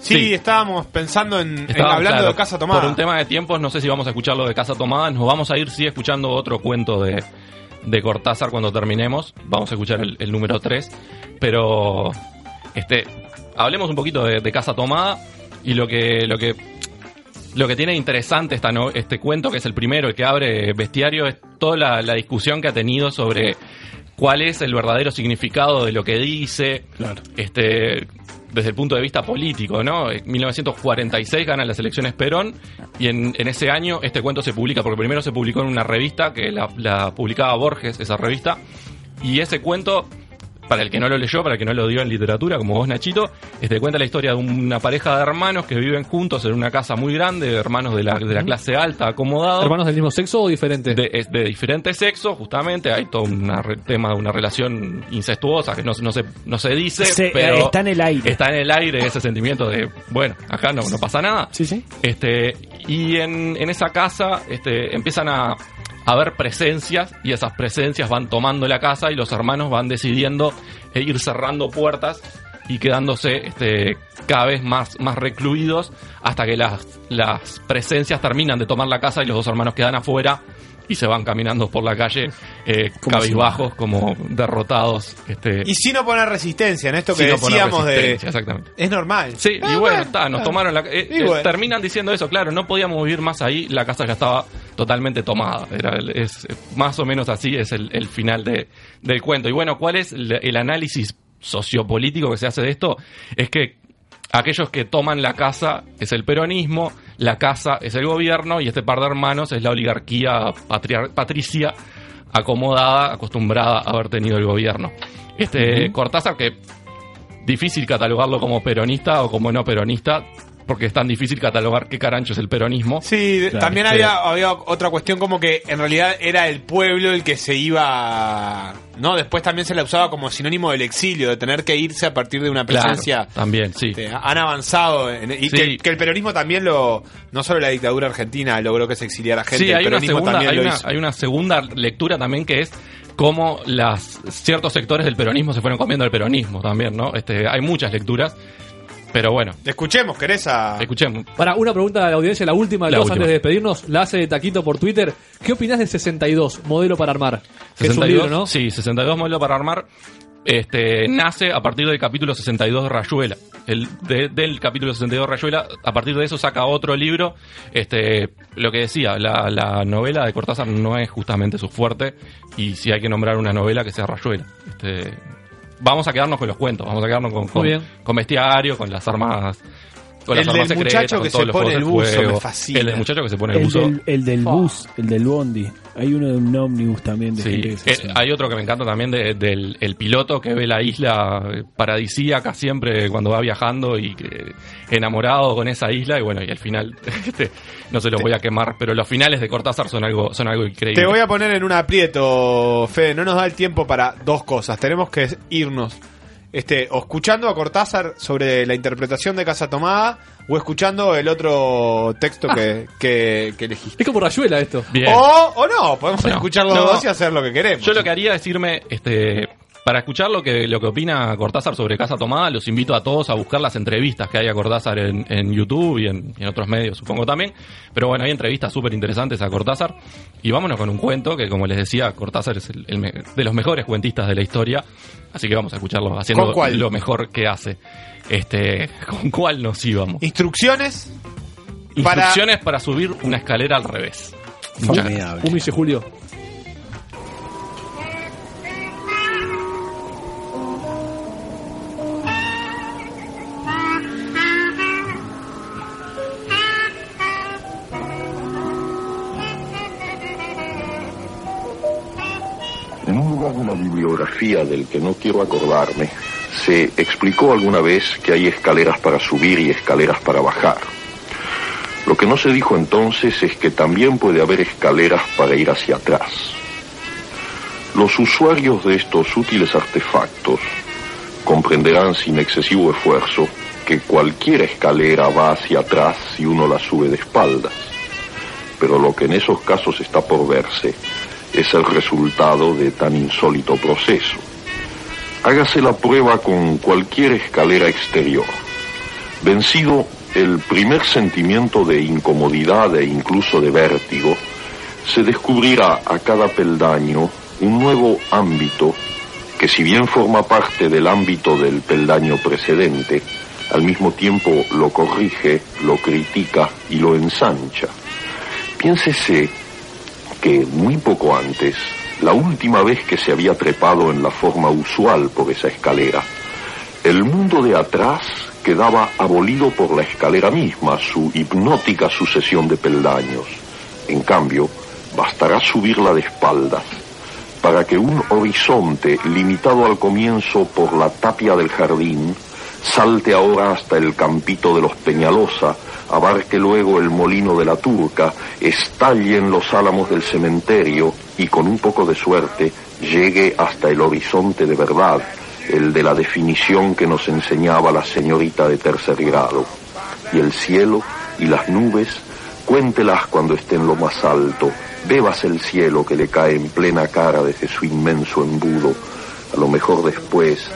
Sí, Sí. estábamos pensando en, hablando claro, de Casa Tomada. Por un tema de tiempos, no sé si vamos a escuchar lo de Casa Tomada. Nos vamos a ir, sí, escuchando otro cuento de, de Cortázar cuando terminemos. Vamos a escuchar el, el número 3. Pero, este, hablemos un poquito de, de Casa Tomada y lo que, lo que, lo que tiene interesante esta no- este cuento, que es el primero, el que abre Bestiario, es toda la, la discusión que ha tenido sobre cuál es el verdadero significado de lo que dice. Este, desde el punto de vista político, ¿no? En 1946 gana las elecciones Perón y en, en ese año este cuento se publica, porque primero se publicó en una revista que la, la publicaba Borges, esa revista, y ese cuento, para el que no lo leyó, para el que no lo dio en literatura, como vos Nachito, este cuenta la historia de una pareja de hermanos que viven juntos en una casa muy grande, hermanos de la, de la clase alta, acomodados. ¿Hermanos del mismo sexo o diferentes? De, de diferentes sexos, justamente. Hay todo un tema de una relación incestuosa que no, no, se, no se dice, Se- pero está en el aire. Está en el aire ese sentimiento de, bueno, acá no, no pasa nada. Sí, sí. Este, y en, en esa casa este, empiezan a haber presencias y esas presencias van tomando la casa y los hermanos van decidiendo eh, ir cerrando puertas y quedándose este, cada vez más, más recluidos hasta que las, las presencias terminan de tomar la casa y los dos hermanos quedan afuera y se van caminando por la calle eh, si cabizbajos, como derrotados. Este, Y sin oponer resistencia, en esto que decíamos de... Exactamente. Es normal. Sí, Ah, y bueno, está, nos ah. tomaron la... eh, eh, bueno. Terminan diciendo eso, claro, no podíamos vivir más ahí, la casa ya estaba totalmente tomada. Era es, más o menos así es el, el final de, del cuento. Y bueno, ¿cuál es el, el análisis sociopolítico que se hace de esto? Es que aquellos que toman la casa es el peronismo, la casa es el gobierno y este par de hermanos es la oligarquía patricia acomodada, acostumbrada a haber tenido el gobierno. Este. Cortázar que difícil catalogarlo como peronista o como no peronista, porque es tan difícil catalogar qué carancho es el peronismo. Sí, también había, había otra cuestión como que en realidad era el pueblo el que se iba... No, después también se la usaba como sinónimo del exilio, de tener que irse a partir de una Claro, presencia. también, sí. Este, han avanzado en- y Sí. que, que el peronismo también lo... No solo la dictadura argentina logró que se exiliara gente, Sí, el hay una, peronismo segunda, también hay, lo una, hizo. hay una segunda lectura también que es cómo las ciertos sectores del peronismo se fueron comiendo el peronismo también, ¿no? Este, hay muchas lecturas, pero bueno. Escuchemos, ¿querés a...? Escuchemos. Para una pregunta de la audiencia, la última de La última. antes de despedirnos, la hace de Taquito por Twitter. ¿Qué opinás de 62, modelo para armar? Que es un 62, libro, ¿no? Sí, 62 modelo para armar. Este, nace a partir del capítulo 62 de Rayuela. El, de- del capítulo 62 de Rayuela, a partir de eso saca otro libro. Este, lo que decía, la, la novela de Cortázar no es justamente su fuerte. Y si hay que nombrar una novela, que sea Rayuela. Este, vamos a quedarnos con los cuentos, vamos a quedarnos con, con, bien. con bestiario, con las armas. Con El las armas del secretas, con todos los juegos el del buzo, fuego. me fascina. El del muchacho que se pone el, El buzo. del, el del bus, el del bondi. Hay uno de un ómnimos también de Sí, gente que se eh, hay otro que me encanta también de- del el piloto que ve la isla paradisíaca siempre cuando va viajando y que enamorado con esa isla y bueno y al final este, no se los voy a quemar pero los finales de Cortázar son algo son algo increíble Te voy a poner en un aprieto, Fede. No nos da el tiempo para dos cosas. Tenemos que irnos este, o escuchando a Cortázar sobre la interpretación de Casa Tomada o escuchando el otro texto que, que, que elegiste. Es como Rayuela esto. Bien. O, o no, podemos Bueno, escuchar los no. dos y hacer lo que queremos. Yo lo que haría es irme, este, para escuchar lo que, lo que opina Cortázar sobre Casa Tomada, los invito a todos a buscar las entrevistas que hay a Cortázar en, en YouTube y en, y en otros medios, supongo también. Pero bueno, hay entrevistas súper interesantes a Cortázar. Y vámonos con un cuento que, como les decía, Cortázar es el, de los mejores cuentistas de la historia. Así que vamos a escucharlo haciendo lo mejor que hace. Este, ¿Con cuál nos íbamos? Instrucciones. Instrucciones para subir una escalera al revés. Muchas gracias. Humille Julio. En un lugar de la bibliografía del que no quiero acordarme, se explicó alguna vez que hay escaleras para subir y escaleras para bajar. Lo que no se dijo entonces es que también puede haber escaleras para ir hacia atrás. Los usuarios de estos útiles artefactos comprenderán sin excesivo esfuerzo que cualquier escalera va hacia atrás si uno la sube de espaldas. Pero lo que en esos casos está por verse es el resultado de tan insólito proceso. Hágase la prueba con cualquier escalera exterior. Vencido el primer sentimiento de incomodidad e incluso de vértigo, se descubrirá a cada peldaño un nuevo ámbito que si bien forma parte del ámbito del peldaño precedente, al mismo tiempo lo corrige, lo critica y lo ensancha. Piénsese que muy poco antes, la última vez que se había trepado en la forma usual por esa escalera, el mundo de atrás quedaba abolido por la escalera misma, su hipnótica sucesión de peldaños. En cambio, bastará subirla de espaldas para que un horizonte limitado al comienzo por la tapia del jardín salte ahora hasta el campito de los Peñalosa, abarque luego el molino de la Turca, estalle en los álamos del cementerio y con un poco de suerte llegue hasta el horizonte de verdad, el de la definición que nos enseñaba la señorita de tercer grado. Y el cielo y las nubes, cuéntelas cuando esté en lo más alto, bebas el cielo que le cae en plena cara desde su inmenso embudo, a lo mejor después,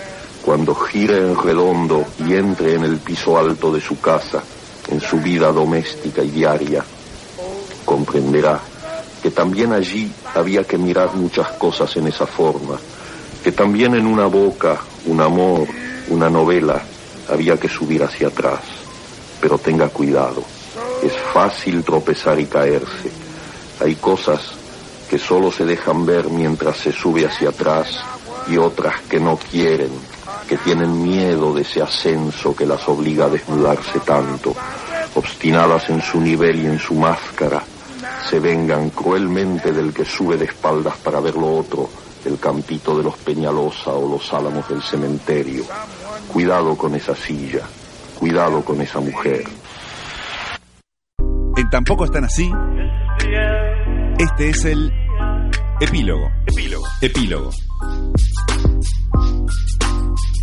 cuando gire en redondo y entre en el piso alto de su casa, en su vida doméstica y diaria, comprenderá que también allí había que mirar muchas cosas en esa forma, que también en una boca, un amor, una novela, había que subir hacia atrás. Pero tenga cuidado, es fácil tropezar y caerse. Hay cosas que solo se dejan ver mientras se sube hacia atrás y otras que no quieren, que tienen miedo de ese ascenso que las obliga a desnudarse tanto, obstinadas en su nivel y en su máscara, se vengan cruelmente del que sube de espaldas para ver lo otro, el campito de los Peñalosa o los álamos del cementerio. Cuidado con esa silla, cuidado con esa mujer. En Tampoco están así. Este es el epílogo. Epílogo. Epílogo.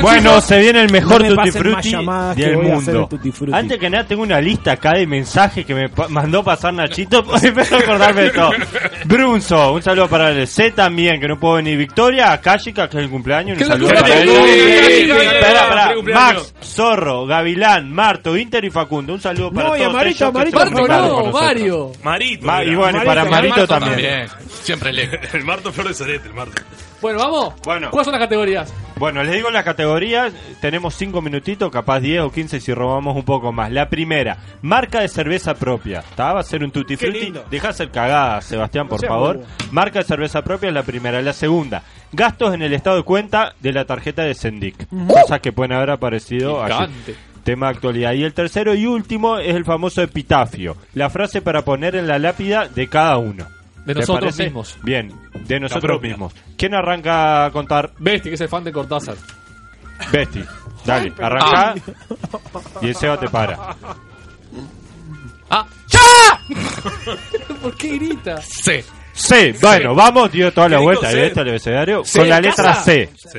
Bueno, se viene el mejor No me Tutti Frutti del mundo. el Tutti Frutti. Antes que nada, tengo una lista acá de mensajes que me pa- mandó pasar Nachito. Espero acordarme de todo. Brunzo, un saludo para él. C también, que no puedo venir. Victoria, Akashika, que es el cumpleaños. Un ¡Que saludo para él. cumpleaños! Max, Zorro, Gavilán, Marto, Inter y Facundo. Un saludo para No, todos Marito, que Marito, Marto comunicaron no. Mario. Marito. Ma- y bueno, para Marito también. Siempre le. El Marto Flor de Sorete, el Marto. Bueno, vamos. Bueno. ¿Cuáles son las categorías? Bueno, les digo las categorías. Tenemos cinco minutitos, capaz 10 o 15 si robamos un poco más. La primera, marca de cerveza propia. ¿Tá? Va a ser un tutti frutti. Deja hacer cagada, Sebastián, por favor. bobo. Marca de cerveza propia es la primera. La segunda, gastos en el estado de cuenta de la tarjeta de Sendic. Cosas que pueden haber aparecido allí. Tema de actualidad. Y el tercero y último es el famoso epitafio. La frase para poner en la lápida de cada uno. De ¿Te nosotros parece? mismos. Bien, de nosotros propia. mismos. ¿Quién arranca a contar? Besti, que es el fan de Cortázar. Besti, dale, arranca y el Seba te para. ¡Ah! ¿Por qué grita? C. C, bueno, vamos, dio toda la ¿Qué vuelta de C? este al abecedario C, con la letra casa. C. Sí.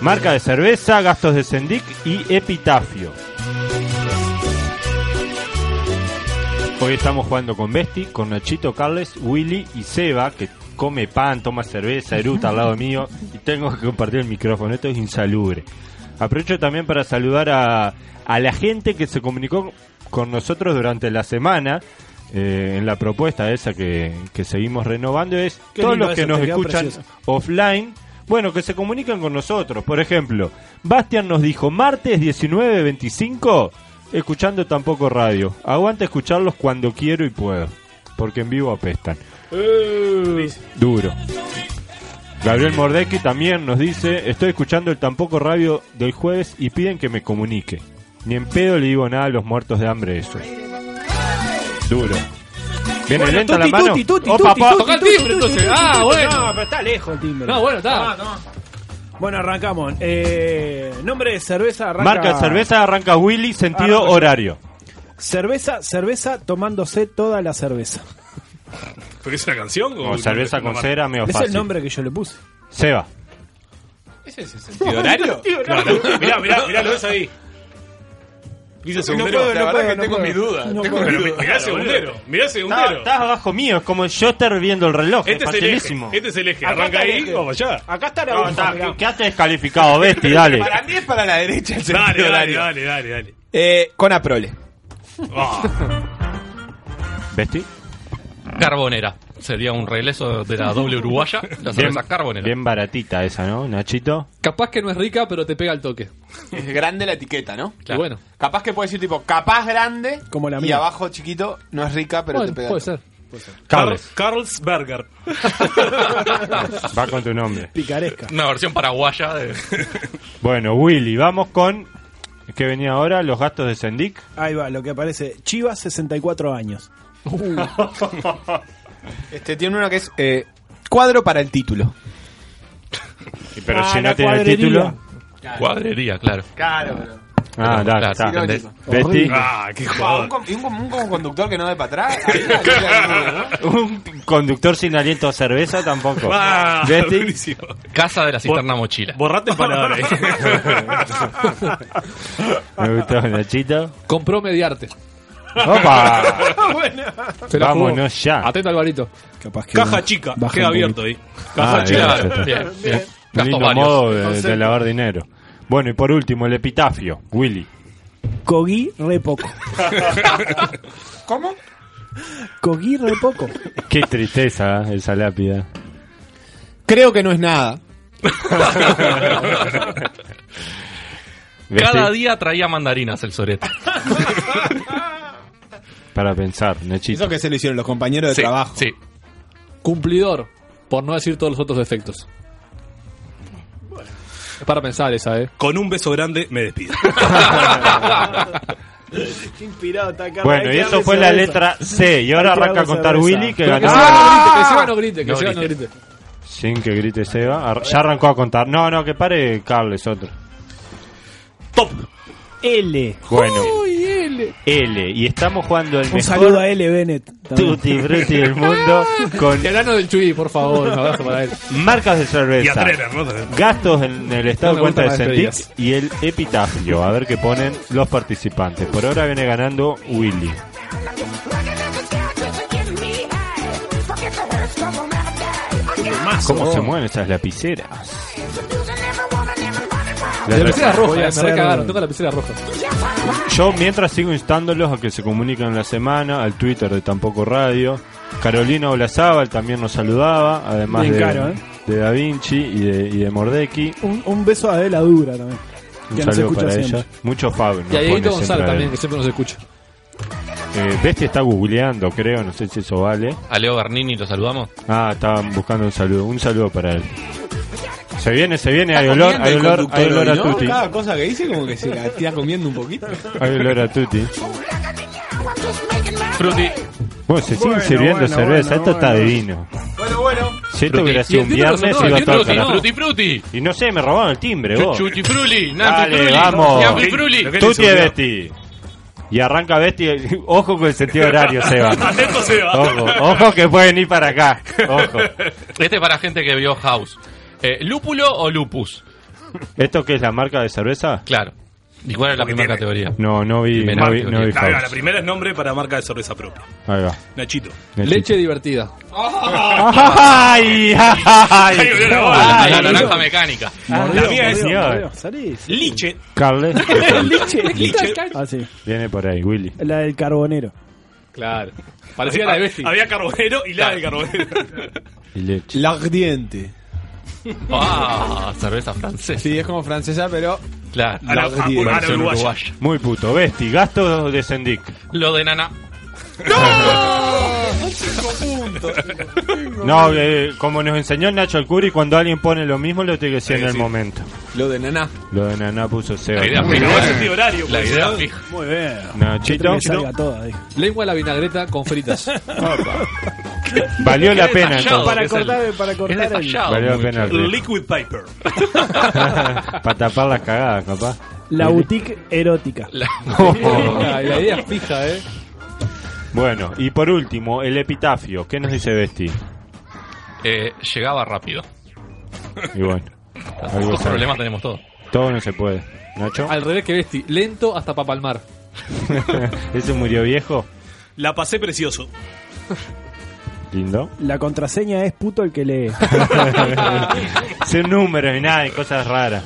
Marca de cerveza, gastos de Sendic y epitafio. Hoy estamos jugando con Besti, con Nachito, Carles, Willy y Seba, que come pan, toma cerveza, eruta al lado mío y tengo que compartir el micrófono. Esto es insalubre. Aprovecho también para saludar a, a la gente que se comunicó con nosotros durante la semana eh, en la propuesta esa que, que seguimos renovando. Es Qué todos los que eso, nos escuchan precioso. offline, bueno, que se comunican con nosotros. Por ejemplo, Bastian nos dijo, martes 19.25, escuchando tampoco radio. Aguanta escucharlos cuando quiero y puedo, porque en vivo apestan. Duro. Gabriel Mordecki también nos dice, estoy escuchando el tampoco radio del jueves y piden que me comunique. Ni en pedo le digo nada a los muertos de hambre eso. Duro. Viene Bueno, lenta la mano. tuti, tuti, Opa, tuti, pa- tuti, Toca el timbre, entonces. Ah, bueno. No, pero está lejos el timbre. No, bueno, está. Bueno, arrancamos. Eh, nombre de cerveza arranca. Marca de cerveza arranca Willy, sentido Arranca. horario. Cerveza, cerveza tomándose toda la cerveza. ¿Pero es una canción? O cerveza con cera, medio Es fácil. el nombre que yo le puse. Seba. ¿Ese es el sentido horario? Claro. Mirá, mirá, mirá, lo ves ahí. ¿Viste el No segundero? puedo, La no verdad puedo, que no tengo puedo. mis dudas. No Tengo- pero mirá segundero. Mirá segundero. estás abajo mío, es como yo estar viendo el reloj. Este es es el eje. Este es el eje. Acá Arranca ahí, eje. vamos allá. Acá está la No, aguja, quedaste descalificado, Besti, dale. Para mí es para la derecha el Dale, dale, dale, dale, dale. Eh, con Aprole. Ah. ¿Besti? Carbonera. Sería un regreso de la doble uruguaya. La cerveza carbonera. bien baratita esa, ¿no, Nachito? Capaz que no es rica, pero te pega el toque. Es grande la etiqueta, ¿no? Y bueno, Capaz que puede decir tipo, capaz grande Como la y mía. abajo chiquito, no es rica, pero bueno, te pega. puede ser. Carles. Carlsberger. Va con tu nombre. Picaresca. Una versión paraguaya de... Bueno, Willy, vamos con. ¿Qué venía ahora? Los gastos de Sendic. Ahí va, lo que aparece. Chivas, 64 años. Este tiene uno que es eh, cuadro para el título. Pero Ah, si la no tiene el cuadrería. título. Cuadrería, claro. Claro, pero. Ah, da, claro, está. irónico. Besti. Ah, qué Ah, un, com- y un, com- un como conductor que no ve para atrás. Un conductor sin aliento a cerveza tampoco. Ah, Besti. buenísimo. Casa de la cisterna mochila. Borrate palabra ahí. Me gustó, Nachito. Compró Mediarte. ¡Opa! Jugó. Vámonos ya. Atento Alvarito. Capaz que Caja chica. Baja Queda un abierto ahí. Caja Ah, chica. bien. Bien, bien. Un lindo varios. modo de, de lavar dinero. Bueno, y por último, el epitafio. Willy. Cogí re poco. ¿Cómo? Cogí re poco. Qué tristeza esa lápida. Creo que no es nada. Cada día traía mandarinas el sorete. Para pensar, Nachito. Eso que se lo hicieron los compañeros de Sí, trabajo. sí. Cumplidor. Por no decir todos los otros defectos. Es para pensar esa, ¿eh? Con un beso grande me despido. Qué inspirado está acá. Bueno, y eso fue la letra C. Y ahora Hay que arranca a darle contar cerveza. Willy que Pero que ganó. Seba no grite, que No Seba no grite. Que Seba no grite. Sin que grite Seba. Ar- Ya arrancó a contar. No, no, que pare Carles otro. Top. L. Bueno, Uy, L. L. Y estamos jugando el Un mejor saludo a L. Bennett. también. Tutti Frutti del mundo con Y hablando del Chuy, por favor, un abrazo para él. marcas de Y a cerveza. Trener, ¿no? Gastos en el estado No de me cuenta de despedidas. y el epitafio. A ver qué ponen los participantes. Por ahora viene ganando Willy. ¿Cómo se mueven esas lapiceras? La lapicera Las- roja, voy a me recagaron, tengo la lapicera roja. Yo mientras sigo instándolos a que se comuniquen en la semana, al Twitter de Tampoco Radio. Carolina Olazábal también nos saludaba, además Bien de, caro, ¿eh? de Da Vinci y de, y de Mordecki. Un, un beso a Adela Dura también. Un Que saludo para siempre. ella. Mucho Fab. Y a Dieguito González también, que siempre nos escucha. Eh, Bestia está googleando, creo, no sé si eso vale. A Leo Bernini lo saludamos. Ah, estaban buscando un saludo. Un saludo para él. Se viene, se viene, hay olor, hay olor, hay olor a tutti. Cada cosa que dice como que se la tira comiendo un poquito. Hay olor a tutti. Fruti. Bueno, se siguen Bueno, sirviendo bueno, cerveza, bueno, esto está divino. Bueno, bueno. Si esto Frutti. hubiera sido Y un viernes, iba el todo. Fruti Fruti. Y no sé, me robaron el timbre, vos. Chuchi Fruli. Vamos. Fruli. Tutti es hizo, Besti. Y arranca Besti. Ojo con el sentido horario, Seba. Atento, Seba. Ojo, ojo que pueden ir para acá. Ojo. Este para gente que vio House. Eh, ¿Lúpulo o lupus? ¿Esto qué es la marca de cerveza? Claro. ¿Y cuál es la primera tiene- categoría? No, no vi, Primera no vi, no vi House. la primera es nombre para marca de cerveza propia. Ahí va. Nachito. Leche divertida. ¡Ay! ¡Ay! La bola. Naranja mecánica. la mía es mordió, mordió. Salí. Liche. Carles. Liche. Liche. Ah, sí. Viene por ahí, Willy. La del carbonero. Claro. Parecía la de Besti. Había carbonero y la de carbonero. Y leche. L'ardiente. Ah, cerveza francesa. Sí, es como francesa, pero. Claro. La- la uruguaya. uruguaya. Muy puto. Besti, gasto de Sendic. Lo de Nana. No, eh, como nos enseñó el Nacho Alcuri, cuando alguien pone lo mismo, lo tiene que decir en el sí. momento. Lo de Naná. Lo de Naná puso Seba. La idea Muy fija. horario, La pues, idea ¿no? fija. Muy bien. Nachito. Toda, dijo. Lengua a la vinagreta con fritas. Valió la pena entonces. Para el- cortar, para cortar el... Valió la pena el. Liquid paper. Para tapar las cagadas, capaz. La boutique erótica. la, la idea es fija, ¿eh? Bueno, y por último, el epitafio. ¿Qué nos dice Besti? Eh, llegaba rápido. Y bueno, algo problemas tenemos todos. Todo no se puede. ¿Nacho? Al revés que Besti, lento hasta para palmar. ¿Ese murió viejo? La pasé precioso. Lindo. La contraseña es puto el que lee. Sin números y nada, y cosas raras.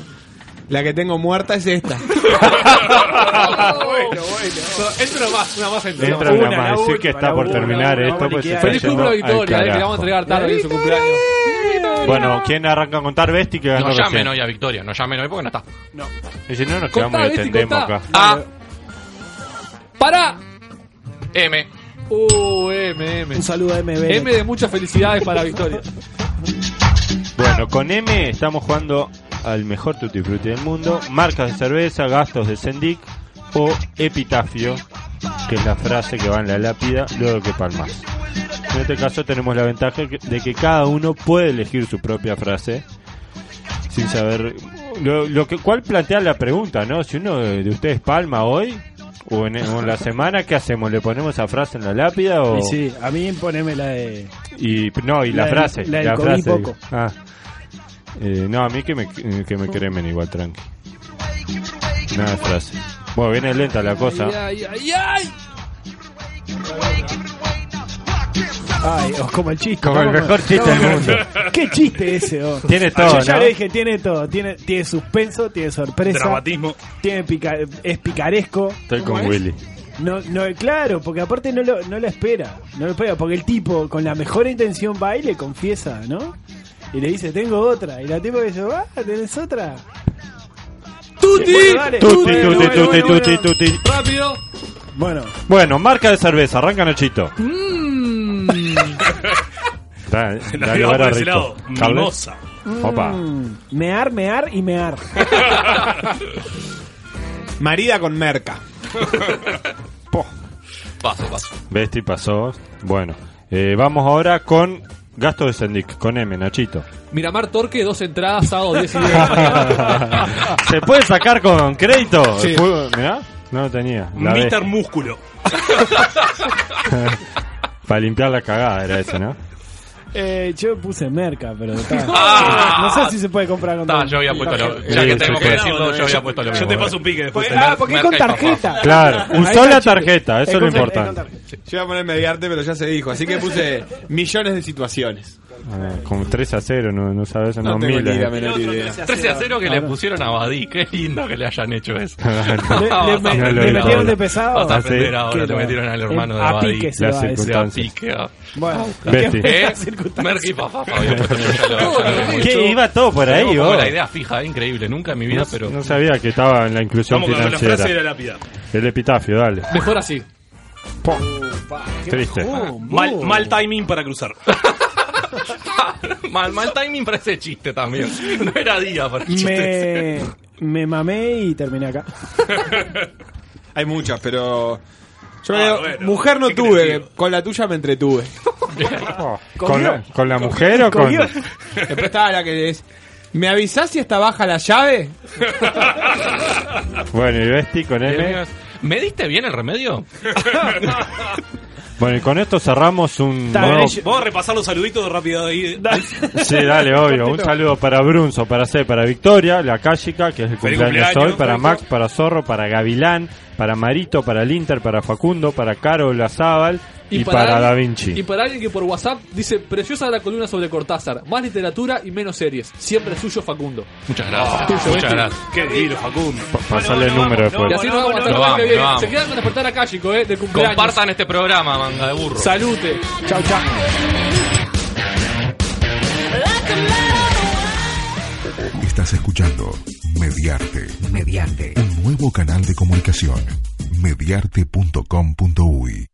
La que tengo muerta es esta. bueno, bueno. Entra una más, una más entra. Entra una una más. Decir que está por terminar esto, pues se está Feliz yendo cumple al Victoria, eh, que le vamos a entregar tarde en su cumpleaños. Bueno, ¿quién arranca a contar Besti que ganó No llamen recién? hoy a Victoria, no llamen hoy porque no está. Y si no, nos Contá, quedamos y contá. acá. A, ¡Para! M. Uh, M, M. Un saludo a MB. M de muchas felicidades para Victoria. Bueno, con M estamos jugando al mejor Tutti Frutti del mundo, marcas de cerveza, gastos de Sendic o epitafio, que es la frase que va en la lápida luego que palmas. En este caso tenemos la ventaja de que cada uno puede elegir su propia frase sin saber lo, lo que cuál plantea la pregunta, ¿no? Si uno de de ustedes palma hoy o en, o en la semana, ¿qué hacemos? ¿Le ponemos esa frase en la lápida o Y sí, a mí poneme la de... y no, y la, La del- frase, la la, frase. poco. Ah. Eh, no, a mí que me, que me cremen igual, tranqui. Nada de frase. Bueno, viene lenta la cosa. Ay, ay, ay. Ay, oh, como el chiste. Como el mejor chiste del mundo. ¿Qué chiste ese? oh? Tiene todo, Yo ya ¿no? le dije, tiene todo. Tiene, tiene suspenso, tiene sorpresa. Dramatismo. Tiene pica- es picaresco. Estoy ¿Cómo con es? Willy. No, no, claro, porque aparte no lo, no lo espera. No lo espera, porque el tipo con la mejor intención va y le confiesa, ¿no? Y le dice, tengo otra. Y la tipo dice, ah, ¿tenés otra? ¡Tuti! Bueno, dale. Tuti, Bueno, tuti, bueno, tuti, bueno, tuti. Rápido. Bueno, Bueno, marca de cerveza, arranca Nachito. Mmm. Da- La dale, llevamos ahora por ese rico. lado. Mimosa. Opa. mm, mear, mear y mear. Marida con merca. Paso, paso. Besti pasó. Bueno, eh, vamos ahora con gasto de Sendic, con M, Nachito. Miramar Torque, dos entradas, sábado 10 y 10 de la mañana. ¿Se puede sacar con crédito? Sí. Mirá, no lo tenía. La. Mister Músculo. Para limpiar la cagada era ese, ¿no? Eh, yo puse merca, pero está. Ah. no sé si se puede comprar con Ta, yo había puesto lo, ya que tenemos que decirlo, yo había puesto lo mismo. Yo te paso un pique después. Ah, porque es con tarjeta. Claro, usó la tarjeta, eso es lo importante. Yo iba a poner mediarte, pero ya se dijo. Así que puse millones de situaciones. Ah, como 3 a 0, no, no sabes, No no, tengo ni la menor idea. 13 a 0 que le pusieron a Badí. Qué lindo que le hayan hecho eso. Le, le- me- le metieron ahora. de pesado. Vas a aprender ahora, Que le metieron al hermano de a Badí. circunstancias. piquea. Bueno. ¿Eh? Merky papá, hecho. Iba todo por ahí, la idea fija, increíble. Nunca en mi vida, No, pero... no sabía que estaba en la inclusión la financiera. la. El epitafio, dale. Mejor así. Triste. Oh, Mal, oh. mal timing para cruzar. mal, mal timing para ese chiste también. No era día para el chiste. Me, me mamé y terminé acá. Hay muchas, pero. Yo Ah, veo- bueno, mujer no tuve, con la tuya me entretuve. ¿Con la, ¿Con la mujer o con.? Después estaba la que es. ¿Me avisás si está baja la llave? Bueno, y Besti con M. ¿Me diste bien el remedio? Bueno, y con esto cerramos un nuevo... Vamos a repasar los saluditos rápido ahí. Sí, dale, obvio. Un saludo para Brunzo, para C, para Victoria, la Cásica, que es el cumpleaños, cumpleaños, hoy, para. Max, para Zorro, para Gavilán, para Marito, para el Inter, para Facundo, para Caro Lazábal y, para, alguien- Da Vinci. Y para alguien que por WhatsApp dice, preciosa la columna sobre Cortázar, más literatura y menos series. Siempre suyo Facundo. Muchas gracias. tuyo, muchas gracias. Qué divino, Facundo. Pa- pasarle el número después. Y así nos vamos hasta no, el jueves que vamos, viene. no vamos. Se quedan con despertar acá, chico, eh, de cumpleaños. Compartan este programa, manga de burro. Salute. Chau, chau. Estás escuchando Mediarte. Mediarte. Un nuevo canal de comunicación. Mediarte.com.uy